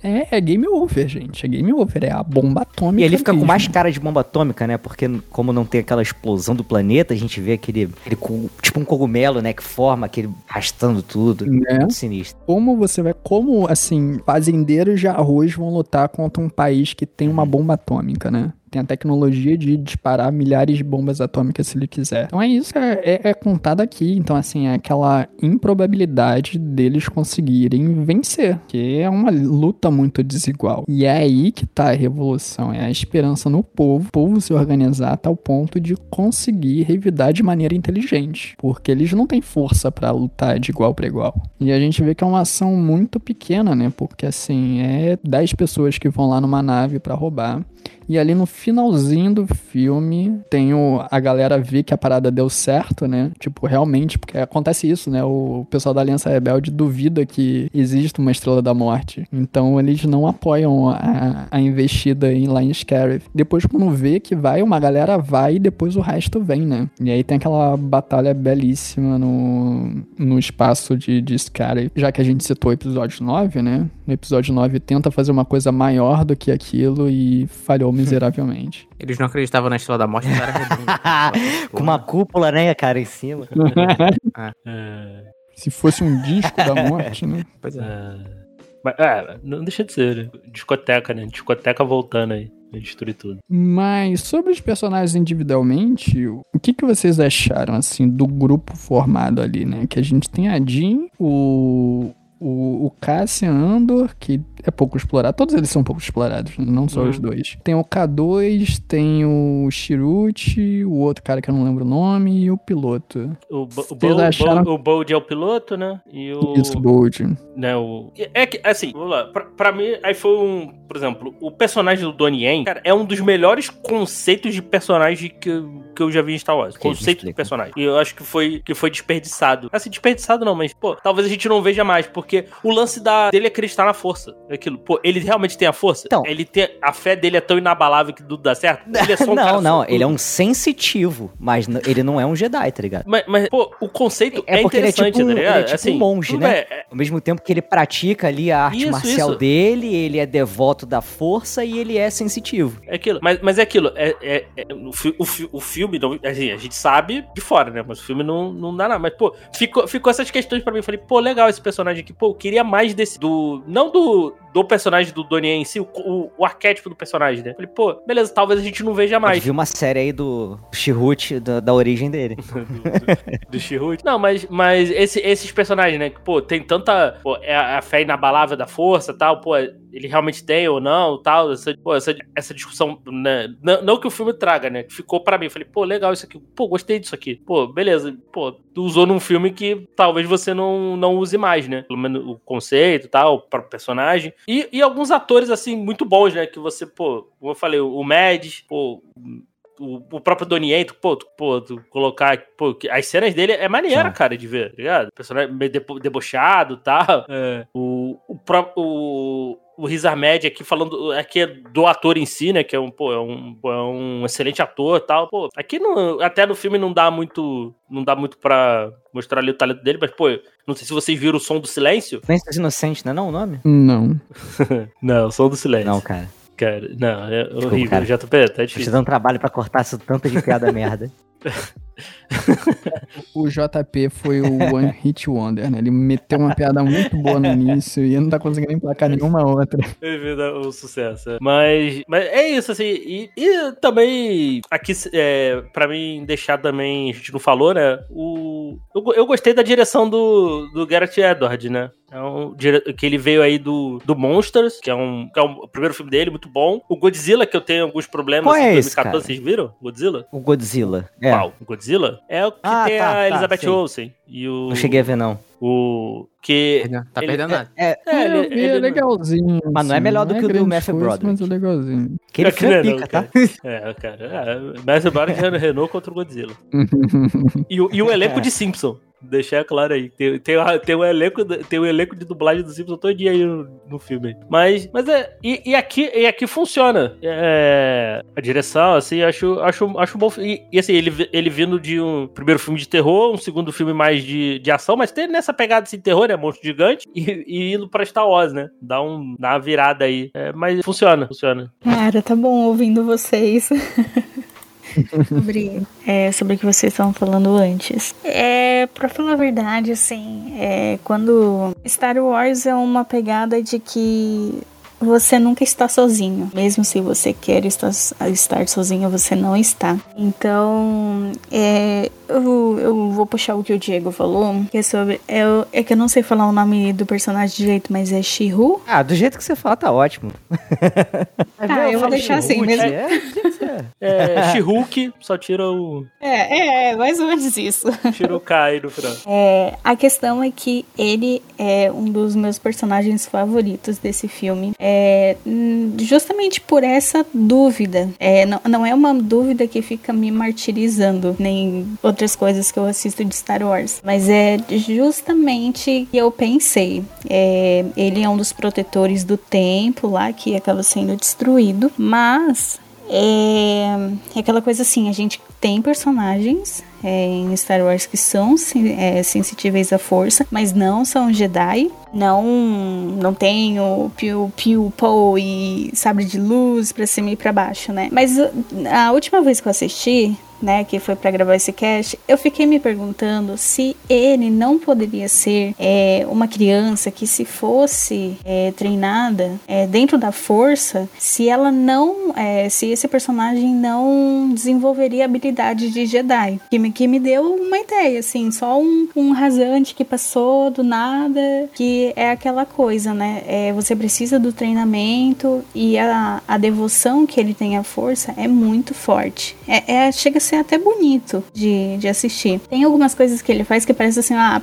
é, é game over, gente. É game over. É a bomba atômica. E ele fica com mesmo. mais cara de bomba atômica, né? Porque como não tem aquela explosão do planeta, a gente vê aquele, aquele tipo um cogumelo, né? Que forma aquele arrastando tudo. Né? Muito sinistro. Como você vai. Como, assim, fazendeiros de arroz vão lutar contra um país que tem uma bomba atômica, né? Tem a tecnologia de disparar milhares de bombas atômicas se ele quiser. Então é isso, é, é, é contado aqui. Então, assim, é aquela improbabilidade deles conseguirem vencer. Que é uma luta muito desigual. E é aí que tá a revolução. É a esperança no povo, o povo se organizar a tal ponto de conseguir revidar de maneira inteligente. Porque eles não têm força pra lutar de igual para igual. E a gente vê que é uma ação muito pequena, né? Porque assim, é 10 pessoas que vão lá numa nave pra roubar. E ali no finalzinho do filme, tem o, a galera vê que a parada deu certo, né? Tipo, realmente, porque acontece isso, né? O pessoal da Aliança Rebelde duvida que existe uma Estrela da Morte. Então eles não apoiam a, a investida em, lá em Scarif. Depois, quando vê que vai, uma galera vai e depois o resto vem, né? E aí tem aquela batalha belíssima no, no espaço de, de Scarif. Já que a gente citou o episódio 9, né? No episódio 9 tenta fazer uma coisa maior do que aquilo e falhou miseravelmente. Eles não acreditavam na Estrela da Morte, mas era [LAUGHS] redonda. Com uma cúpula, né, cara, em cima. [LAUGHS] É, Se fosse um disco da morte, né? [LAUGHS] Pois é. é. Mas, é, não deixa de ser. né? Discoteca, né? Discoteca voltando aí. Destruir tudo. Mas sobre os personagens individualmente, o que, que vocês acharam, assim, do grupo formado ali, né? Que a gente tem a Jean, o, o, o Cassian Andor, que é pouco explorado. Todos eles são pouco explorados, não só Uhum. os dois. Tem o K2, tem o Shiruchi, o outro cara que eu não lembro o nome, e o piloto. O, Bo- Bo- acharam- Bo- o Bold é o piloto, né? E o. Isso, Bold. né, o... É que, assim, vamos lá. Pra, pra mim, aí foi um. Por exemplo, o personagem do Donnie Yen, cara, é um dos melhores conceitos de personagem que, eu- que eu já vi em Star Wars. Me Conceito de personagem. E eu acho que foi, que foi desperdiçado. Assim, desperdiçado não, mas, pô, talvez a gente não veja mais, porque o lance da, dele é acreditar na força. É Aquilo, pô, ele realmente tem a força? Então. Ele tem. A fé dele é tão inabalável que tudo dá certo? Ele é só um [LAUGHS] não, não, ele é um sensitivo, mas ele não é um Jedi, tá ligado? Mas, mas, pô, o conceito É é, porque ele é interessante, tipo um- tá ligado? ele é tipo assim, um monge, né? bem, é- Ao mesmo tempo que ele pratica ali a arte Isso, marcial isso. dele, ele é devoto da força e ele é sensitivo. É aquilo. Mas, mas é aquilo. É, é- é- o, fi- o fi- o filme, não, assim, a gente sabe de fora, né? Mas o filme não, não dá nada. Mas, pô, ficou, ficou essas questões pra mim. Eu Falei, pô, legal esse personagem aqui. Pô, eu queria mais desse. Do, não do, do personagem do Donnie em si, o, o, o arquétipo do personagem, né? Falei, pô, beleza, talvez a gente não veja mais. vi uma série aí do Chihut, da, da origem dele. [LAUGHS] do, Chihut. Não, mas, mas esse- esses personagens, né? Que, pô, tem tanta. Pô, é a, a fé inabalável da força tal, pô, ele realmente tem ou não, tal. Essa, pô, essa, essa discussão, né? Não, não que o filme traga, né? Que ficou pra mim. Falei, pô, legal isso aqui. Pô, gostei disso aqui. Pô, beleza. Pô, tu usou num filme que talvez você não, não use mais, né? Pelo menos o conceito e tal, para o personagem. E, e alguns atores, assim, muito bons, né? Que você, pô, como eu falei, o Mads, pô o, o próprio tu, pô, tu, pô, tu colocar. Pô, as cenas dele é maneira, São. cara, de ver, tá ligado? O personagem meio debo- debochado e tal. É, o, o. O, o Riz Ahmed aqui falando aqui é do ator em si, né? Que é um, pô, é um, é um excelente ator e tal. Pô, aqui no, até no filme não dá muito. Não dá muito pra mostrar ali o talento dele, mas, pô, não sei se vocês viram o som do silêncio. Silêncios Inocentes, não é não o nome? Não. [LAUGHS] Não, o som do silêncio. Não, cara. cara. Não, é horrível. cara. JP, tá Tô te difícil. dando trabalho pra cortar isso tanto de piada [LAUGHS] merda. [LAUGHS] [LAUGHS] O JP foi o One Hit Wonder, né? Ele meteu uma piada muito boa no início e não tá conseguindo emplacar nenhuma outra. Devido ao sucesso. é. Mas, mas é isso, assim. E, e também, aqui, é, pra mim, deixar também, a gente não falou, né? O, eu, eu gostei da direção do, do Gareth Edward, né? É um, que ele veio aí do, do Monsters, que é, um, que é um- o primeiro filme dele, muito bom. O Godzilla, que eu tenho alguns problemas Qual é em esse, 2014, cara? vocês viram? Godzilla? O Godzilla. É. Qual? O Godzilla? É o que Ah, tem tá, a tá, Elizabeth sei. Olsen. E o. Não cheguei a ver, não. O. Que. Tá Ele- perdendo nada. É, É, eu ele, vi, é ele- legalzinho. Mas não é melhor do que o do Matthew Broderick. Mas é legalzinho. aquele É que filme é é não, pica, tá? É, cara. É, mas o Barry Renault contra o Godzilla. [LAUGHS] E, o- e o elenco de Simpson. Deixar claro aí. Tem, tem, tem, o elenco, tem o elenco de dublagem do Simpson todo dia aí no, no filme. Mas, mas é. E, e aqui, e aqui funciona. É, a direção, assim, acho, acho, acho bom. E, e assim, ele, ele vindo de um primeiro filme de terror, um segundo filme mais de, de ação, mas tem nessa pegada assim, terror, né? Monstro gigante. E, e indo pra Star Wars, né? Dá, um, dá uma virada aí. É, mas funciona, funciona. Cara, tá bom ouvindo vocês. [LAUGHS] sobre, é, sobre o que vocês estavam falando antes. É, pra falar a verdade, assim, é, quando Star Wars é uma pegada de que você nunca está sozinho. Mesmo se você quer estar, estar sozinho, você não está. Então, é, eu, eu vou puxar o que o Diego falou, que é sobre. É, o- é que eu não sei falar o nome do personagem de jeito, mas é Shihu. Ah, do jeito que você fala, tá ótimo. Ah, [LAUGHS] eu vou deixar assim mesmo. É, do você- É, She-Hulk, só tira o. É, é, é, mais ou menos isso. Tira o K aí no final. É, a questão é que ele é um dos meus personagens favoritos desse filme. É, justamente por essa dúvida. É, não, não é uma dúvida que fica me martirizando, nem outras coisas que eu assisto de Star Wars. Mas é justamente que eu pensei. É, ele é um dos protetores do templo lá, que acaba sendo destruído. Mas é, é aquela coisa assim, a gente tem personagens é, em Star Wars que são é, à força, mas não são Jedi. Não, não tem o piu piu pou e sabre de luz pra cima e pra baixo, né? Mas uh, a última vez que eu assisti, né, que foi para gravar esse cast, eu fiquei me perguntando se ele não poderia ser é, uma criança que se fosse é, treinada é, dentro da força, se ela não, é, se esse personagem não desenvolveria habilidade de Jedi, que me, que me deu uma ideia, assim, só um, um rasante que passou do nada, que é aquela coisa, né, é, você precisa do treinamento e a, a devoção que ele tem à força é muito forte. É, é, chega a ser até bonito de, de assistir. Tem algumas coisas que ele faz que parece assim, ah,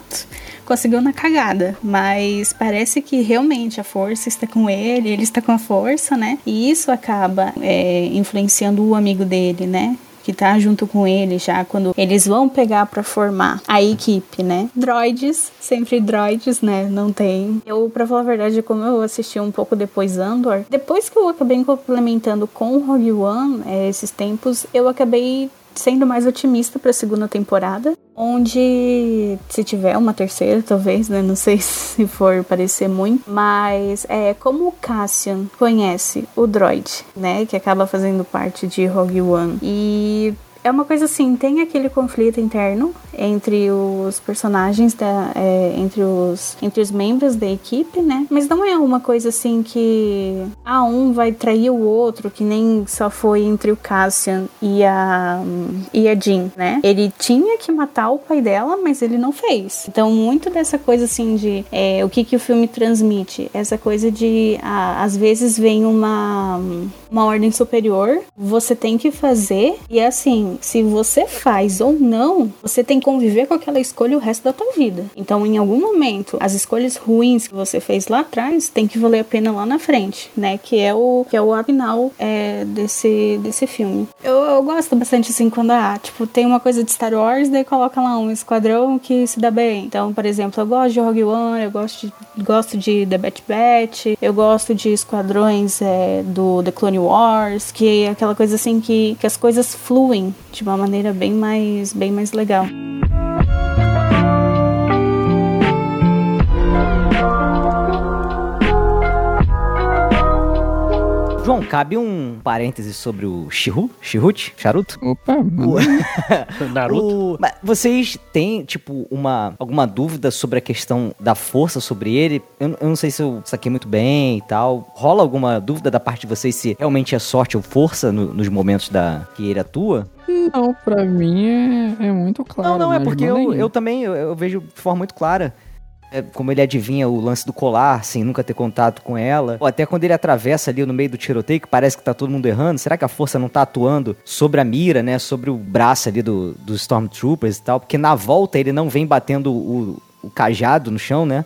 conseguiu na cagada, mas parece que realmente a força está com ele, ele está com a força, né? E isso acaba é, influenciando o amigo dele, né? Que tá junto com ele já quando eles vão pegar para formar a equipe, né? Droids, sempre droids, né? Não tem. Eu, pra falar a verdade, como eu assisti um pouco depois Andor, depois que eu acabei complementando com Rogue One, é, esses tempos, eu acabei sendo mais otimista para a segunda temporada, onde se tiver uma terceira, talvez, né? Não sei [LAUGHS] se for parecer muito, mas é como o Cassian conhece o droid, né, que acaba fazendo parte de Rogue One. E é uma coisa assim, tem aquele conflito interno entre os personagens, da, é, entre, os, entre os membros da equipe, né? Mas não é uma coisa assim que ah, um vai trair o outro, que nem só foi entre o Cassian e a, e a Jean, né? Ele tinha que matar o pai dela, mas ele não fez. Então, muito dessa coisa assim de é, o que, que o filme transmite, essa coisa de ah, às vezes vem uma, uma ordem superior, você tem que fazer, e é assim, se você faz ou não, você tem que conviver com aquela escolha o resto da tua vida. Então, em algum momento, as escolhas ruins que você fez lá atrás tem que valer a pena lá na frente, né? Que é o que é o final é, desse, desse filme. Eu, eu gosto bastante assim quando ah, tipo, tem uma coisa de Star Wars, daí coloca lá um esquadrão que se dá bem. Então, por exemplo, eu gosto de Rogue One, eu gosto de, gosto de The Bad Batch, eu gosto de esquadrões é, do The Clone Wars, que é aquela coisa assim que, que as coisas fluem de uma maneira bem mais, bem mais legal. Cabe um parêntese sobre o Shihu? Shihut? Charuto? Opa, mano. [LAUGHS] Naruto. O- mas vocês têm, tipo, uma, alguma dúvida sobre a questão da força sobre ele? Eu, eu não sei se eu saquei muito bem e tal. Rola alguma dúvida da parte de vocês se realmente é sorte ou força no- nos momentos da que ele atua? Não, pra mim é, é muito claro. não, não, é mas porque eu, eu também eu, eu vejo de forma muito clara. É, como ele adivinha o lance do colar, sem nunca ter contato com ela. Ou até quando ele atravessa ali no meio do tiroteio, que parece que tá todo mundo errando. Será que a força não tá atuando sobre a mira, né? Sobre o braço ali do, dos Stormtroopers e tal? Porque na volta ele não vem batendo o, o cajado no chão, né?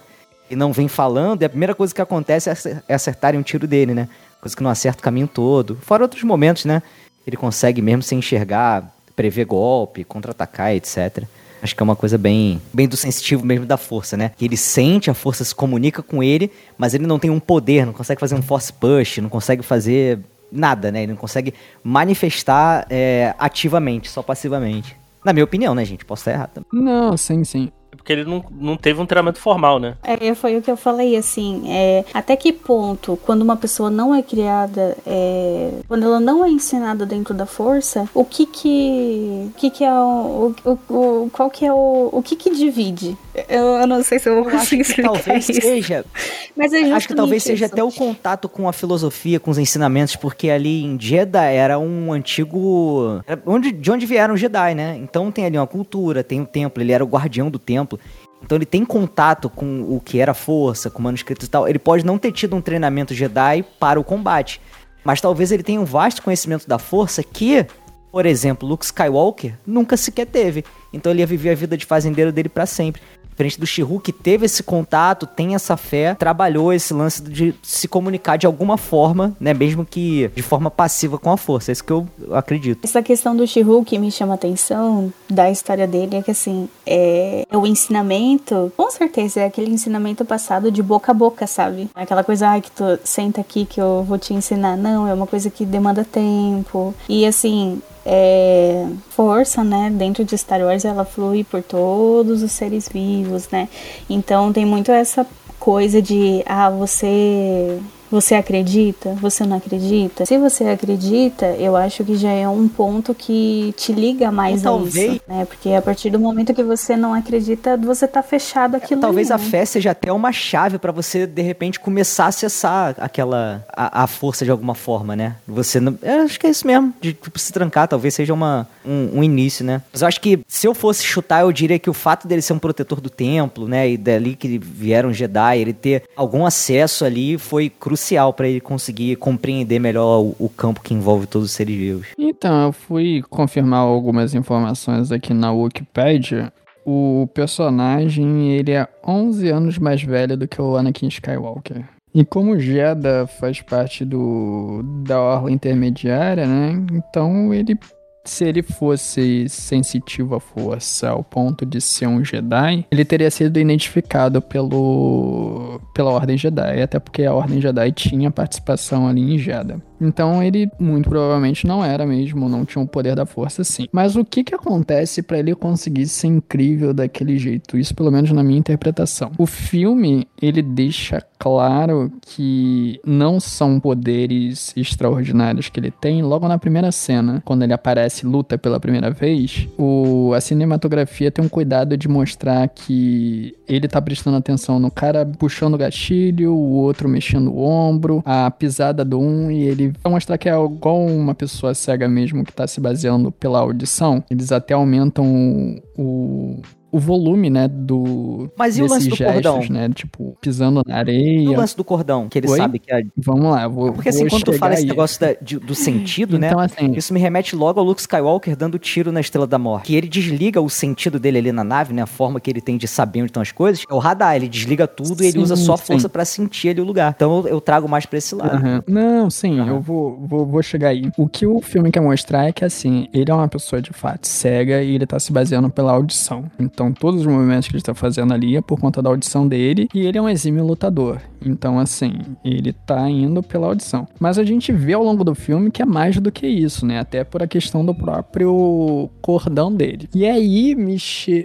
E não vem falando. E a primeira coisa que acontece é é acertarem um tiro dele, né? Coisa que não acerta o caminho todo. Fora outros momentos, né? Ele consegue mesmo sem enxergar, prever golpe, contra-atacar, etc. Acho que é uma coisa bem, bem do sensitivo mesmo da força, né? Que ele sente, a força se comunica com ele, mas ele não tem um poder, não consegue fazer um force push, não consegue fazer nada, né? Ele não consegue manifestar é, ativamente, só passivamente. Na minha opinião, né, gente? Posso estar errado também. Não, sim, sim. Porque ele não, não teve um treinamento formal, né? É, foi o que eu falei, assim, é, até que ponto, quando uma pessoa não é criada, é, quando ela não é ensinada dentro da força, o que que, que que é o, o, o- qual que é o, o que que divide? Eu, eu não sei se eu vou acho conseguir que explicar talvez isso. seja Mas é Acho que talvez justamente seja isso. até o contato com a filosofia, com os ensinamentos, porque ali em Jeddah era um antigo. era onde, de onde vieram os Jedi, né? Então tem ali uma cultura, tem o templo, ele era o guardião do templo. Então ele tem contato com o que era força, com manuscritos e tal. Ele pode não ter tido um treinamento Jedi para o combate, mas talvez ele tenha um vasto conhecimento da força que, por exemplo, Luke Skywalker nunca sequer teve. Então ele ia viver a vida de fazendeiro dele para sempre. Diferente do Shihu, que teve esse contato, tem essa fé, trabalhou esse lance de se comunicar de alguma forma, né? Mesmo que de forma passiva com a força. É isso que eu acredito. Essa questão do Shihu que me chama a atenção da história dele é que assim, é, é o ensinamento, com certeza é aquele ensinamento passado de boca a boca, sabe? É Aquela coisa, ai, que tu senta aqui que eu vou te ensinar. Não, é uma coisa que demanda tempo. E assim, é, força, né, dentro de Star Wars ela flui por todos os seres vivos, né? Então tem muito essa coisa de ah, você Você acredita? Você não acredita? Se você acredita, eu acho que já é um ponto que te liga mais Ou a talvez- isso, né? Porque a partir do momento que você não acredita, você tá fechado aquilo Talvez ali, a né? fé seja até uma chave pra você, de repente, começar a acessar aquela. a, a força de alguma forma, né? Você não. Eu acho que é isso mesmo, de tipo, se trancar, talvez seja uma, um, um início, né? Mas eu acho que se eu fosse chutar, eu diria que o fato dele ser um protetor do templo, né? E dali que vieram Jedi, ele ter algum acesso ali foi crucial pra ele conseguir compreender melhor o, o campo que envolve todos os seres vivos. Então, eu fui confirmar algumas informações aqui na Wikipedia. O personagem, ele é 11 anos mais velho do que o Anakin Skywalker. E como Jedha faz parte do da orla intermediária, né? Então ele se ele fosse sensitivo à força ao ponto de ser um Jedi, ele teria sido identificado pelo pela Ordem Jedi, até porque a Ordem Jedi tinha participação ali em Jedha. Então ele muito provavelmente não era mesmo, não tinha o poder da força sim. Mas o que que acontece para ele conseguir ser incrível daquele jeito? Isso pelo menos na minha interpretação. O filme, ele deixa claro que não são poderes extraordinários que ele tem logo na primeira cena, quando ele aparece e luta pela primeira vez. O, a cinematografia tem um cuidado de mostrar que ele tá prestando atenção no cara puxando o gatilho, o outro mexendo o ombro, a pisada do um e ele vai mostrar que é igual uma pessoa cega mesmo que tá se baseando pela audição. Eles até aumentam o, o volume, né, do Mas e o lance do cordão? gestos, né, tipo pisando na E o areia. lance do cordão, que ele Oi? sabe que é. Vamos lá, eu vou Porque assim, vou quando tu fala esse aí. negócio da- de- do sentido, né? Então assim, Isso me remete logo ao Luke Skywalker dando tiro na Estrela da Morte. Que ele desliga o sentido dele ali na nave, né? A forma que ele tem de saber onde estão as coisas. É o radar, ele desliga tudo e ele Sim, usa só a sim. força pra sentir ali o lugar. Então eu, trago mais pra esse lado. Aham. Não, sim, Aham. eu vou, vou, vou chegar aí. O que o filme quer mostrar é que, assim, ele é uma pessoa de fato cega e ele tá se baseando pela audição. Então, todos os movimentos que ele tá fazendo ali é por conta da audição dele e ele é um exímio lutador. Então, assim, ele tá indo pela audição. Mas a gente vê ao longo do filme que é mais do que isso, né? Até por a questão do próprio cordão dele. E aí me,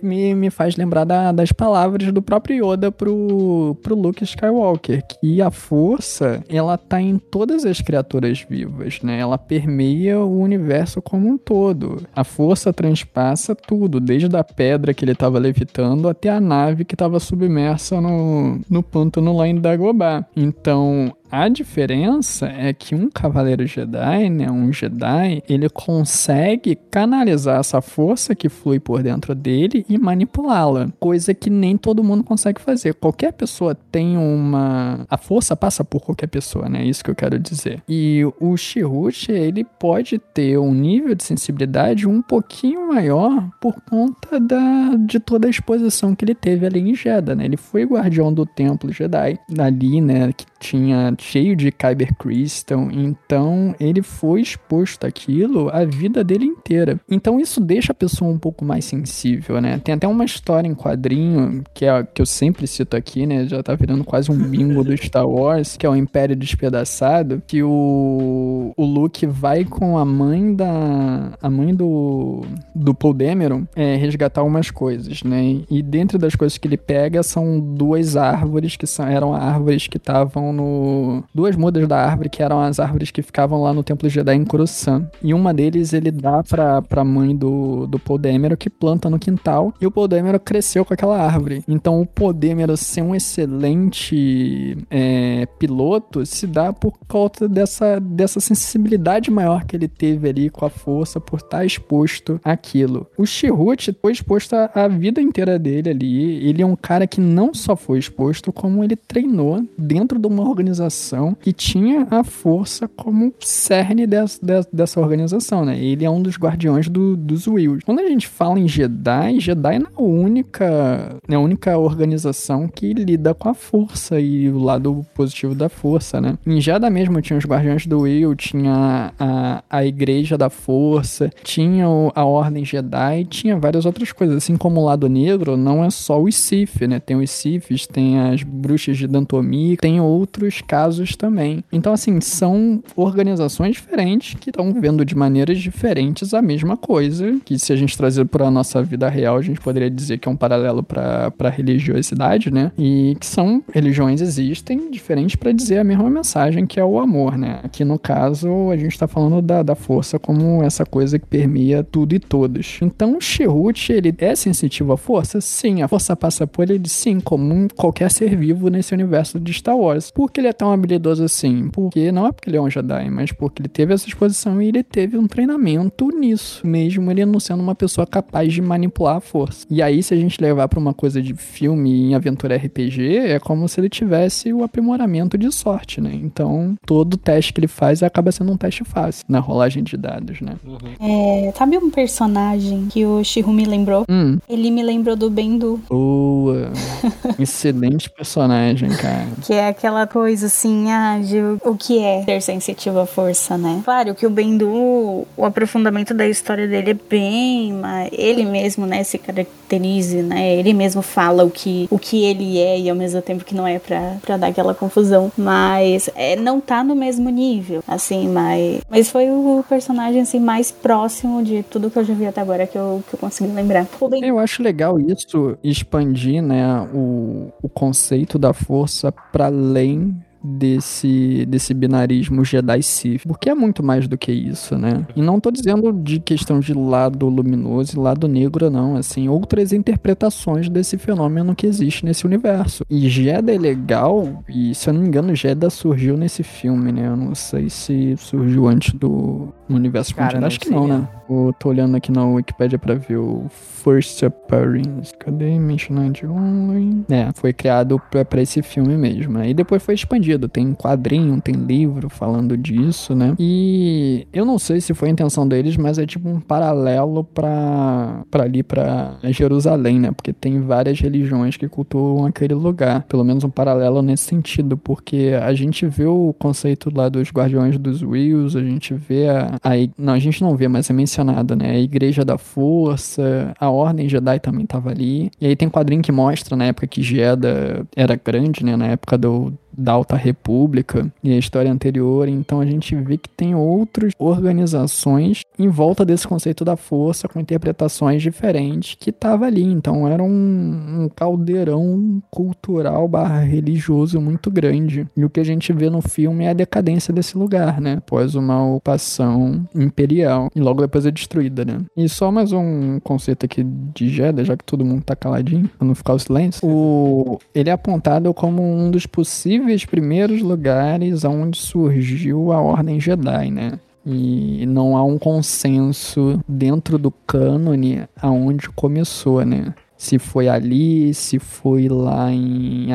me, me faz lembrar da- das palavras do próprio Yoda pro, pro Luke Skywalker, que a força, ela tá em todas as criaturas vivas, né? Ela permeia o universo como um todo. A força transpassa tudo, desde a pedra que ele tava levitando até a nave que tava submersa no, no pântano lá em Dagobah. Então, a diferença é que um cavaleiro Jedi, né, um Jedi, ele consegue canalizar essa força que flui por dentro dele e manipulá-la, coisa que nem todo mundo consegue fazer. Qualquer pessoa tem uma a força passa por qualquer pessoa, né? Isso que eu quero dizer. E o Shihuchi, ele pode ter um nível de sensibilidade um pouquinho maior por conta da de toda a exposição que ele teve ali em Jeddah, né? Ele foi guardião do templo Jedi, ali, né, que tinha cheio de Kyber Crystal, então ele foi exposto àquilo a vida dele inteira. Então isso deixa a pessoa um pouco mais sensível, né? Tem até uma história em quadrinho que é que eu sempre cito aqui, né? Já tá virando quase um bingo do Star Wars, que é o Império Despedaçado, que o, o Luke vai com a mãe da a mãe do do Paul Dameron é, resgatar umas coisas, né? E dentro das coisas que ele pega são duas árvores que são, eram árvores que estavam no duas mudas da árvore que eram as árvores que ficavam lá no Templo Jedi em Coruscant. E uma deles ele dá pra, pra mãe do, do Paul que planta no quintal e o Paul cresceu com aquela árvore. Então o Paul ser um excelente é, piloto se dá por conta dessa, dessa sensibilidade maior que ele teve ali com a força por estar exposto àquilo. O Chirrut foi exposto a, a vida inteira dele ali. Ele é um cara que não só foi exposto, como ele treinou dentro de uma organização que tinha a força como cerne des, des- dessa organização, né? Ele é um dos guardiões do- dos Wills. Quando a gente fala em Jedi, Jedi é a única, é a única organização que lida com a força e o lado positivo da força, né? Em Jeddah mesmo tinha os guardiões do Will, tinha a, a igreja da força, tinha o- a ordem Jedi, tinha várias outras coisas, assim como o lado negro não é só os Sith, né? Tem os Siths, tem as bruxas de Dantomi, tem outros casos casos também. Então, assim, são organizações diferentes que estão vendo de maneiras diferentes a mesma coisa, que se a gente trazer para a nossa vida real, a gente poderia dizer que é um paralelo para a religiosidade, né? E que são religiões existem diferentes para dizer a mesma mensagem, que é o amor, né? Aqui no caso, a gente está falando da, da força como essa coisa que permeia tudo e todos. Então, o Chirrut, ele é sensitivo à força? Sim, a força passa por ele, sim, como qualquer ser vivo nesse universo de Star Wars. Por que ele é tão habilidoso assim? Porque não é porque ele é um Jedi, mas porque ele teve essa exposição e ele teve um treinamento nisso, mesmo ele não sendo uma pessoa capaz de manipular a força. E aí, se a gente levar para uma coisa de filme em aventura RPG, é como se ele tivesse o aprimoramento de sorte, né? Então, todo teste que ele faz acaba sendo um teste fácil na rolagem de dados, né? É, sabe um personagem que o Shihu me lembrou? Hum, Ele me lembrou do Bendu. boa. [LAUGHS] Excelente personagem, cara. Que é aquela coisa assim, de o que é sensitivo à força, né? Claro que o Bendu, o aprofundamento da história dele é bem, ele mesmo, né, se caracteriza, né? Ele mesmo fala o que, o que ele é e ao mesmo tempo que não é pra, pra dar aquela confusão. Mas é, não tá no mesmo nível, assim, mas, mas foi o personagem assim mais próximo de tudo que eu já vi até agora que eu, que eu consegui lembrar. Eu acho legal isso, expandir, né, o, o conceito da força para além desse, desse binarismo Jedi-Sith, porque é muito mais do que isso, né? E não tô dizendo de questão de lado luminoso e lado negro, não, assim, outras interpretações desse fenômeno que existe nesse universo. E Jedi é legal, e se eu não me engano, Jedi surgiu nesse filme, né? Eu não sei se surgiu antes do no universo Cara, Acho que não, né? mesmo. Eu tô olhando aqui na Wikipedia pra ver o First Appearance. Cadê? Mentioned Only. É, foi criado pra, pra esse filme mesmo, né? E depois foi expandido. Tem quadrinho, tem livro falando disso, né? E eu não sei se foi a intenção deles, mas é tipo um paralelo pra, pra ali, pra Jerusalém, né? Porque tem várias religiões que cultuam aquele lugar. Pelo menos um paralelo nesse sentido, porque a gente vê o conceito lá dos Guardiões dos Wills, a gente vê a, a não, a gente não vê, mas é mencionado, né? A Igreja da Força, a Ordem Jedi também tava ali. E aí tem quadrinho que mostra na época que Jeddah era grande, né? Na época do da Alta República e a história anterior, então a gente vê que tem outras organizações em volta desse conceito da força com interpretações diferentes que tava ali, então era um, um caldeirão cultural barra religioso muito grande. E o que a gente vê no filme é a decadência desse lugar, né? Após uma ocupação imperial e logo depois é destruída, né? E só mais um conceito aqui de Jeddah, já que todo mundo tá caladinho, pra não ficar o silêncio. O... Ele é apontado como um dos possíveis primeiros lugares onde surgiu a Ordem Jedi, né? E não há um consenso dentro do cânone aonde começou, né? Se foi ali, se foi lá em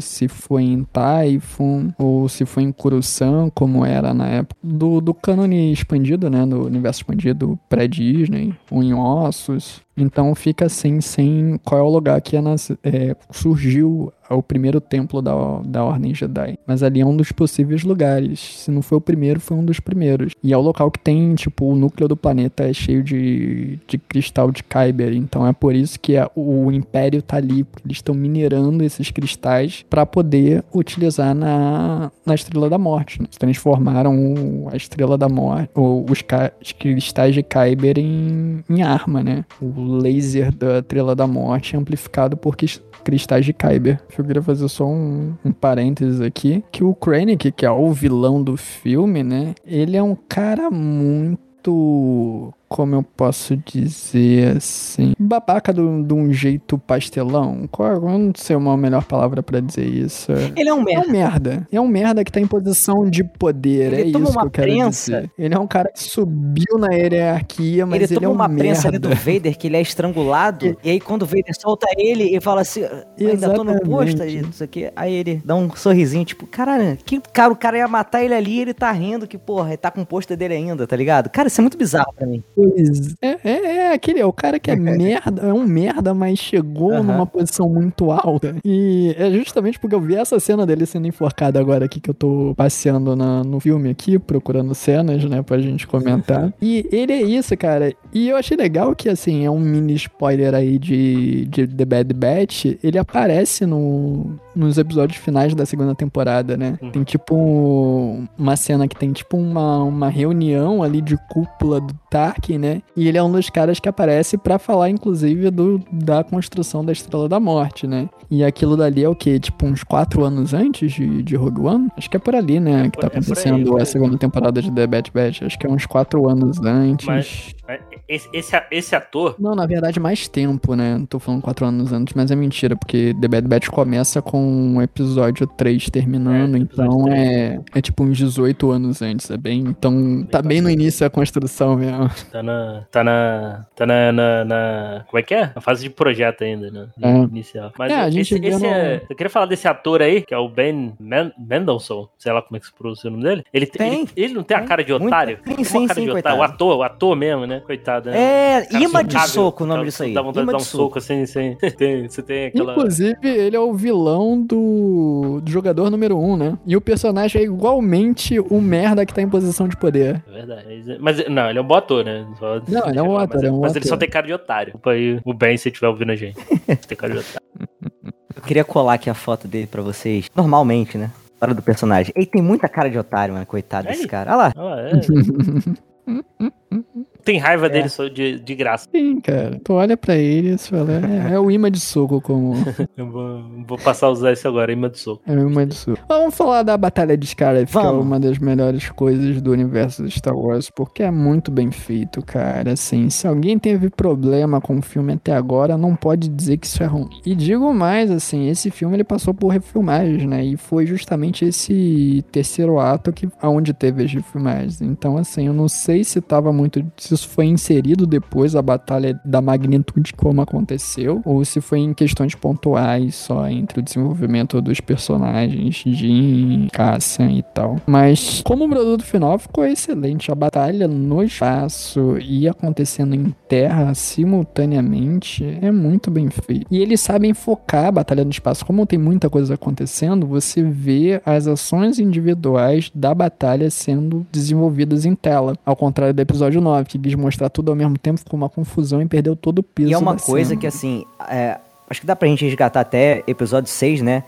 Se foi em Typhon, ou se foi em Coruscant, como era na época do, do cânone expandido, né? Do universo expandido pré-Disney, ou em Ossos. Então fica assim, sem qual é o lugar que é nas- é, surgiu o primeiro templo da, da Ordem Jedi. Mas ali é um dos possíveis lugares. Se não foi o primeiro, foi um dos primeiros. E é o local que tem, tipo, o núcleo do planeta é cheio de, de cristal de Kyber. Então é por isso que é- o Império tá ali. Porque eles estão minerando esses cristais para poder utilizar na, na Estrela da Morte. Né? Transformaram a Estrela da Morte, ou os, os cristais de Kyber em, em arma, né? O laser da Estrela da Morte é amplificado por cristais de Kyber. Eu queria fazer só um, um parênteses aqui, que o Krennic, que é o vilão do filme, né? Ele é um cara muito... Como eu posso dizer assim? Babaca de um jeito pastelão. Qual, eu não sei uma melhor palavra pra dizer isso. Ele é um É merda. um merda. É um merda que tá em posição de poder. Ele é toma isso que uma eu quero prensa. dizer. Ele é um cara que subiu na hierarquia, mas ele ele, toma é um uma prensa ali do Vader, que ele é estrangulado, e aí quando o Vader solta ele e fala assim, "Eu ainda tô no posto, isso aqui. Aí ele dá um sorrisinho, tipo, caralho, que cara, o cara ia matar ele ali e ele tá rindo que, porra, ele tá com o pôster dele ainda, tá ligado? Cara, isso é muito bizarro pra mim. Pois é, é, é aquele, é o cara que [LAUGHS] é merda, é um merda, mas chegou numa posição muito alta. E é justamente porque eu vi essa cena dele sendo enforcado agora aqui, que eu tô passeando na- no filme aqui, procurando cenas, né, pra gente comentar. E ele é isso, cara. E eu achei legal que, assim, é um mini spoiler aí de, de The Bad Batch. Ele aparece no, nos episódios finais da segunda temporada, né? Uhum. Tem tipo um- uma cena que tem tipo uma, uma reunião ali de cúpula do Né? E ele é um dos caras que aparece pra falar, inclusive, do, da construção da Estrela da Morte, né? E aquilo dali é o quê? Tipo, uns quatro anos antes de, de Rogue One? Acho que é por ali, né? que por- tá é aí, acontecendo a aí. segunda temporada de The Bad Batch. Acho que é uns quatro anos antes. Mas é, esse, esse, esse ator, Não, na verdade, mais tempo, né? Tô falando quatro anos antes, mas é mentira, porque The Bad Batch começa com o episódio 3 terminando, É, então 3. é, é tipo uns 18 anos antes, é bem. Então tá bem no início da construção mesmo. Tá na. Tá na. Tá na. na, na- como é que é? Na fase de projeto ainda, né? É. Inicial. Mas É, a gente esse, esse no- é. Eu queria falar desse ator aí, que é o Ben Men Mendelssohn, sei lá como é que se pronuncia o nome dele. Ele Tem. Ele, ele não tem a cara de Muita. otário? Sim, Tem sim, uma cara sim, de coitado. otário. O ator, o ator mesmo, né? Coitado, né? É, Cara imã de socável, soco o nome disso aí. Dá vontade de dar um soco assim, sem. [LAUGHS] Tem, você tem aquela. Inclusive, ele é o vilão do, do jogador número 1, um, né? E o personagem é igualmente o merda que tá em posição de poder. É verdade. Mas, não, ele é um bom ator, né? Só- Não, ele é um mas- ator, é um Mas ele só tem cara de otário. Desculpa aí o Ben se estiver ouvindo a gente. [LAUGHS] tem cara de otário. Eu queria colar aqui a foto dele pra vocês. Normalmente, né? Hora do personagem. Ele tem muita cara de otário, mano. Coitado desse Aí. cara. Olha lá. Ah, é. [LAUGHS] Tem raiva dele só de, de graça. Sim, cara. Tu olha pra ele e fala, é, é o imã de soco como. [LAUGHS] Eu vou, vou passar a usar isso agora, imã de soco. É o imã de soco. Vamos falar da Batalha de Scarif, que é uma das melhores coisas do universo de Star Wars, porque é muito bem feito, cara. Assim, se alguém teve problema com o filme até agora, não pode dizer que isso é ruim. E digo mais, assim, esse filme ele passou por refilmagens, né? E foi justamente esse terceiro ato que aonde teve as refilmagens. Então, assim, eu não sei se tava muito. Se isso foi inserido depois a batalha da magnitude como aconteceu, ou se foi em questões pontuais só entre o desenvolvimento dos personagens, Jin, Cassian e tal. Mas como produto final ficou excelente. A batalha no espaço e acontecendo em terra simultaneamente é muito bem feito. E eles sabem focar a batalha no espaço. Como tem muita coisa acontecendo, você vê as ações individuais da batalha sendo desenvolvidas em tela. Ao contrário do episódio 9, que quis mostrar tudo ao mesmo tempo, ficou uma confusão e perdeu todo o peso. E é uma coisa cena. que, assim, é, acho que dá pra gente resgatar até episódio 6, né?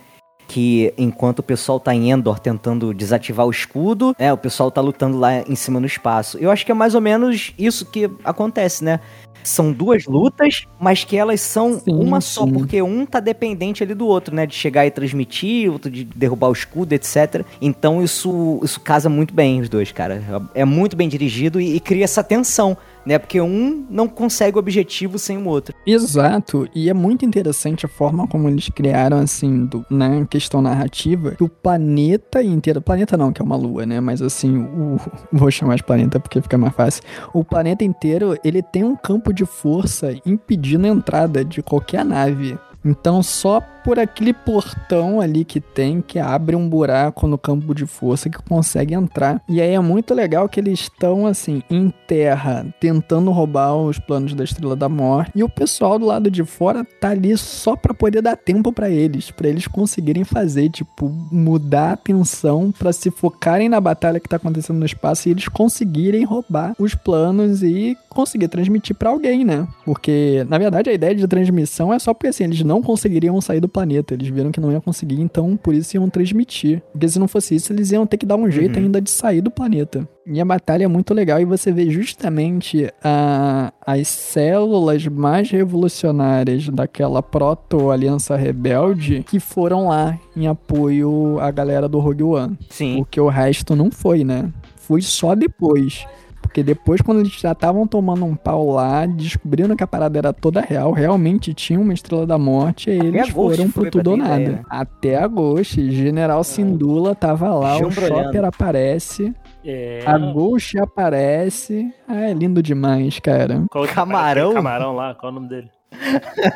Que enquanto o pessoal tá em Endor tentando desativar o escudo, né? O pessoal tá lutando lá em cima no espaço. Eu acho que é mais ou menos isso que acontece, né? São duas lutas, mas que elas são Sim, uma só, sim. porque um tá dependente ali do outro, né? De chegar e transmitir, outro de derrubar o escudo, etc. Então isso, isso casa muito bem os dois, cara. É muito bem dirigido e, e cria essa tensão, né? Porque um não consegue o objetivo sem o outro. Exato, e é muito interessante a forma como eles criaram, assim, do, na questão narrativa, que o planeta inteiro, planeta não, que é uma lua, né, mas assim, o, [LAUGHS] vou chamar de planeta porque fica mais fácil, o planeta inteiro, ele tem um campo de força impedindo a entrada de qualquer nave. Então, só por aquele portão ali que tem, que abre um buraco no campo de força que consegue entrar. E aí é muito legal que eles estão, assim, em terra, tentando roubar os planos da Estrela da Morte. E o pessoal do lado de fora tá ali só pra poder dar tempo pra eles, pra eles conseguirem fazer, tipo, mudar a atenção pra se focarem na batalha que tá acontecendo no espaço e eles conseguirem roubar os planos e conseguir transmitir pra alguém, né? Porque, na verdade, a ideia de transmissão é só porque, assim, eles não conseguiriam sair do planeta. Eles viram que não ia conseguir, então por isso iam transmitir. Porque se não fosse isso, eles iam ter que dar um jeito Uhum. ainda de sair do planeta. E a batalha é muito legal e você vê justamente a, as células mais revolucionárias daquela proto-aliança rebelde que foram lá em apoio à galera do Rogue One. Sim. Porque o resto não foi, né? Foi só depois. Porque depois, quando eles já estavam tomando um pau lá, descobrindo que a parada era toda real, realmente tinha uma Estrela da Morte, aí eles foram pro tudo ou nada. ideia, né? Até a Ghost, General Sindula tava lá, o. Chopper aparece, É. a Ghost aparece. Ah, é lindo demais, cara. Qual- Camarão? Camarão lá, qual é o nome dele? [LAUGHS]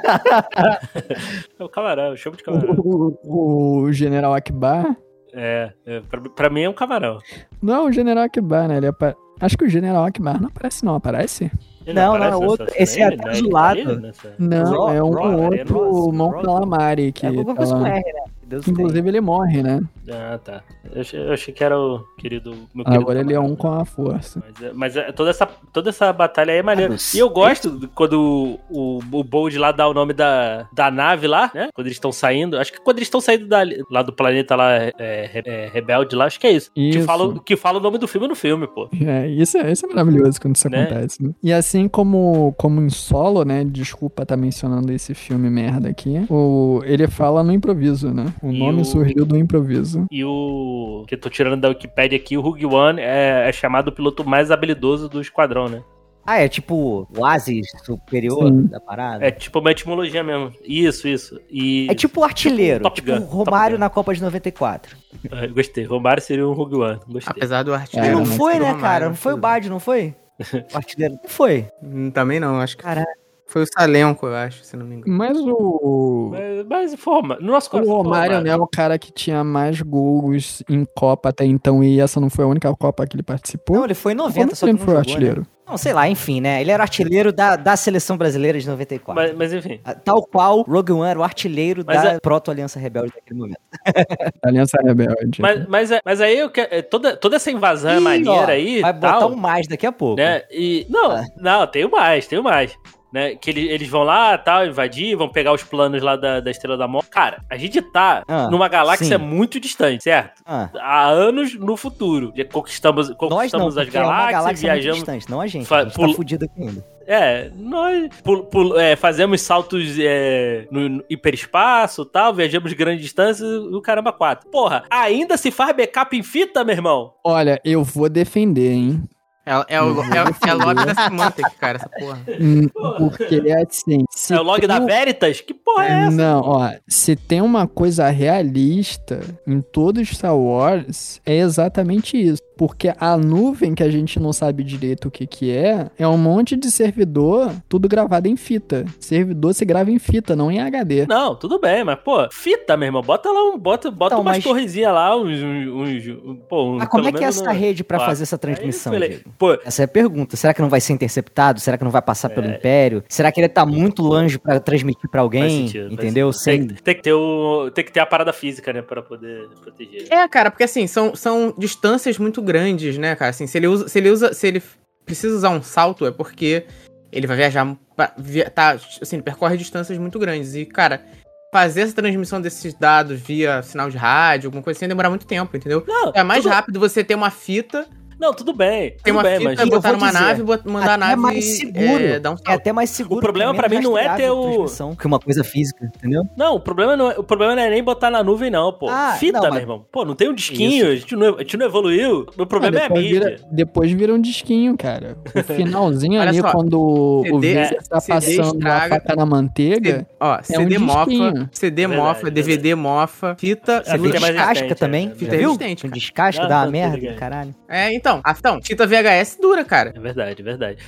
é o camarão, eu chamo de camarão. O, o- o General Akbar. É, é pra, pra mim é um camarão. Não, o General Akbar, né? Ele apa- Acho que o General Akbar não aparece, não. Aparece? Ele Não, não, aparece é outro. Esse é né? até Ele azulado. tá Não, é um Ro- outro Ross, Mon Ross. Calamari que É alguma coisa tá com. R, né? Que Deus tem. Inclusive ele morre, né? Ah, tá. Eu achei, eu achei que era o querido. Meu querido Agora ele é um com a força. Mas, é- mas é- toda, essa, toda essa batalha aí é maneira. Ah, E eu gosto quando o, o Bold lá dá o nome da, da nave lá, né? Quando eles estão saindo. Acho que quando eles estão saindo da- lá do planeta lá, é, é, é, Rebelde lá, acho que é isso. Que Isso. fala, que fala o nome do filme no filme, pô. É, isso é, isso é maravilhoso quando isso Né? acontece, né? E assim como, como em solo, né? Desculpa estar mencionando esse filme merda aqui. O, ele fala no improviso, né? O nome o- surgiu do improviso. E o. Que eu tô tirando da Wikipedia aqui, o Rogue One é, é chamado o piloto mais habilidoso do esquadrão, né? Ah, é tipo o Oasis superior Sim. da parada? É tipo uma etimologia mesmo. Isso, isso. E. É tipo o artilheiro, tipo Gun, o Top Romário na Copa de 94. É, Gostei. Romário seria um Rogue One. Gostei. Apesar do É, artilheiro. E não mas foi, né, Romário, cara? Não foi o. Bard, não foi? [LAUGHS] O artilheiro. Não foi. Hum, Também não, acho que Caralho. Foi o Salenco, eu acho, se não me engano. Mas o. Mas, mas forma. No nosso O coração. Romário, né, é o cara que tinha mais gols em Copa até então, e essa não foi a única Copa que ele participou. Não, ele foi em 90, Quando só que ele não foi jogou, artilheiro? Né? Não, sei lá, enfim, né? Ele era artilheiro da, da seleção brasileira de 94. Mas, mas enfim. Ah, Tal qual Rogue One era o artilheiro Mas da é- proto-aliança rebelde naquele momento. [LAUGHS] Aliança Rebelde. Mas, mas, é- mas aí eu quero. é, Toda, toda essa invasão é Ih, maneira ó, aí. Vai botar tal, um mais daqui a pouco. né? E. Não, Ah. não, tenho mais, tenho mais. Né? Que ele- eles vão lá, tal, invadir, vão pegar os planos lá da, da Estrela da Morte. Cara, a gente tá Ah, numa galáxia sim. muito distante, certo? Ah, Há anos no futuro. Já conquistamos, nós não, conquistamos as é galáxias, galáxia muito viajamos. distante, não a gente. A gente tá fudido aqui ainda. É, nós pul- pul- é, fazemos saltos é, no, no hiperespaço tal, viajamos grandes distâncias e o caramba, quatro. Porra, ainda se faz backup em fita, meu irmão? Olha, eu vou defender, hein? É, é, o, é, o- é lobby da Symantec, cara, essa porra. Hum, Porque é assim. É o log tem da Veritas? Que porra é essa? Não, ó, se tem uma coisa realista em todos Star Wars, é exatamente isso. Porque a nuvem que a gente não sabe direito o que que é, é um monte de servidor, tudo gravado em fita. Servidor se grava em fita, não em HD. Não, tudo bem, mas, pô, fita, meu irmão. Bota lá um. Bota, bota Então, umas mas- torrezinhas lá, uns. uns, uns- pô, um, Mas como é pelo que é essa no- rede pra Ah, fazer essa transmissão? Pô, Essa é a pergunta. Será que não vai ser interceptado? Será que não vai passar pelo É. Império? Será que ele tá muito longe pra transmitir pra faz alguém? sentido, faz entendeu? sentido. Tem, Sem... tem que ter o, tem que ter a parada física, né, pra poder proteger. É, cara, porque assim, são, são distâncias muito grandes, né, cara? Assim, se ele usa. Se ele usa. Se ele precisa usar um salto, é porque ele vai viajar. pra- via- tá, assim, ele percorre distâncias muito grandes. E, cara, fazer essa transmissão desses dados via sinal de rádio, alguma coisa assim, demora muito tempo, entendeu? Não, É mais tudo- rápido você ter uma fita, Não, tudo bem. tem tudo uma bem, fita, mas... eu botar numa dizer, nave, mandar a nave mais seguro. é, um É até mais seguro. O problema é pra mim não é ter rastreável a o- Que uma coisa física, entendeu? Não, o problema não é, o problema não é nem botar na nuvem, não, pô. Ah, Fita, não, mas- meu irmão. Pô, não tem um disquinho, a gente, não, a gente não evoluiu. Meu problema Ah, é a depois mídia. vira, depois vira um disquinho, cara. O [LAUGHS] finalzinho ali, só, quando o CD vídeo tá CD passando estraga. a faca na manteiga. Ó, um CD mofa, disquinho. CD É verdade, mofa, é DVD mofa, fita. Fita é descasca também, é, fita viu? resistente, descasca dá uma merda, caralho. É, então. Ah, então, fita VHS dura, cara. É verdade, é verdade.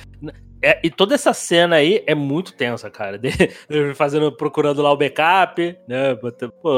É, e toda essa cena aí é muito tensa, cara. [LAUGHS] De, fazendo, procurando lá o backup, né? Pô,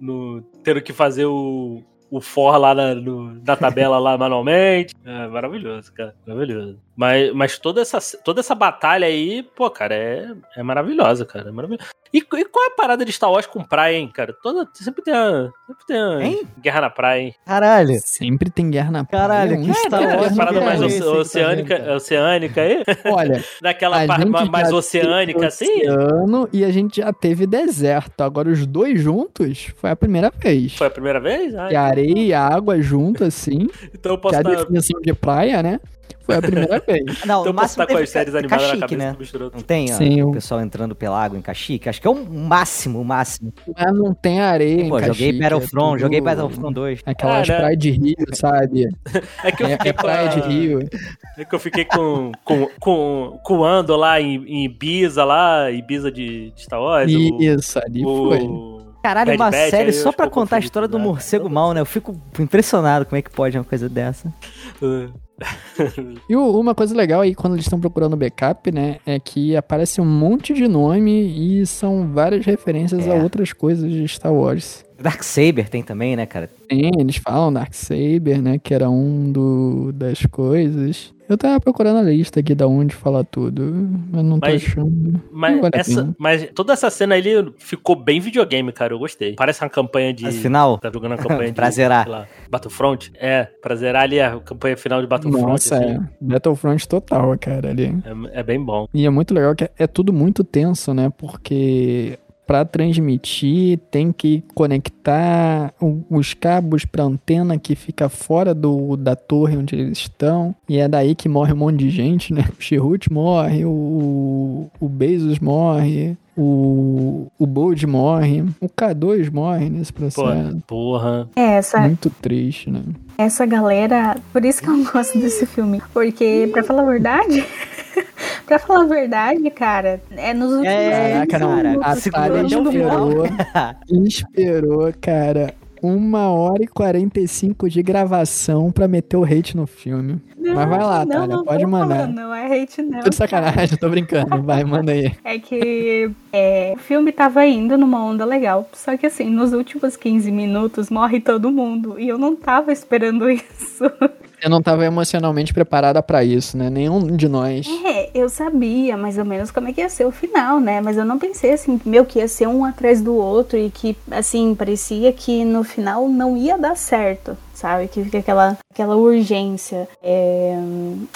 no, tendo que fazer o, o for lá na, no- na tabela lá manualmente. É maravilhoso, cara. Maravilhoso. Mas, mas toda, essa, toda essa batalha aí, pô, cara, é, é maravilhosa, cara. É maravilhosa. E, e qual é a parada de Star Wars com praia, hein, cara? Toda, sempre tem a, sempre tem a Hein? guerra na praia, hein? Caralho. Sempre tem guerra na praia. Caralho, que Star Tem guerra Wars parada que mais é oce- que tá oceânica, vendo, cara? oceânica aí? [LAUGHS] Olha, Daquela parte mais oceânica, assim? oceano e a gente já teve deserto. Agora os dois juntos foi a primeira vez. Foi a primeira vez? Ah, Que areia e água junto, assim. [LAUGHS] então eu Que posso é a definição de praia, né? Foi a primeira [LAUGHS] vez. Não, então posso máximo estar com as séries ficar- animadas na ficar cabeça né? Não tem, ó, Sim, o o- pessoal entrando pela água em Caxique? Acho que é o máximo, o máximo. Mas não tem areia em Pô, joguei Caxique, é Battlefront, tudo- joguei Battlefront 2. Aquelas Ah, né? praias de rio, sabe? [LAUGHS] É que eu É, fiquei é praia de a- rio. É que eu fiquei com, com, com, com o Ando lá em, em Ibiza, lá, Ibiza de, de Star Wars. o- Isso, ali foi. Caralho, Bad uma Batch, série só pra contar a história do né? morcego mal, né? Eu fico impressionado como é que pode uma coisa dessa. [LAUGHS] o- E uma coisa legal aí, quando eles estão procurando backup, né, é que aparece um monte de nome e são várias referências a É. outras coisas de Star Wars. Dark Saber tem também, né, cara? Tem, eles falam Darksaber, né, que era um do, das coisas. Eu tava procurando a lista aqui da onde fala tudo, mas não tô Mas- achando. Mas, Não vale essa, mas toda essa cena ali ficou bem videogame, cara. Eu gostei. Parece uma campanha de. Mas final, Tá jogando a campanha [LAUGHS] de. Pra zerar. sei lá, Battlefront? É, pra zerar ali a campanha final de Battlefront. Nossa, assim. é. Battlefront total, cara, ali. É, é bem bom. E é muito legal que é, é tudo muito tenso, né? Porque pra transmitir tem que conectar os cabos pra antena que fica fora do, da torre onde eles estão. E é daí que morre um monte de gente, né? [LAUGHS] O Chirrut morre, o, o Bezos morre, o, o Bold morre, o K2 morre nesse Pô, processo. porra. É, essa, Muito triste, né? essa galera. Por isso que eu [LAUGHS] gosto desse filme. Porque, pra falar a verdade. [LAUGHS] pra falar a verdade, cara, é nos últimos É, 15 cara, minutos a final. mundo- esperou, [LAUGHS] esperou, cara, uma hora e 45 de gravação pra meter o hate no filme. Mas vai lá, não, não pode mandar. falando, Não é hate, não. Tô de sacanagem, tô brincando. Vai, manda aí. É que é, o filme tava indo numa onda legal. Só que assim, nos últimos 15 minutos morre todo mundo. E eu não tava esperando [LAUGHS] isso. Eu não tava emocionalmente preparada pra isso, né? Nenhum de nós. É, eu sabia mais ou menos como é que ia ser o final, né? Mas eu não pensei assim, meu, que ia ser um atrás do outro e que, assim, parecia que no final não ia dar certo, sabe? Que fica aquela, aquela urgência. É,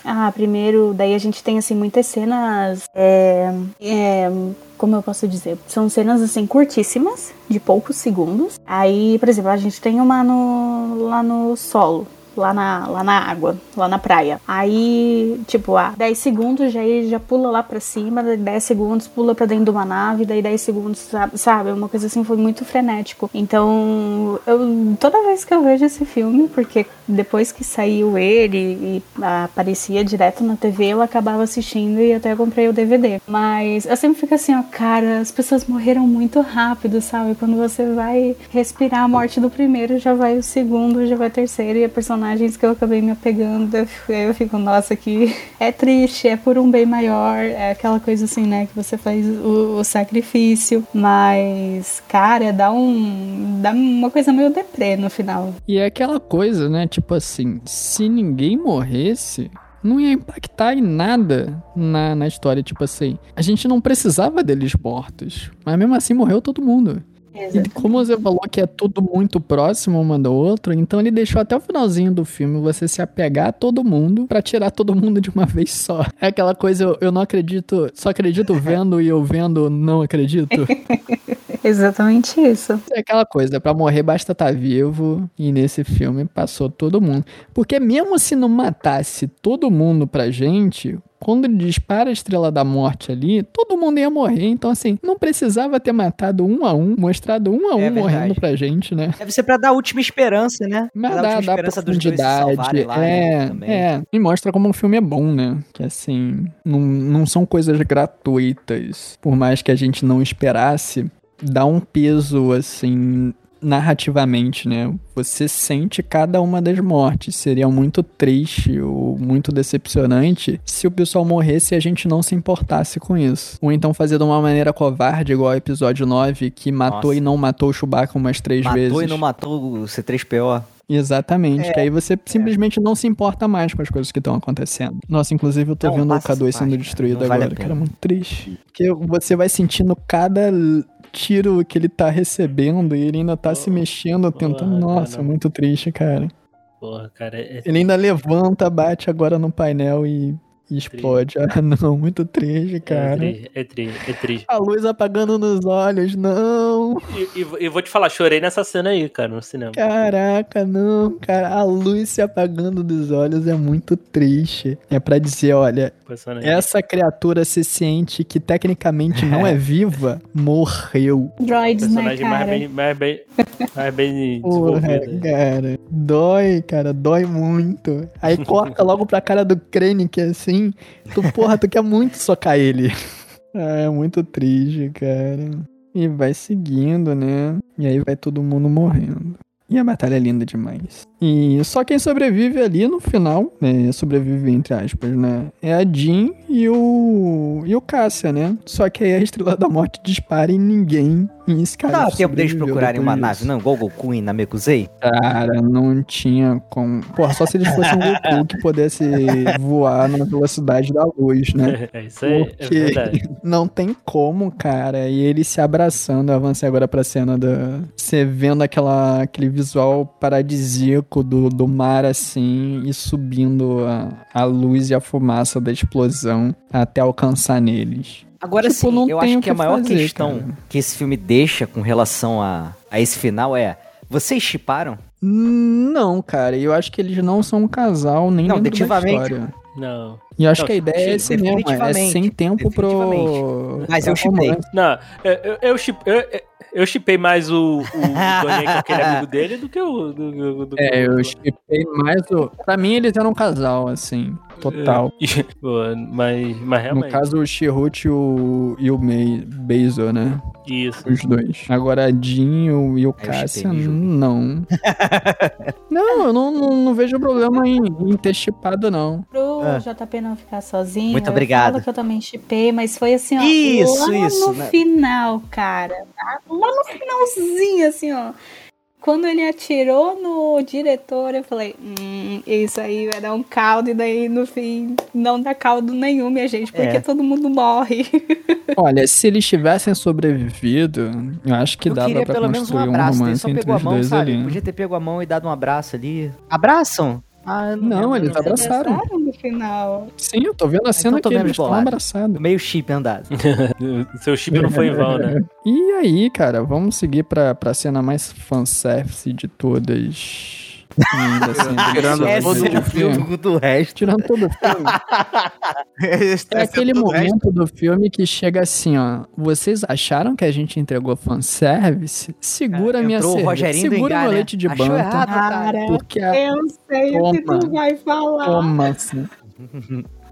Ah, primeiro, daí a gente tem, assim, muitas cenas. É... é, Como eu posso dizer? São cenas, assim, curtíssimas, de poucos segundos. Aí, por exemplo, a gente tem uma no... lá no solo lá na, lá na água, lá na praia. Aí, tipo, ah, 10 segundos, já ele já pula lá pra cima, daí 10 segundos pula pra dentro de uma nave, daí 10 segundos, sabe? Uma coisa assim, foi muito frenético. Então, eu, toda vez que eu vejo esse filme, porque depois que saiu ele e aparecia direto na TV, eu acabava assistindo e até comprei o DVD. Mas eu sempre fico assim, ó, cara, as pessoas morreram muito rápido, sabe? Quando você vai respirar a morte do primeiro, já vai o segundo, já vai o terceiro, e é personagens que eu acabei me apegando, eu fico, nossa, que é triste, é por um bem maior, é aquela coisa assim, né, que você faz o, o sacrifício, mas, cara, dá um. dá uma coisa meio deprê no final. E é aquela coisa, né? Tipo assim, se ninguém morresse, não ia impactar em nada na, na história. Tipo assim, a gente não precisava deles mortos. Mas mesmo assim morreu todo mundo. E como você falou que é tudo muito próximo uma do outro, então ele deixou até o finalzinho do filme você se apegar a todo mundo pra tirar todo mundo de uma [LAUGHS] vez só. É aquela coisa, eu, eu não acredito, só acredito [LAUGHS] vendo e eu vendo não acredito. [LAUGHS] Exatamente isso. É aquela coisa, pra morrer basta estar vivo, e nesse filme passou todo mundo. Porque mesmo se não matasse todo mundo pra gente, quando ele dispara a Estrela da Morte ali, todo mundo ia morrer. Então, assim, não precisava ter matado um a um, mostrado um a um É morrendo pra gente, né? Deve ser pra dar a última esperança, né? Mas Pra dar a dá, última dá esperança dos dois se profundidade. salvarem lá, é, né, é. E mostra como o filme é bom, né? Que assim, não, não são coisas gratuitas. Por mais que a gente não esperasse, dá um peso, assim, narrativamente, né? Você sente cada uma das mortes. Seria muito triste ou muito decepcionante se o pessoal morresse e a gente não se importasse com isso. Ou então fazer de uma maneira covarde, igual o episódio 9, que matou Nossa. e não matou o Chewbacca umas três Matou vezes. e não matou o C3PO. Exatamente, É, que aí você simplesmente não se importa mais com as coisas que estão acontecendo. Nossa, inclusive eu tô Não, vendo o passa K2 essa sendo destruído vale agora, a cara, pena. muito triste. Porque você vai sentindo cada tiro que ele tá recebendo e ele ainda tá se mexendo, tentando. Nossa, cara. muito triste, cara. Porra, cara. É, Ele ainda levanta, bate agora no painel e, explode. [LAUGHS] Ah, não, muito triste, é, cara. tri, é tri, é triste. A luz apagando nos olhos, não. E, e, e vou te falar, chorei nessa cena aí, cara, no cinema. Caraca, não, cara. A luz se apagando dos olhos é muito triste. É pra dizer, olha, essa criatura se ciente que tecnicamente não é [LAUGHS] viva, morreu. Droids, né, personagem mais cara? bem, mais bem, mais bem [LAUGHS] Porra, desenvolvido. cara. Dói, cara, dói muito. Aí corta logo pra cara do Krennic assim. Tu, porra, tu quer muito socar ele. [LAUGHS] Ah, É muito triste, cara. E vai seguindo, né? E aí vai todo mundo morrendo. E a batalha é linda demais. E só quem sobrevive ali no final, né, sobrevive entre aspas, né, é a Jean e o e o Cássia, né? Só que aí a Estrela da Morte dispara em ninguém e esse Não dá tempo deles procurarem uma nave, não? Igual o Goku em Namekusei? Cara, não tinha como. Porra, só se eles fossem um [LAUGHS] Goku que pudesse voar na velocidade da luz, né? [LAUGHS] É isso aí, é Porque verdade. [LAUGHS] não tem como, cara. E ele se abraçando. Eu avancei agora pra cena da. Você vendo aquela, aquele visual paradisíaco do, do mar assim e subindo a, a luz e a fumaça da explosão até alcançar neles. Agora Tipo, sim, eu acho o que a que maior fazer, questão cara. que esse filme deixa com relação a, a esse final é: vocês chiparam? Não, cara. Eu acho que eles não são um casal nem Não, dentro da definitivamente. história. Não. E eu acho Não, que a ideia é esse mesmo, é sem tempo pro... Mas eu chipei. Não, eu, eu, eu, chip- eu, chipei mais o, o Donnie [LAUGHS] com aquele amigo dele do que o. Do, do, do- É, eu chipei mais o... Pra mim, eles eram um casal, assim, total. [LAUGHS] É, mas, mas No realmente. caso, o Chihut e o, e o Mei, Beizo, né? Isso. Os dois. Agora, a Jean e o, e o chipei, Cassia, não. [LAUGHS] não, eu não, não, não vejo problema em, em ter chipado, não. Pro Ah. JP não ficar sozinho. Muito eu obrigado. falo que eu também chipei, mas foi assim, ó. Isso, lá isso, no né? final, cara. Lá no finalzinho, assim, ó. Quando ele atirou no diretor, eu falei, hum, isso aí vai dar um caldo, e daí no fim não dá caldo nenhum, minha gente, porque É. todo mundo morre. [LAUGHS] Olha, se eles tivessem sobrevivido, eu acho que eu dava queria pra pelo menos um construir um abraço. Ele romance só entre pegou a mão, sabe? ali. Podia ter pego a mão e dado um abraço ali. Abraçam? Ah, Não, eles não lembro. abraçaram. Abraçaram no final. Sim, eu tô vendo a cena Então tô que menos eles estão abraçados. Meio chip andado. [LAUGHS] Seu chip não foi em vão, né? [LAUGHS] E aí, cara, vamos seguir pra, pra cena mais fanservice de todas. Ainda assim, [LAUGHS] Tirando deliciosa todo é filme do resto. Tirando todo o filme. [LAUGHS] É aquele momento do filme que chega assim, ó. Vocês acharam que a gente entregou fanservice? Segura minha Entrou o cerveja. Segura Engar, meu né? leite de Achou banta. errado, cara. Cara, Porque a eu sei o que tu vai falar. toma assim.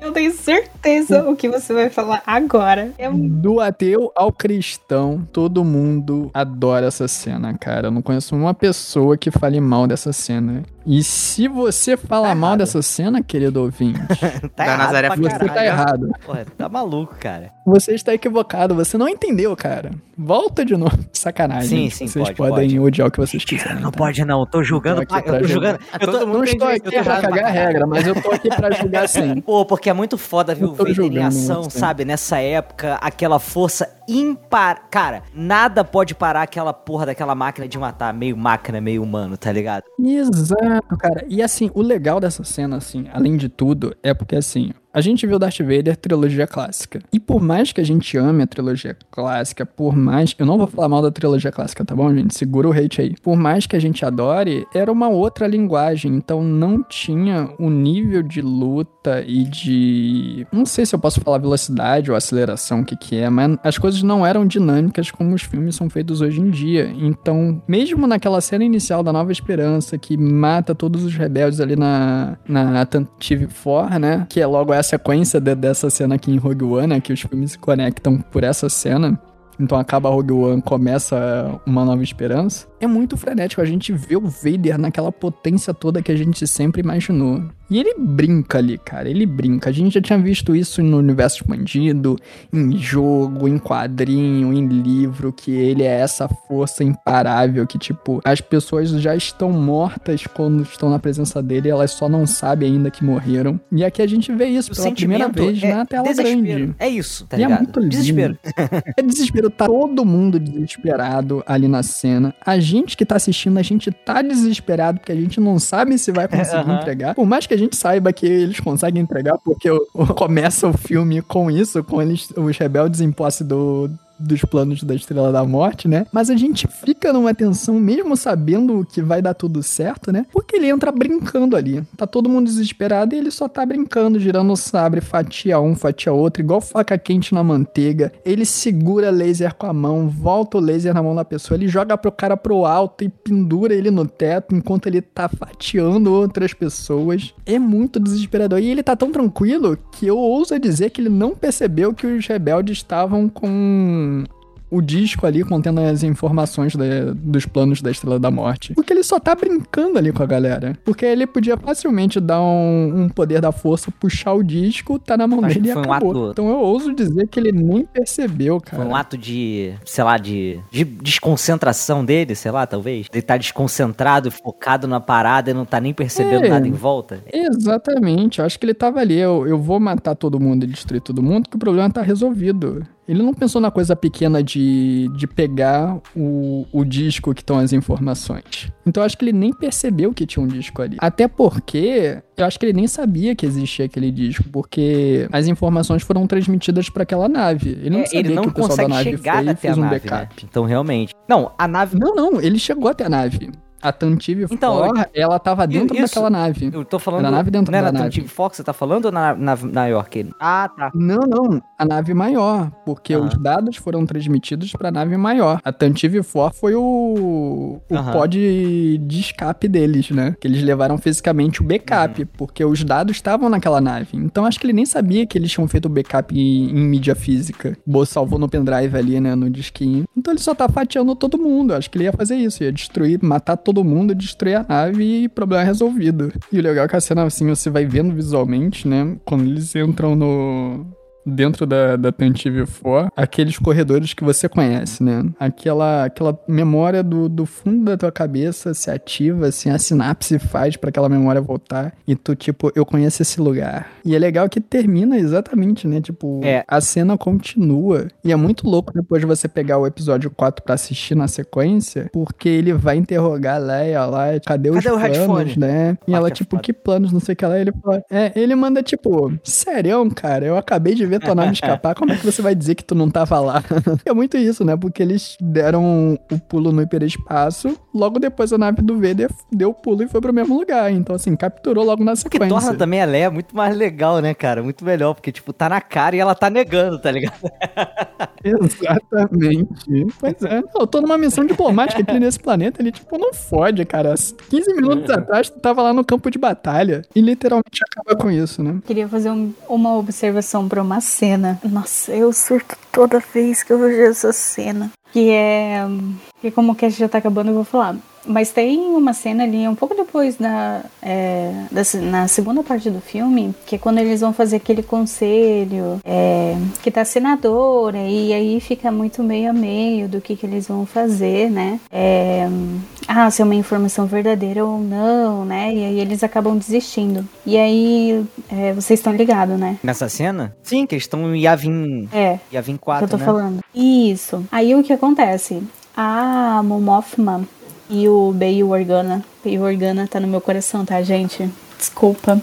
Eu tenho certeza o que você vai falar agora. É um Do ateu ao cristão, todo mundo adora essa cena, cara. Eu não conheço uma pessoa que fale mal dessa cena. E se você fala Tá mal errado. dessa cena, querido ouvinte, [LAUGHS] Tá Da errado Nazaré pra você caralho. tá errado. Porra, tá maluco, cara. Você está equivocado, você não entendeu, cara. Volta de novo. [LAUGHS] Sim, Sacanagem. sim, Vocês pode, podem pode. odiar o que vocês quiserem. Não tá? pode não, tô julgando, Eu tô aqui eu tô pra julgando. Eu tô, Todo mundo Não estou tem aqui jeito pra cagar a pra regra, mas eu tô aqui pra julgar [LAUGHS] sim. Pô, porque é muito foda ver Eu o tô Vader em julgando ação, sabe? Nessa época, aquela força impar... Cara, nada pode parar aquela porra daquela máquina de matar, meio máquina, meio humano, tá ligado? Exato, cara. E assim, o legal dessa cena, assim, além de tudo, é porque assim, a gente viu Darth Vader trilogia clássica. E por mais que a gente ame a trilogia clássica, por mais. Eu não vou falar mal da trilogia clássica, tá bom, gente? Segura o hate aí. Por mais que a gente adore, era uma outra linguagem. Então não tinha o nível de luta e de. Não sei se eu posso falar velocidade ou aceleração, o que, que é, mas as coisas não eram dinâmicas como os filmes são feitos hoje em dia. Então, mesmo naquela cena inicial da Nova Esperança, que mata todos os rebeldes ali na, na Tantive 4, né? Que é logo a sequência de- dessa cena aqui em Rogue One, né? Que os filmes se conectam por essa cena. Então acaba Rogue One, começa uma nova esperança. É muito frenético, a gente vê o Vader naquela potência toda que a gente sempre imaginou. E ele brinca ali, cara, ele brinca. A gente já tinha visto isso no universo expandido, em jogo, em quadrinho, em livro, que ele é essa força imparável que, tipo, as pessoas já estão mortas quando estão na presença dele, elas só não sabem ainda que morreram. E aqui a gente vê isso O pela primeira vez é na tela grande. É isso, tá E é muito lindo. Desespero. [LAUGHS] É desespero, tá todo mundo desesperado ali na cena. A gente que tá assistindo, a gente tá desesperado porque a gente não sabe se vai conseguir Aham. entregar. Por mais que a gente saiba que eles conseguem entregar, porque o- o- começa o filme com isso, com eles, os rebeldes em posse do, dos planos da Estrela da Morte, né? Mas a gente fica numa tensão, mesmo sabendo que vai dar tudo certo, né? Porque ele entra brincando ali. Tá todo mundo desesperado e ele só tá brincando, girando o sabre, fatia um, fatia outro, igual faca quente na manteiga. Ele segura laser com a mão, volta o laser na mão da pessoa, ele joga pro cara pro alto e pendura ele no teto enquanto ele tá fatiando outras pessoas. É muito desesperador. E ele tá tão tranquilo que eu ouso dizer que ele não percebeu que os rebeldes estavam com o disco ali contendo as informações da- dos planos da Estrela da Morte. Porque ele só tá brincando ali com a galera. Porque ele podia facilmente dar um, um poder da força, puxar o disco, tá na mão dele e foi um acabou. ato- Então eu ouso dizer que ele nem percebeu, cara. Foi um ato de, sei lá, de, de desconcentração dele, sei lá, talvez. Ele tá desconcentrado, focado na parada e não tá nem percebendo É. nada em volta. Exatamente, eu acho que ele tava ali, eu, eu vou matar todo mundo e destruir todo mundo, que o problema tá resolvido. Ele não pensou na coisa pequena de, de pegar o, o disco que estão as informações. Então eu acho que ele nem percebeu que tinha um disco ali. Até porque eu acho que ele nem sabia que existia aquele disco, porque as informações foram transmitidas pra aquela nave. Ele não É, sabia ele não que o pessoal da nave chegar foi até a fez um nave, backup. né? Então, realmente. Não, a nave... Não, não, ele chegou até a nave. A Tantive Então, ela tava dentro isso. daquela nave. Eu tô falando... Era a nave dentro não da na nave. Tantive Fox que você tá falando ou na, na, na York? Ah, tá. Não, não, a nave maior, porque Ah. os dados foram transmitidos para a nave maior. A Tantive 4 foi o, o pod de escape deles, né? Que eles levaram fisicamente o backup, Uhum. porque os dados estavam naquela nave. Então acho que ele nem sabia que eles tinham feito o backup em, em mídia física. Bo salvou no pendrive ali, né, no disquinho. Então ele só tá fatiando todo mundo. Acho que ele ia fazer isso, ia destruir, matar todo mundo, destruir a nave e problema resolvido. E o legal é que a cena, assim, você vai vendo visualmente, né? Quando eles entram no, dentro da, da Tantive 4, aqueles corredores que você conhece, né? Aquela, aquela memória do, do fundo da tua cabeça se ativa, assim, a sinapse faz pra aquela memória voltar. E tu, tipo, eu conheço esse lugar. E é legal que termina exatamente, né? Tipo, É. a cena continua. E é muito louco depois de você pegar o episódio 4 pra assistir na sequência, porque ele vai interrogar a Leia lá, cadê os Cadê o planos, headphone? né? E Ah, ela, que tipo, foda. que planos, não sei o que lá. Ele fala, é, ele manda, tipo, sério, cara, eu acabei de ver tua nave escapar, como é que você vai dizer que tu não tava lá? [LAUGHS] é muito isso, né? Porque eles deram o pulo no hiperespaço, logo depois a nave do Vader deu o pulo e foi pro mesmo lugar. Então, assim, capturou logo na O que sequência. torna também a Leia muito mais legal, né, cara? Muito melhor, porque, tipo, tá na cara e ela tá negando, tá ligado? [LAUGHS] Exatamente. Pois é. Eu tô numa missão diplomática aqui nesse planeta, ele, tipo, não fode, cara. 15 minutos atrás, tu tava lá no campo de batalha. E literalmente acaba com isso, né? Queria fazer um- uma observação pra uma cena. Nossa, eu surto toda vez que eu vejo essa cena. Que é. Que como o cast já tá acabando, eu vou falar. Mas tem uma cena ali, um pouco depois da, é, da na segunda parte do filme, que é quando eles vão fazer aquele conselho, é, que tá senadora, e aí fica muito meio a meio do que, que eles vão fazer, né? É, ah, se é uma informação verdadeira ou não, né? E aí eles acabam desistindo. E aí, é, vocês estão ligados, né? Nessa cena? Sim, que eles estão em Yavin, É, Yavin que 4, eu tô né? falando. Isso. Aí o que acontece? A Momothma e o Bail Organa. Bail Organa tá no meu coração, tá, gente? Desculpa.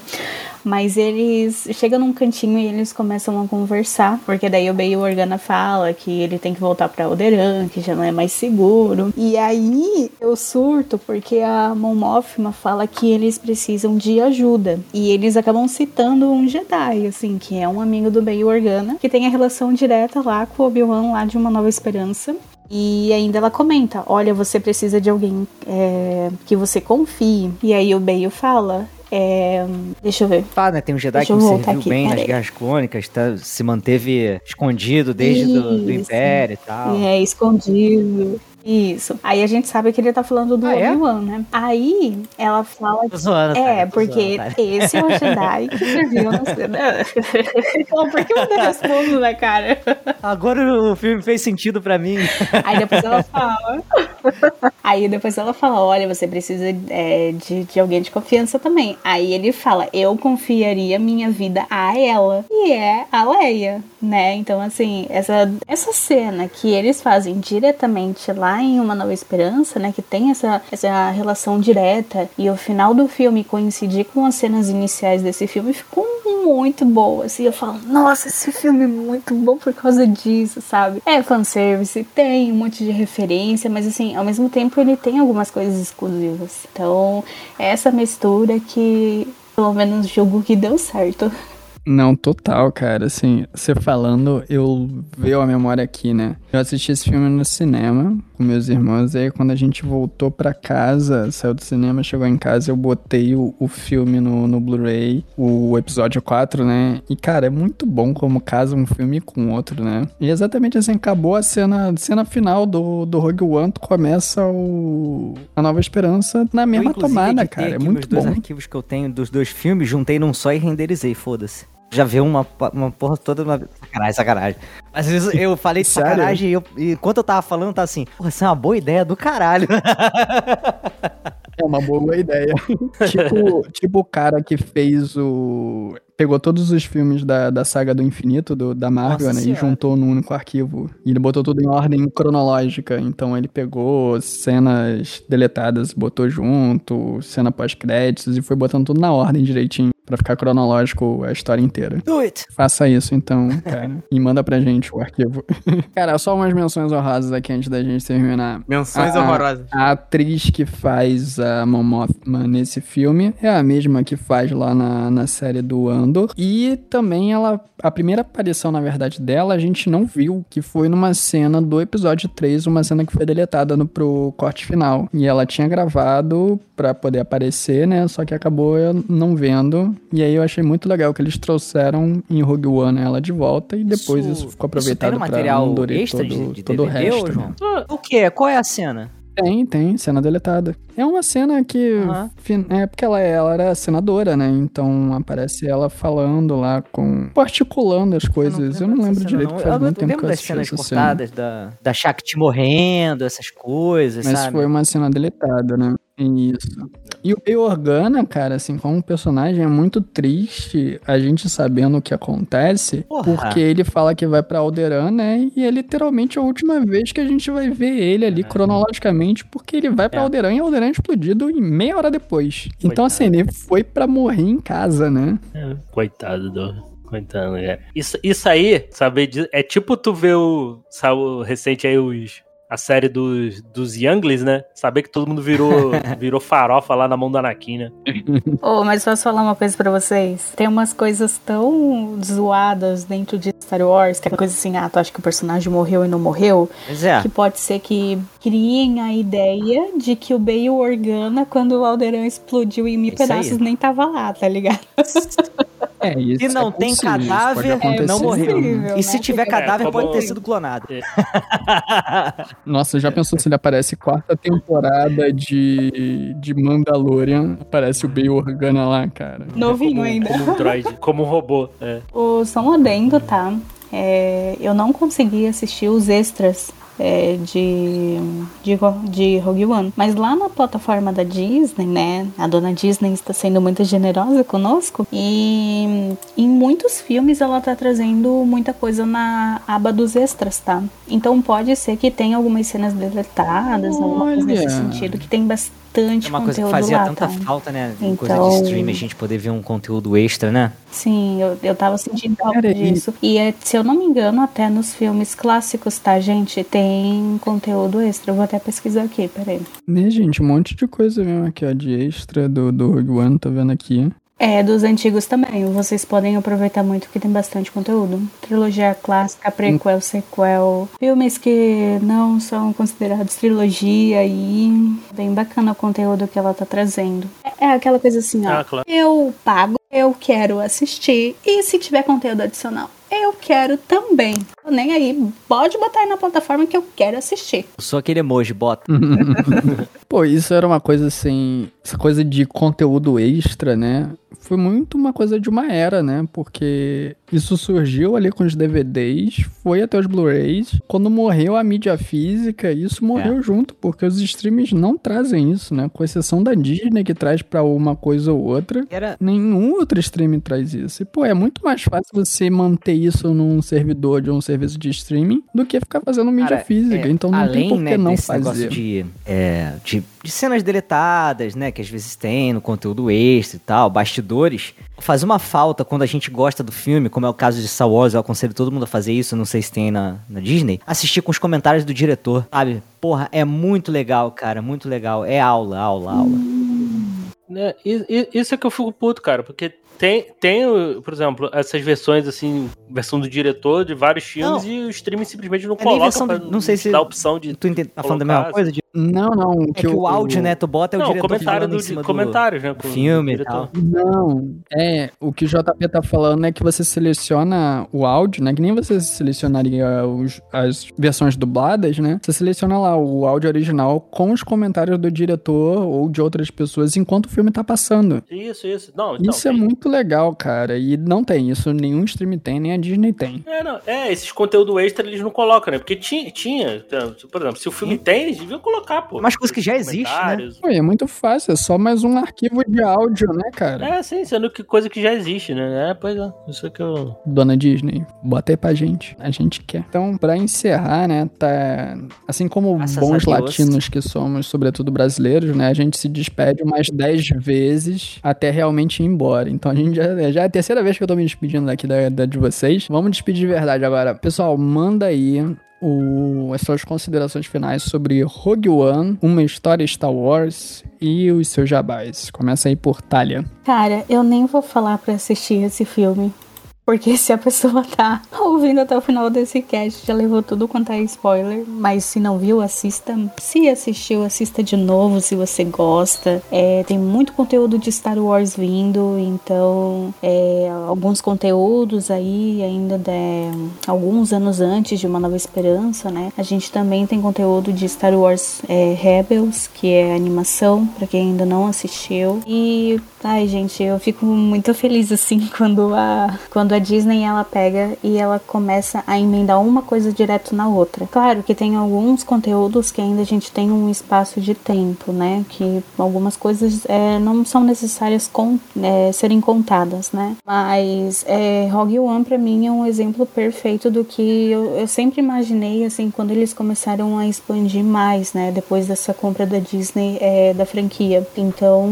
Mas eles chegam num cantinho e eles começam a conversar, porque daí o Bail Organa fala que ele tem que voltar pra Alderan, que já não é mais seguro. E aí eu surto porque a Mon Mothma fala que eles precisam de ajuda. E eles acabam citando um Jedi, assim, que é um amigo do Bail Organa, que tem a relação direta lá com o Obi-Wan lá de Uma Nova Esperança. E ainda ela comenta: Olha, você precisa de alguém é, que você confie. E aí o Bale fala: é, Deixa eu ver. Tá, né? Tem um Jedi que serviu aqui, bem nas peraí. Guerras Clônicas, tá, se manteve escondido desde do, do. Império e tal. É, escondido. Isso. Aí a gente sabe que ele tá falando do Ah, é? Obi-Wan, né? Aí ela fala Tô zoando, É, porque zoando, cara. esse é o Jedi que serviu na [LAUGHS] cena. Por que eu não respondo, né, cara? Agora o filme fez sentido pra mim. Aí depois ela fala. Aí depois ela fala: Olha, você precisa é, de, de alguém de confiança também. Aí ele fala: Eu confiaria minha vida a ela. E é a Leia, né? Então, assim, essa, essa cena que eles fazem diretamente lá em Uma Nova Esperança, né? Que tem essa, essa relação direta. E o final do filme coincidir com as cenas iniciais desse filme ficou muito boa. Assim, eu falo: Nossa, esse filme é muito bom por causa disso, sabe? É fanservice, tem um monte de referência, mas assim, ao mesmo tempo ele tem algumas coisas exclusivas. Então, é essa mistura que pelo menos julgo que deu certo. Não, total, cara. Assim, você falando, eu veio a memória aqui, né? Eu assisti esse filme no cinema, com meus irmãos. E aí, quando a gente voltou pra casa, saiu do cinema, chegou em casa, eu botei o, o filme no, no Blu-ray, o episódio 4, né? E, cara, é muito bom como casa um filme com outro, né? E exatamente assim, acabou a cena, cena final do, do Rogue One, começa o, a Nova Esperança na mesma eu, tomada, cara. É muito meus dois bom. arquivos que eu tenho dos dois filmes, juntei num só e renderizei, foda-se. Já viu uma, uma porra toda uma. Sacanagem, sacanagem. Mas isso, [LAUGHS] eu falei de Sério? sacanagem e, eu, e enquanto eu tava falando, tá assim, porra, isso é uma boa ideia do caralho. [LAUGHS] É uma boa ideia. [LAUGHS] tipo, tipo o cara que fez o. Pegou todos os filmes da, da saga do infinito, do, da Marvel, Nossa né? E Senhora. juntou num único arquivo. E ele botou tudo em ordem cronológica. Então ele pegou cenas deletadas, botou junto, cena pós-créditos e foi botando tudo na ordem direitinho. Pra ficar cronológico a história inteira. Do it! Faça isso então, [LAUGHS] cara. e manda pra gente o arquivo. [LAUGHS] cara, só umas menções honrosas aqui antes da gente terminar. Menções horrorosas. A atriz que faz a Mon Mothma nesse filme é a mesma que faz lá na, na série do Andor. E também ela. A primeira aparição, na verdade, dela a gente não viu, que foi numa cena do episódio 3, uma cena que foi deletada no, pro corte final. E ela tinha gravado pra poder aparecer, né? Só que acabou eu não vendo. E aí eu achei muito legal que eles trouxeram em Rogue One ela de volta e depois isso, ficou aproveitado Isso pra material Andor extra todo, de, de todo o DVD, resto. ô, né? João? O que? Qual é a cena? Tem, tem, cena deletada. É uma cena que. Fin- É porque ela, ela era senadora, né? Então aparece ela falando lá com. articulando as coisas. Eu não, lembro dessa direito, cena, que não. faz Eu muito tempo lembro que eu das assisti cenas essa cena. cortadas da, da Shakti morrendo, essas coisas, Mas sabe? foi uma cena deletada, né? Isso. E o Bey Organa, cara, assim, como personagem, é muito triste a gente sabendo o que acontece, Porra. porque ele fala que vai pra Alderan, né? E é literalmente a última vez que a gente vai ver ele ali cronologicamente, porque ele vai pra É. Alderan e Alderan é explodido em meia hora depois. Então, Coitado. assim, ele foi pra morrer em casa, né? É, Coitado do. Coitado, é. Isso, isso aí, sabe, de- é tipo tu ver o. Sabe, o recente aí, os. A série dos, dos Younglings, né? Saber que todo mundo virou, [LAUGHS] virou farofa lá na mão do Anakin, né? [LAUGHS] Oh, mas posso falar uma coisa pra vocês? Tem umas coisas tão zoadas dentro de Star Wars, que é coisa assim, ah, tu acha que o personagem morreu e não morreu? Pois é. Que pode ser que criem a ideia de que o Bail Organa, quando o Alderan explodiu em mil Isso aí. pedaços, nem tava lá, tá ligado? É, isso Se não é tem possível, cadáver, acontecer. não morreu. possível, E se né? tiver Porque- cadáver, É, pode ter sido clonado. [LAUGHS] Nossa, já pensou se ele aparece quarta temporada de, de Mandalorian? Aparece o Bail Organa lá, cara. Novinho como, ainda. Como um droid, [LAUGHS] como um robô. É. O só um adendo, tá? É, eu não consegui assistir os extras é, de, de, de Rogue One. Mas lá na plataforma da Disney, né? A dona Disney está sendo muito generosa conosco. E em muitos filmes ela tá trazendo muita coisa na aba dos extras, tá? Então pode ser que tenha algumas cenas deletadas, alguma coisa nesse sentido, que tem bastante É uma coisa que fazia lá, tanta tá? falta, né? Em Coisa Então- de stream, a gente poder ver um conteúdo extra, né? Sim, eu, eu tava sentindo falta Cara, disso. E é, se eu não me engano, até nos filmes clássicos, tá, gente? Tem conteúdo extra. Eu vou até pesquisar aqui, peraí. Né, gente, um monte de coisa mesmo aqui, ó, de extra do, do Rogue One, tô vendo aqui. É, dos antigos também. Vocês podem aproveitar muito que tem bastante conteúdo. Trilogia clássica, prequel, sequel. Filmes que não são considerados trilogia e bem bacana o conteúdo que ela tá trazendo. É, é aquela coisa assim, ó. Ah, claro. Eu pago, eu quero assistir. E se tiver conteúdo adicional, eu quero também. Tô Nem aí, pode botar aí na plataforma que eu quero assistir. Sou aquele emoji, bota. [LAUGHS] Pô, isso era uma coisa assim. Essa coisa de conteúdo extra, né? Foi muito uma coisa de uma era, né? Porque isso surgiu ali com os DVDs, foi até os Blu-rays. Quando morreu a mídia física, isso morreu junto, porque os streams não trazem isso, né? Com exceção da Disney, que traz pra uma coisa ou outra. Era, Nenhum outro streaming traz isso. E, pô, é muito mais fácil você manter isso num servidor de um serviço de streaming do que ficar fazendo mídia Cara, física. é, então não além, tem por que né, não fazer. negócio de, é, de, de cenas deletadas, né, que às vezes tem no conteúdo extra e tal, bastidores, faz uma falta quando a gente gosta do filme, como é o caso de Star Wars, eu aconselho todo mundo a fazer isso, não sei se tem na, na Disney, assistir com os comentários do diretor, sabe? Porra, é muito legal, cara, muito legal. É aula, aula, aula. Né, i- Isso é que eu fico puto, cara, porque tem, tem, por exemplo, essas versões assim, versão do diretor de vários filmes Não. e o streaming simplesmente não É coloca versão pra do- não sei se- dar a opção de Tu entende, tá falando da mesma coisa? De- Não, não. é que o, áudio, né? Tu bota é o não, diretor comentário do, em cima do comentários, né? com o filme e tal. Não, é, o que o JP tá falando é que você seleciona o áudio, né? Que nem você selecionaria os- as versões dubladas, né? Você seleciona lá o áudio original com os comentários do diretor ou de outras pessoas enquanto o filme tá passando. Isso, isso. Não, então, Isso é muito legal, cara. E não tem isso, nenhum stream tem, nem a Disney tem. É, não, é, esses conteúdo extra eles não colocam, né? Porque tinha, tinha, por exemplo, se o filme tem, eles deviam colocar, pô. Mas coisa que já existe, né? Pô, é muito fácil, é só mais um arquivo de áudio, né, cara? É, sim, sendo que coisa que já existe, né? É, pois é. Isso é que eu. Dona Disney, bota aí pra gente. A gente quer. Então, pra encerrar, né, tá. Assim como bons latinos que somos, sobretudo brasileiros, né, a gente se despede umas 10 vezes até realmente ir embora. Então a gente já, já é a terceira vez que eu tô me despedindo daqui da, da- de vocês. Vamos despedir de verdade agora. Pessoal, manda aí. O, as suas considerações finais sobre Rogue One, uma história Star Wars e os seus jabás. Começa aí por Talia. Cara, eu nem vou falar pra assistir esse filme. Porque [LAUGHS] se a pessoa tá [LAUGHS] ouvindo até o final desse cast, já levou tudo quanto é spoiler. Mas se não viu, assista. Se assistiu, assista de novo se você gosta. É, tem muito conteúdo de Star Wars vindo, então é, alguns conteúdos aí ainda de alguns anos antes de Uma Nova Esperança, né? A gente também tem conteúdo de Star Wars é, Rebels, que é animação, pra quem ainda não assistiu. E Ai, gente, eu fico muito feliz assim [LAUGHS] quando a, quando a Disney ela pega e ela começa a emendar uma coisa direto na outra. Claro que tem alguns conteúdos que ainda a gente tem um espaço de tempo, né? Que algumas coisas é, não são necessárias com, é, serem contadas, né? Mas é, Rogue One pra mim é um exemplo perfeito do que eu, eu sempre imaginei assim quando eles começaram a expandir mais, né? Depois dessa compra da Disney é, da franquia. Então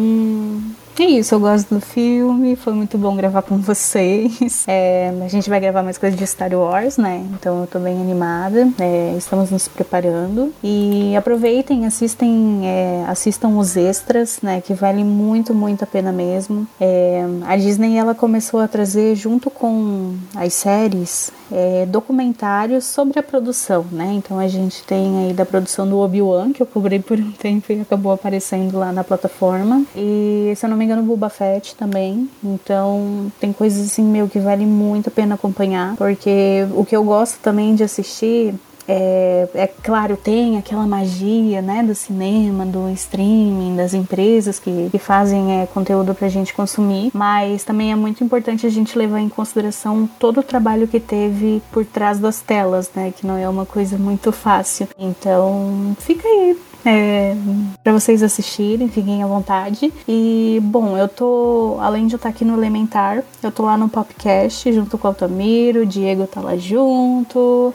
é isso, eu gosto do filme, foi muito bom gravar com [LAUGHS] vocês. É, a gente vai gravar mais coisas de Star Wars, né? Então eu tô bem animada. é, estamos nos preparando. E aproveitem, assistem, é, assistam os extras, né? Que vale muito, muito a pena mesmo. É, a Disney ela começou a trazer junto com as séries é, documentários sobre a produção, né? Então a gente tem aí da produção do Obi-Wan, que eu cobrei por um tempo e acabou aparecendo lá na plataforma. E se eu não me engano, Boba Fett também. Então tem coisas assim, meu, que vale muito a pena acompanhar. Porque o que eu gosto também de assistir é, é claro, tem aquela magia, né, do cinema, do streaming, das empresas que, que fazem é, conteúdo pra gente consumir, mas também é muito importante a gente levar em consideração todo o trabalho que teve por trás das telas, né, que não é uma coisa muito fácil. Então, fica aí. É, para vocês assistirem, fiquem à vontade. E, bom, eu tô, além de eu estar aqui no Elementar, eu tô lá no Popcast junto com o Altamiro, o Diego tá lá junto,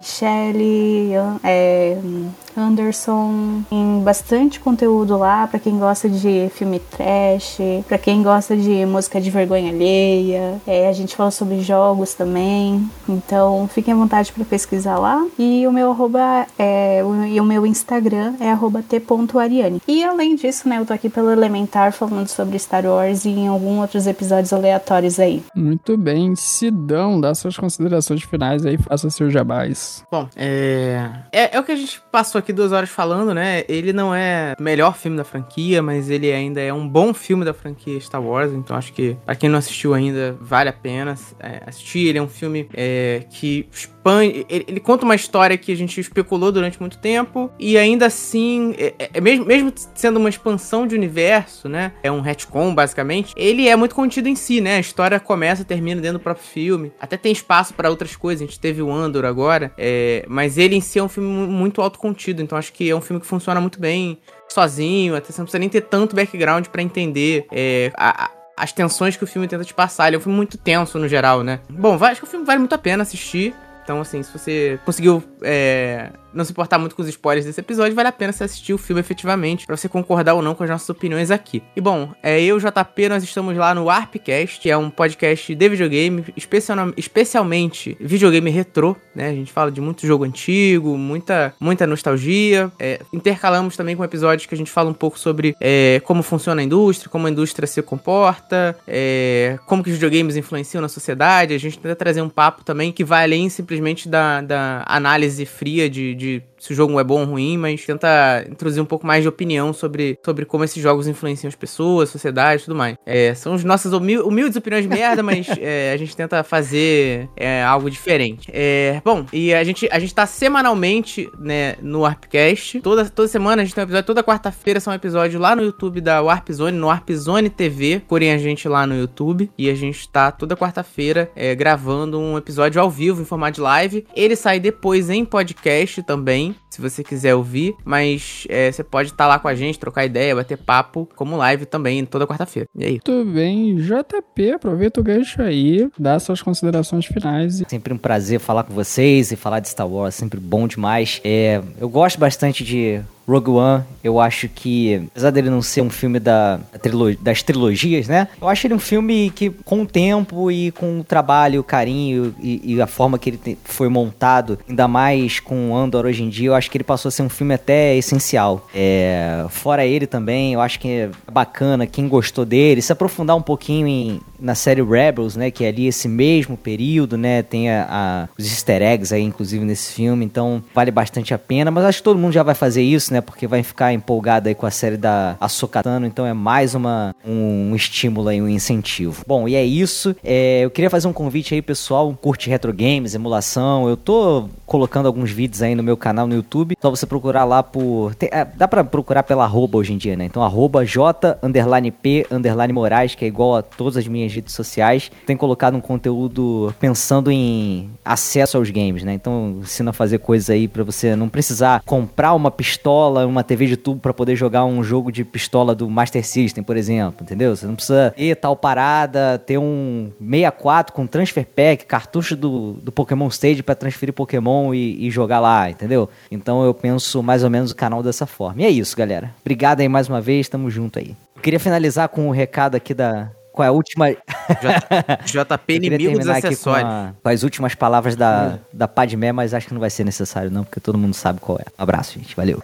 Shelly, é, Anderson, tem bastante conteúdo lá para quem gosta de filme trash, para quem gosta de música de vergonha alheia. É, a gente fala sobre jogos também, então fiquem à vontade para pesquisar lá. E o meu arroba é o, e o meu Instagram é arroba t.ariane. E além disso, né, eu tô aqui pelo Elementar falando sobre Star Wars e em alguns outros episódios aleatórios aí. Muito bem, Sidão, dá suas considerações finais aí, faça seus jabás. Bom, é... é. É o que a gente passou aqui duas horas falando, né? Ele não é o melhor filme da franquia, mas ele ainda é um bom filme da franquia Star Wars. Então acho que, pra quem não assistiu ainda, vale a pena é, assistir. Ele é um filme é, que expande. Ele, ele conta uma história que a gente especulou durante muito tempo. E ainda assim, é, é mesmo, mesmo sendo uma expansão de universo, né? É um retcon, basicamente. Ele é muito contido em si, né? A história começa e termina dentro do próprio filme. Até tem espaço pra outras coisas. A gente teve o Andor agora. É, mas ele em si é um filme mu- muito autocontido. Então acho que é um filme que funciona muito bem sozinho. Até você não precisa nem ter tanto background pra entender é, a- as tensões que o filme tenta te passar. Ele é um filme muito tenso no geral, né? Bom, acho que o filme vale muito a pena assistir. Então, assim, se você conseguiu é, não se importar muito com os spoilers desse episódio, vale a pena você assistir o filme efetivamente, pra você concordar ou não com as nossas opiniões aqui. E bom, é, eu, JP, nós estamos lá no Warpcast, que é um podcast de videogame, especial, especialmente videogame retrô, né? A gente fala de muito jogo antigo, muita, muita nostalgia. É, intercalamos também com episódios que a gente fala um pouco sobre é, como funciona a indústria, como a indústria se comporta, é, como que os videogames influenciam na sociedade. A gente tenta trazer um papo também que vai além simplesmente da, da análise fria de, de se o jogo é bom ou ruim, mas tenta introduzir um pouco mais de opinião sobre, sobre como esses jogos influenciam as pessoas, a sociedade e tudo mais. É, são as nossas humil humildes opiniões de merda, mas [LAUGHS] é, a gente tenta fazer é, algo diferente. É, bom, e a gente, a gente tá semanalmente né, no Warpcast. Toda, toda semana a gente tem um episódio, toda quarta-feira são um episódio lá no YouTube da Warp Zone, no Warp Zone TV. Procurem a gente lá no YouTube. E a gente tá toda quarta-feira é, gravando um episódio ao vivo, em formato de live. Ele sai depois em podcast também se você quiser ouvir, mas é, você pode estar tá lá com a gente, trocar ideia, bater papo, como live também, toda quarta-feira. E aí? Tudo bem, JP, aproveita o gancho aí, dá suas considerações finais. Sempre um prazer falar com vocês e falar de Star Wars, sempre bom demais. É, eu gosto bastante de Rogue One, eu acho que, apesar dele não ser um filme da, das trilogias, né? Eu acho ele um filme que, com o tempo e com o trabalho, o carinho e, e a forma que ele foi montado, ainda mais com Andor hoje em dia, eu acho que ele passou a ser um filme até essencial. É, fora ele também, eu acho que é bacana quem gostou dele, se aprofundar um pouquinho em, na série Rebels, né? Que é ali esse mesmo período, né? Tem a, a, os easter eggs aí, inclusive, nesse filme, então vale bastante a pena, mas acho que todo mundo já vai fazer isso, né? Né? Porque vai ficar empolgado aí com a série da Ahsoka então é mais uma, um, um estímulo aí, um incentivo. Bom, e é isso. É, eu queria fazer um convite aí, pessoal, curte retro games, emulação. Eu tô colocando alguns vídeos aí no meu canal no YouTube. Só você procurar lá por. Tem, é, dá pra procurar pela arroba hoje em dia, né? Então, arroba J underline P underline Moraes, que é igual a todas as minhas redes sociais. Tem colocado um conteúdo pensando em acesso aos games, né? Então, ensina a fazer coisas aí para você não precisar comprar uma pistola, uma TV de tubo para poder jogar um jogo de pistola do Master System, por exemplo, entendeu? Você não precisa ter tal parada, ter um 64 com transfer pack, cartucho do, do Pokémon Stage para transferir Pokémon e, e, jogar lá, entendeu? Então eu penso mais ou menos o canal dessa forma. E é isso, galera. Obrigado aí mais uma vez, tamo junto aí. Eu queria finalizar com o um recado aqui da, qual é a última. JP [LAUGHS] inimigo dos acessórios. Com, a, com, as últimas palavras da, hum. da Padmé, mas acho que não vai ser necessário, não, porque todo mundo sabe qual é. Um abraço, gente. Valeu.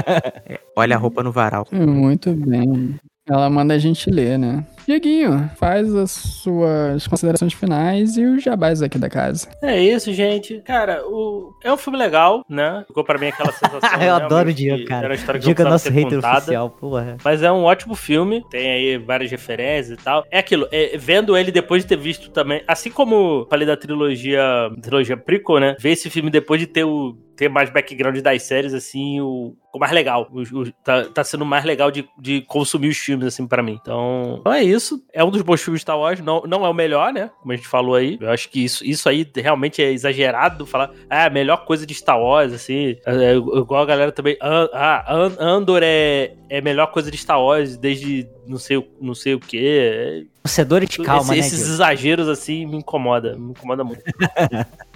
[LAUGHS] Olha a roupa no varal. Muito bem. Ela manda a gente ler, né? Dieguinho, faz as suas considerações finais e os jabás aqui da casa. É isso, gente. Cara, o... é um filme legal, né? Ficou pra mim aquela [LAUGHS] sensação. eu adoro o Diego, cara. Era história que Diego é nosso hater contada, oficial, porra. Mas é um ótimo filme. Tem aí várias referências e tal. É aquilo, é, vendo ele depois de ter visto também, assim como falei da trilogia, trilogia prequel, né? Ver esse filme depois de ter o ter mais background das séries, assim, o, o mais legal. O, o, tá, tá sendo mais legal de, de consumir os filmes, assim, para mim. Então, então é isso. É um dos bons filmes de Star Wars. Não, não é o melhor, né? Como a gente falou aí. Eu acho que isso, isso aí realmente é exagerado. Falar, ah, a melhor coisa de Star Wars, assim. É, é, igual a galera também. Ah, Andor é, é a melhor coisa de Star Wars desde não sei, não sei o que. Torcedores de calma, Esse, né? Esses exageros, assim, me incomoda. Me incomoda muito. [LAUGHS]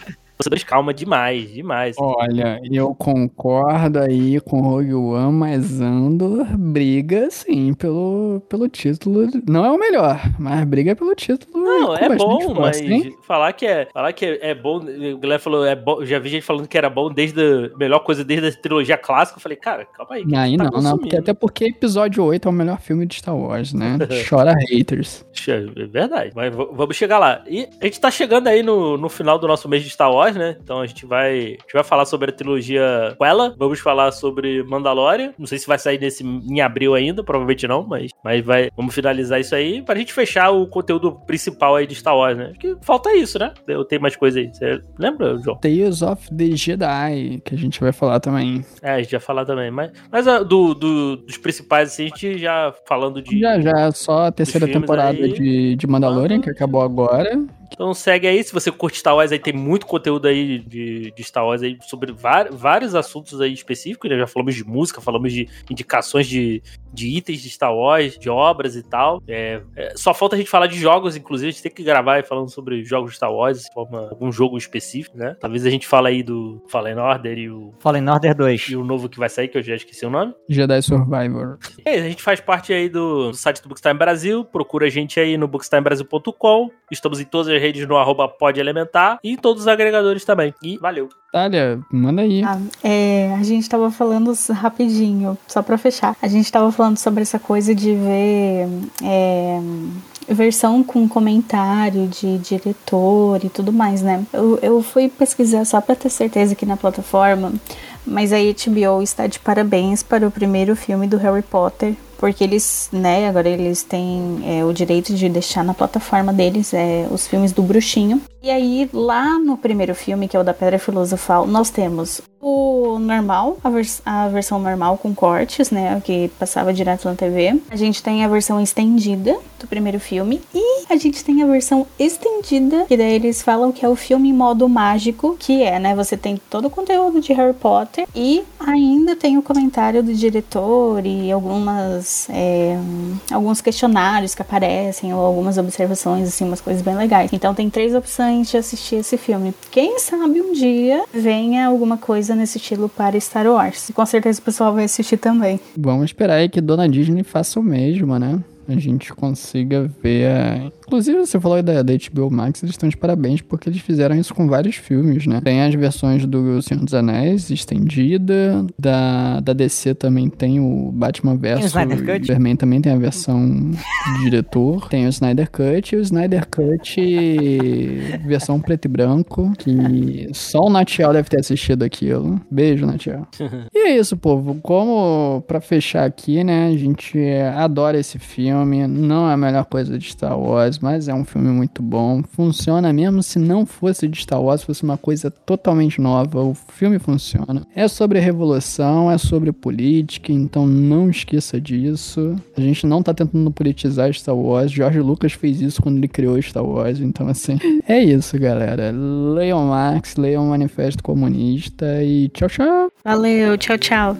torcedores calma demais, demais. Olha, eu concordo aí com o Rogue One, mas Andor briga sim pelo, pelo título. Não é o melhor, mas briga pelo título. Não, é bom, força, mas hein? falar que é, falar que é, é bom, o Guilherme falou, é bom, já vi gente falando que era bom desde a melhor coisa desde a trilogia clássica. Eu falei, cara, calma aí. Aí tá não, não, porque até porque episódio 8 é o melhor filme de Star Wars, né? [LAUGHS] Chora haters. É verdade, mas vamos chegar lá. E a gente tá chegando aí no, no final do nosso mês de Star Wars né? Então a gente vai, a gente vai falar sobre a trilogia Quella, vamos falar sobre Mandalorian. Não sei se vai sair nesse em abril ainda, provavelmente não, mas, mas vai, vamos finalizar isso aí pra gente fechar o conteúdo principal aí de Star Wars, né? Acho que falta isso, né? Eu tenho mais coisa aí. Você lembra, João? Tales of the Jedi, que a gente vai falar também. É, a gente vai falar também. Mas, mas a, do, do, dos principais, assim, a gente já falando de. Já, já, só a terceira temporada aí. de, de Mandalorian, ah, que acabou agora. Então segue aí, se você curte Star Wars, aí tem muito conteúdo aí de, de Star Wars aí sobre vários assuntos aí específicos, né? Já falamos de música, falamos de indicações de, de itens de Star Wars, de obras e tal. É, é, só falta a gente falar de jogos, inclusive, a gente tem que gravar falando sobre jogos de Star Wars, de forma, algum jogo específico, né? Talvez a gente fale aí do Fallen Order e o, Fallen Order 2. e o novo que vai sair, que eu já esqueci o nome. Jedi Survivor. É, a gente faz parte aí do, do site do Bookstime Brasil, procura a gente aí no bookstimebrasil.com, estamos em todas as redes no arroba pode elementar e em todos os agregadores também. E valeu! Talha, manda aí. Ah, é, a gente tava falando rapidinho, só pra fechar. A gente tava falando sobre essa coisa de ver é, versão com comentário de diretor e tudo mais, né? Eu, eu fui pesquisar só pra ter certeza aqui na plataforma, mas a HBO está de parabéns para o primeiro filme do Harry Potter. Porque eles, né, agora eles têm é, o direito de deixar na plataforma deles é, os filmes do Bruxinho. E aí, lá no primeiro filme, que é o da Pedra Filosofal, nós temos o normal, a, vers a versão normal com cortes, né, que passava direto na TV. A gente tem a versão estendida do primeiro filme. E a gente tem a versão estendida, que daí eles falam que é o filme modo mágico, que é, né, você tem todo o conteúdo de Harry Potter e ainda tem o comentário do diretor e algumas é, alguns questionários que aparecem ou algumas observações, assim, umas coisas bem legais. Então tem três opções de assistir esse filme. Quem sabe um dia venha alguma coisa nesse estilo para Star Wars. E com certeza o pessoal vai assistir também. Vamos esperar aí que Dona Disney faça o mesmo, né? A gente consiga ver. A... Inclusive, você falou da, da HBO Max, eles estão de parabéns porque eles fizeram isso com vários filmes, né? Tem as versões do Senhor dos Anéis, estendida. Da, da DC também tem o Batman vs. Superman também tem a versão do diretor. Tem o Snyder Cut e o Snyder Cut [LAUGHS] versão preto e branco. Que só o Natiel deve ter assistido aquilo. Beijo, Natiel. [LAUGHS] E é isso, povo. Como pra fechar aqui, né? A gente adora esse filme. Não é a melhor coisa de Star Wars, mas é um filme muito bom. Funciona mesmo se não fosse de Star Wars, fosse uma coisa totalmente nova. O filme funciona. É sobre revolução, é sobre política, então não esqueça disso. A gente não tá tentando politizar Star Wars. George Lucas fez isso quando ele criou Star Wars, então assim. [LAUGHS] É isso, galera. Leiam Marx, leiam o Manifesto Comunista e tchau, tchau. Valeu, tchau, tchau.